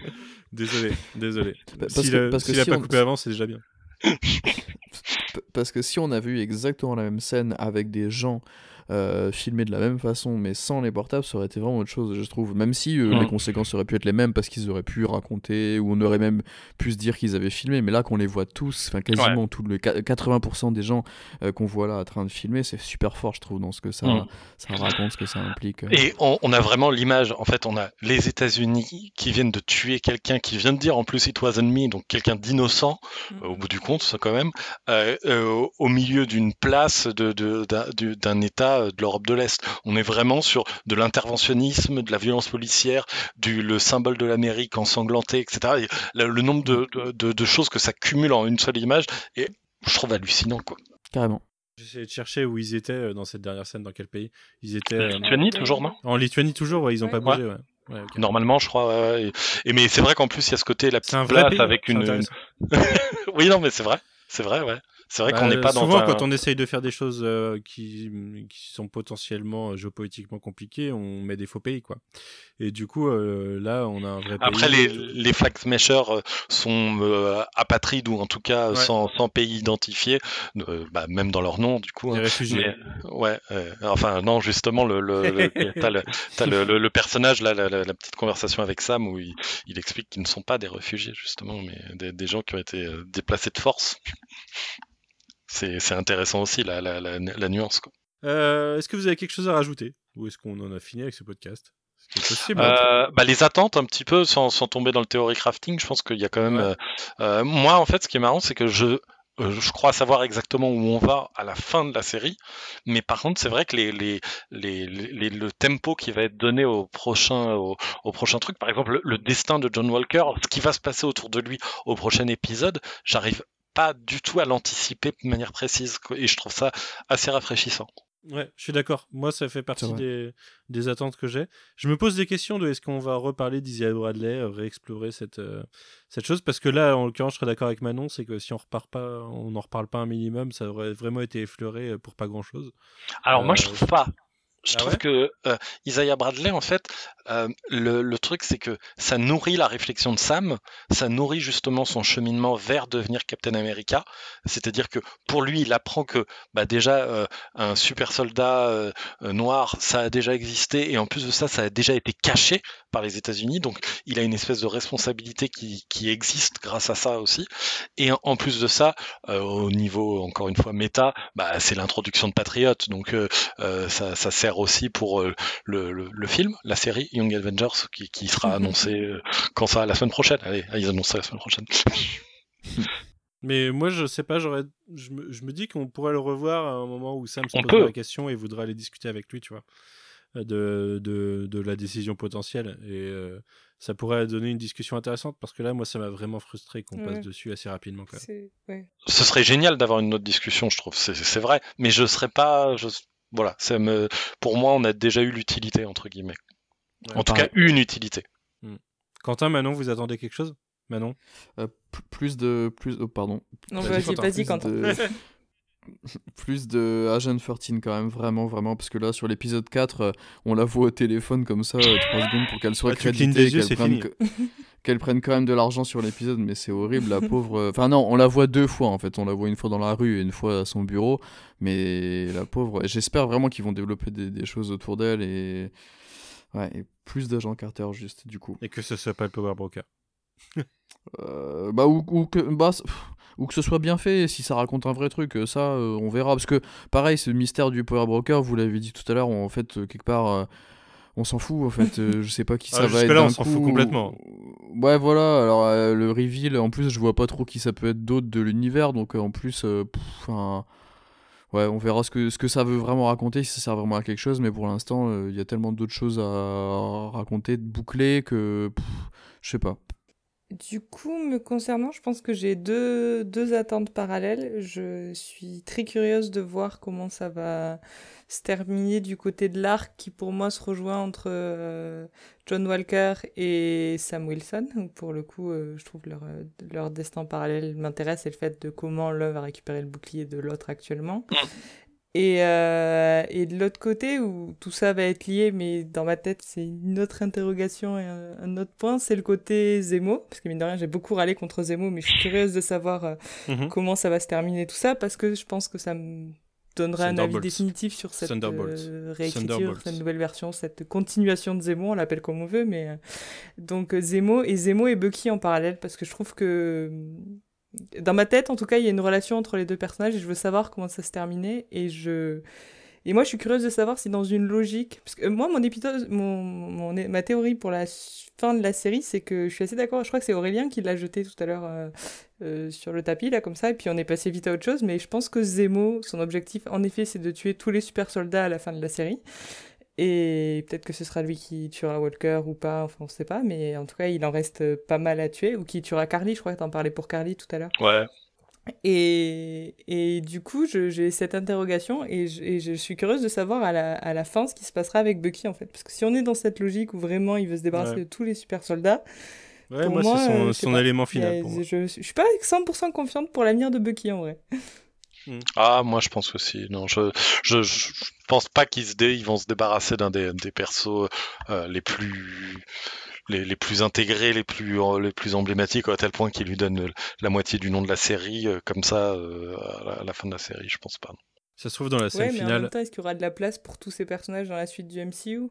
Désolé, désolé. Parce S'il que- a- parce s'il a si pas on- coupé avant, c'est déjà bien. [laughs] Parce que si on a vu exactement la même scène avec des gens euh, filmés de la même façon, mais sans les portables, ça aurait été vraiment autre chose, je trouve. Même si euh, Mm. les conséquences auraient pu être les mêmes parce qu'ils auraient pu raconter, ou on aurait même pu se dire qu'ils avaient filmé, mais là qu'on les voit tous, enfin quasiment tous les qua- 80% des gens euh, qu'on voit là en train de filmer, c'est super fort, je trouve, dans ce que ça, Mm. ça raconte, ce que ça implique. Et on, on a vraiment l'image, en fait, on a les États-Unis qui viennent de tuer quelqu'un qui vient de dire en plus it wasn't me, donc quelqu'un d'innocent, euh, au bout du compte, ça quand même, euh, euh, au milieu d'une place de, de- d'un du- d'un État euh, de l'Europe de l'Est. On est vraiment sur de l'interventionnisme, de la violence policière, du, le symbole de l'Amérique ensanglanté, etc. Et le, le nombre de, de- de- de choses que ça cumule en une seule image, et je trouve hallucinant, quoi. Carrément. J'essayais de chercher où ils étaient euh, dans cette dernière scène, dans quel pays. Ils étaient euh, Lituanie, toujours, non? En Lituanie toujours, ouais, ils ont Ouais. pas bougé. Ouais. Normalement, je crois. ouais, ouais. Et, et mais c'est vrai qu'en plus, il y a ce côté, la C'est petite un vrai place pays. avec une, [laughs] oui, non, mais c'est vrai. C'est vrai, ouais. C'est vrai qu'on Bah, n'est pas dans souvent, un... quand on essaye de faire des choses euh, qui, qui sont potentiellement euh, géopolitiquement compliquées, on met des faux pays, quoi. Et du coup, euh, là, on a un vrai Après, pays. les, les flag smashers sont euh, apatrides ou en tout cas Ouais. sans, sans pays identifié, bah, même dans leur nom, du coup. des hein. réfugiés. Mais, ouais, enfin non, justement, le, le, le- t'as le, le, personnage là, la, la- la petite conversation avec Sam où il, il explique qu'ils ne sont pas des réfugiés justement, mais des, des gens qui ont été déplacés de force. C'est c'est intéressant aussi la, la, la, la nuance. Quoi. Euh, est-ce que vous avez quelque chose à rajouter? Ou est-ce qu'on en a fini avec ce podcast? Possible? Euh, bah, les attentes un petit peu sans, sans tomber dans le theory crafting, je pense qu'il y a quand même. Ouais. euh, euh, moi, en fait, ce qui est marrant, c'est que je je crois savoir exactement où on va à la fin de la série, mais par contre, c'est vrai que les, les, les, les- le tempo qui va être donné au prochain, au, au prochain truc, par exemple, le, le destin de John Walker, ce qui va se passer autour de lui au prochain épisode, j'arrive pas du tout à l'anticiper de manière précise, et je trouve ça assez rafraîchissant. Ouais, je suis d'accord. Moi, ça fait partie des, des attentes que j'ai. Je me pose des questions de est-ce qu'on va reparler d'Izzy Bradley, euh, réexplorer cette, euh, cette chose? Parce que là, en l'occurrence, je serais d'accord avec Manon, c'est que si on repart pas, on n'en reparle pas un minimum, ça aurait vraiment été effleuré euh, pour pas grand-chose. Alors moi je trouve pas. Je Ah trouve ouais que euh, Isaiah Bradley en fait euh, le, le truc c'est que ça nourrit la réflexion de Sam, ça nourrit justement son cheminement vers devenir Captain America. C'est-à-dire que pour lui il apprend que bah déjà euh, un super soldat noir ça a déjà existé et en plus de ça ça a déjà été caché par les États-Unis donc il a une espèce de responsabilité qui, qui existe grâce à ça aussi. Et en, en plus de ça au niveau encore une fois méta bah c'est l'introduction de Patriot donc ça, ça sert aussi pour euh, le, le, le film, la série Young Avengers, qui, qui sera [laughs] annoncé euh, quand ça, la semaine prochaine. Allez, ils annoncent ça la semaine prochaine. [laughs] Mais moi, je sais pas, j'aurais, je me, je me dis qu'on pourrait le revoir à un moment où Sam se posera la question et voudra aller discuter avec lui, tu vois, euh, de, de, de la décision potentielle. Et euh, ça pourrait donner une discussion intéressante parce que là, moi, ça m'a vraiment frustré qu'on Ouais. passe dessus assez rapidement. Quand même. C'est- ouais. Ce serait génial d'avoir une autre discussion, je trouve. C'est c'est vrai, mais je serais pas. Je, voilà, ça me, pour moi, on a déjà eu l'utilité entre guillemets. Ouais. en tout pareil. cas, une utilité. Quentin, Manon, vous attendez quelque chose? Manon? Euh, plus de. Plus, oh, pardon. Non, Vas-y, vas-y, Quentin. Plus Quentin. de- [laughs] [laughs] plus de Agent 13 quand même, vraiment, vraiment, parce que là, sur l'épisode 4, euh, on la voit au téléphone comme ça, 3 secondes pour qu'elle soit Ah, tu créditée, des yeux, qu'elle c'est prenne, fini. [laughs] que- qu'elle prenne quand même de l'argent sur l'épisode, mais c'est horrible, la pauvre... euh, Enfin non, on la voit deux fois en fait, on la voit une fois dans la rue et une fois à son bureau, mais la pauvre, j'espère vraiment qu'ils vont développer des, des choses autour d'elle et... Ouais, et plus d'agents Carter juste, du coup. Et que ce soit pas le Power Broker. Euh, bah, ou, ou que, bah, ou que ce soit bien fait, si ça raconte un vrai truc, euh, ça, euh, on verra. Parce que, pareil, ce mystère du Power Broker, vous l'avez dit tout à l'heure, en fait, quelque part, euh, on s'en fout, en fait. euh, je sais pas qui Ah, ça va être. jusque-là, on s'en fout complètement. Ouais, voilà. Alors, euh, le reveal, en plus, je vois pas trop qui ça peut être d'autre de l'univers. Donc, euh, en plus, pff, Ouais, on verra ce que, ce que ça veut vraiment raconter, si ça sert vraiment à quelque chose, mais pour l'instant, il y a tellement d'autres choses à raconter, de boucler, que pff, je sais pas. Du coup, me concernant, je pense que j'ai deux, deux attentes parallèles. Je suis très curieuse de voir comment ça va se terminer du côté de l'arc qui, pour moi, se rejoint entre euh, John Walker et Sam Wilson. Pour le coup, euh, je trouve leur, euh, leur destin parallèle m'intéresse et le fait de comment l'un va récupérer le bouclier de l'autre actuellement. Et, euh, et de l'autre côté, où tout ça va être lié, mais dans ma tête, c'est une autre interrogation et un, un autre point, c'est le côté Zemo. Parce que mine de rien, j'ai beaucoup râlé contre Zemo, mais je suis curieuse de savoir euh, Mhm. comment ça va se terminer tout ça, parce que je pense que ça me donnerait un avis définitif sur cette euh, réécriture, cette nouvelle version, cette continuation de Zemo, on l'appelle comme on veut, mais euh, donc Zemo et Zemo et Bucky en parallèle, parce que je trouve que dans ma tête, en tout cas, il y a une relation entre les deux personnages et je veux savoir comment ça se terminait et je et moi, je suis curieuse de savoir si dans une logique, parce que moi, mon épisode, mon, mon- ma théorie pour la fin de la série, c'est que je suis assez d'accord. Je crois que c'est Aurélien qui l'a jeté tout à l'heure euh, euh, sur le tapis là, comme ça, et puis on est passé vite à autre chose. Mais je pense que Zemo, son objectif, en effet, c'est de tuer tous les super soldats à la fin de la série. Et peut-être que ce sera lui qui tuera Walker ou pas, enfin on sait pas, mais en tout cas il en reste pas mal à tuer, ou qui tuera Carly, je crois que t'en parlais pour Carly tout à l'heure. Ouais. Et, et du coup, j'ai cette interrogation et je, et je suis curieuse de savoir à la, à la fin ce qui se passera avec Bucky en fait. Parce que si on est dans cette logique où vraiment il veut se débarrasser Ouais. de tous les super soldats, Ouais, Pour moi, moi, c'est son, euh, son élément final pour moi. je, je suis pas 100% confiante pour l'avenir de Bucky en vrai. Ah, moi je pense aussi. Non, je, je, je pense pas qu'ils se dé- ils vont se débarrasser d'un des, des persos euh, les plus les, les plus intégrés, les plus les plus emblématiques, à tel point qu'ils lui donnent la moitié du nom de la série euh, comme ça euh, à, la, à la fin de la série. Je pense pas. Ça se trouve dans la Ouais, scène mais en finale. est-ce qu'il y aura de la place pour tous ces personnages dans la suite du MCU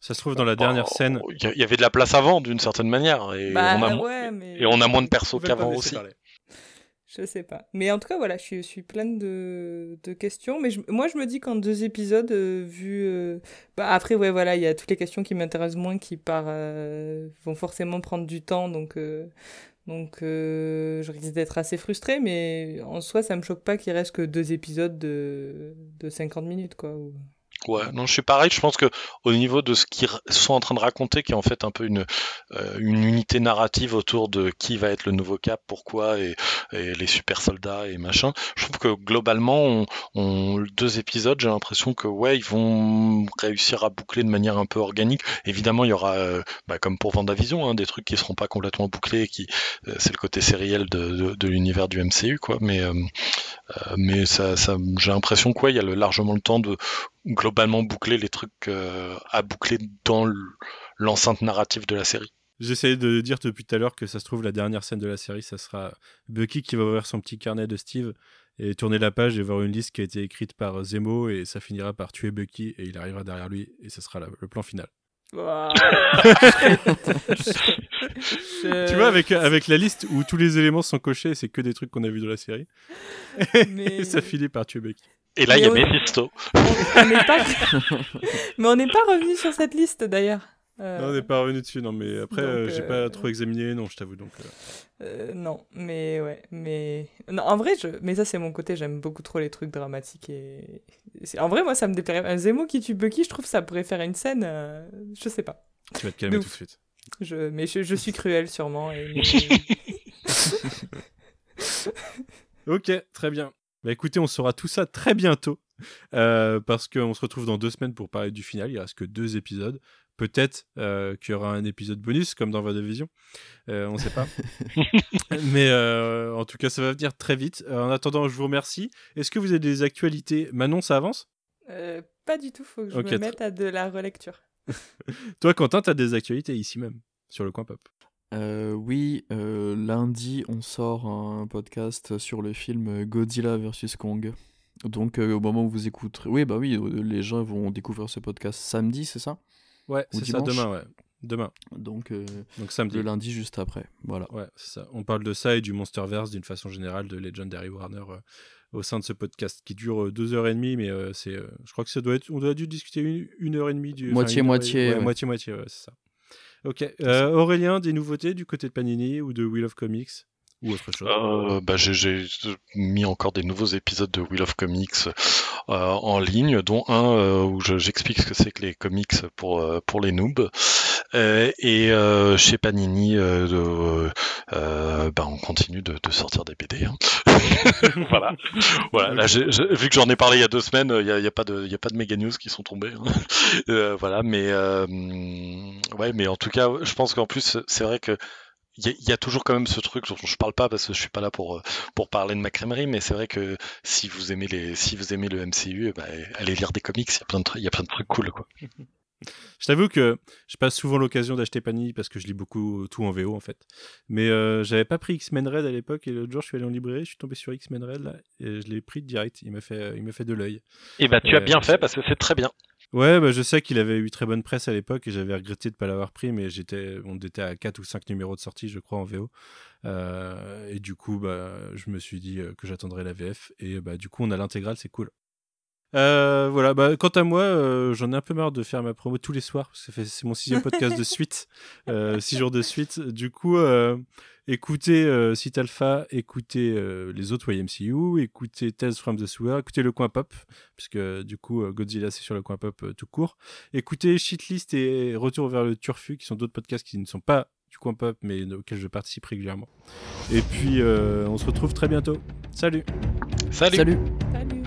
Ça se trouve dans la dernière Oh, scène. Il y, avait de la place avant d'une certaine manière et Bah on a ouais, mais. et on a moins de persos qu'avant aussi. parler. Je sais pas. Mais en tout cas, voilà, je suis, pleine de, de questions. Mais je- moi, je me dis qu'en deux épisodes, euh, vu. euh, bah, après, ouais, voilà, il y a toutes les questions qui m'intéressent moins qui euh, vont forcément prendre du temps. Donc, donc je risque d'être assez frustrée. Mais en soi, ça me choque pas qu'il reste que deux épisodes de, de 50 minutes, quoi. Ouais, non, je suis pareil. Je pense que au niveau de ce qu'ils sont en train de raconter, qui est en fait un peu une euh, une unité narrative autour de qui va être le nouveau Cap, pourquoi et, les super soldats et machin. Je trouve que globalement, on, deux épisodes, j'ai l'impression que ouais, ils vont réussir à boucler de manière un peu organique. Évidemment, il y aura, euh, bah, comme pour Vendavision, hein, des trucs qui seront pas complètement bouclés, qui euh, c'est le côté sériel de, de, l'univers du MCU, quoi. Mais mais ça, ça j'ai l'impression quoi, il y a largement le temps de globalement boucler les trucs euh, à boucler dans l'enceinte narrative de la série. J'essayais de dire depuis tout à l'heure que ça se trouve, la dernière scène de la série, ça sera Bucky qui va ouvrir son petit carnet de Steve et tourner la page et voir une liste qui a été écrite par Zemo et ça finira par tuer Bucky et il arrivera derrière lui et ce sera la- le plan final. Je- [laughs] Tu vois, avec, avec la liste où tous les éléments sont cochés, c'est que des trucs qu'on a vus dans la série. Mais- [laughs] Et ça finit par tuer Bucky. Et là, il y a. Mephisto. on pas... [laughs] Mais on n'est pas revenu sur cette liste d'ailleurs. Euh, Non, on n'est pas revenu dessus, non, mais après, euh, j'ai euh, pas trop examiné, non, je t'avoue. Donc, euh, euh, non, mais ouais, mais non, en vrai, je... mais ça c'est mon côté, j'aime beaucoup trop les trucs dramatiques et en vrai, moi ça me déplairait. Un Zemo qui tue Bucky, je trouve que ça pourrait faire une scène, euh, je sais pas. tu vas te calmer tout de suite. Je... Mais je, je suis cruel sûrement. Et... [laughs] [laughs] Ok, très bien. Bah écoutez, on saura tout ça très bientôt. euh, parce qu'on se retrouve dans deux semaines pour parler du final. Il reste que deux épisodes. Peut-être euh, qu'il y aura un épisode bonus, comme dans Division. Euh, on ne sait pas. [laughs] Mais euh, en tout cas, ça va venir très vite. En attendant, je vous remercie. Est-ce que vous avez des actualités? Manon, ça avance? Euh, pas du tout, faut que je Ok, me mette à de la relecture. [laughs] Toi, Quentin, tu as des actualités ici même, sur le coin pop. Euh, oui, euh, lundi, on sort un podcast sur le film Godzilla vs Kong. Donc, euh, au moment où vous écouterez. Oui, bah oui, les gens vont découvrir ce podcast samedi, c'est ça? Ouais, Ou c'est ça, demain, ouais. Demain, Donc, donc samedi. le lundi juste après. Voilà. Ouais, c'est ça. On parle de ça et du Monsterverse d'une façon générale de Legendary Warner au sein de ce podcast qui dure deux heures et demie, mais c'est, je crois que ça doit être, on doit dû discuter une, une heure et demie du. Moitié, moitié, ouais, moitié, moitié, ouais, c'est ça. Ok. Euh, Aurélien, des nouveautés du côté de Panini ou de Wheel of Comics? Ou autre chose Euh, bah, j'ai- j'ai mis encore des nouveaux épisodes de Wheel of Comics euh, en ligne, dont un euh, où je- j'explique ce que c'est que les comics pour euh, pour les noobs. Euh, et euh, chez Panini, euh, de- euh, bah, on continue de, de sortir des BD. hein. [laughs] voilà. Voilà. Là, j'ai- j'ai- vu que j'en ai parlé il y a deux semaines, il y a, y a pas de, il y a pas de méga news qui sont tombées. hein. Euh, voilà. Mais euh, ouais, mais en tout cas, je pense qu'en plus, c'est vrai que il y, a- il y a toujours quand même ce truc dont je parle pas parce que je suis pas là pour euh, pour parler de ma crèmerie, mais c'est vrai que si vous aimez les si vous aimez le MCU, eh ben, allez lire des comics. Il y a plein de trucs, il y a plein de trucs cool quoi. [laughs] Je t'avoue que je passe souvent l'occasion d'acheter Panini parce que je lis beaucoup tout en VO en fait. Mais euh, j'avais pas pris X-Men Red à l'époque et l'autre jour je suis allé en librairie, je suis tombé sur X-Men Red là et je l'ai pris direct. Il m'a fait, il m'a fait de l'œil. Et bah tu as bien fait parce que c'est très bien. Ouais, bah, je sais qu'il avait eu très bonne presse à l'époque et j'avais regretté de ne pas l'avoir pris, mais j'étais, on était à 4 ou 5 numéros de sortie, je crois, en VO. Euh, et du coup, bah, je me suis dit euh, que j'attendrais la VF. Et bah, du coup, on a l'intégrale, c'est cool. Euh, voilà, bah, quant à moi, j'en ai un peu marre de faire ma promo tous les soirs, parce que c'est mon sixième podcast de suite, six jours de suite. Du coup, écoutez euh, Site Alpha, écoutez euh, les autres YMCU, écoutez Tales from the Sewer, écoutez Le Coin Pop, puisque du coup, euh, Godzilla, c'est sur Le Coin Pop euh, tout court. Écoutez Shitlist et Retour vers le Turfu, qui sont d'autres podcasts qui ne sont pas du Coin Pop, mais auxquels je participe régulièrement. Et puis, euh, on se retrouve très bientôt. Salut Salut. Salut Salut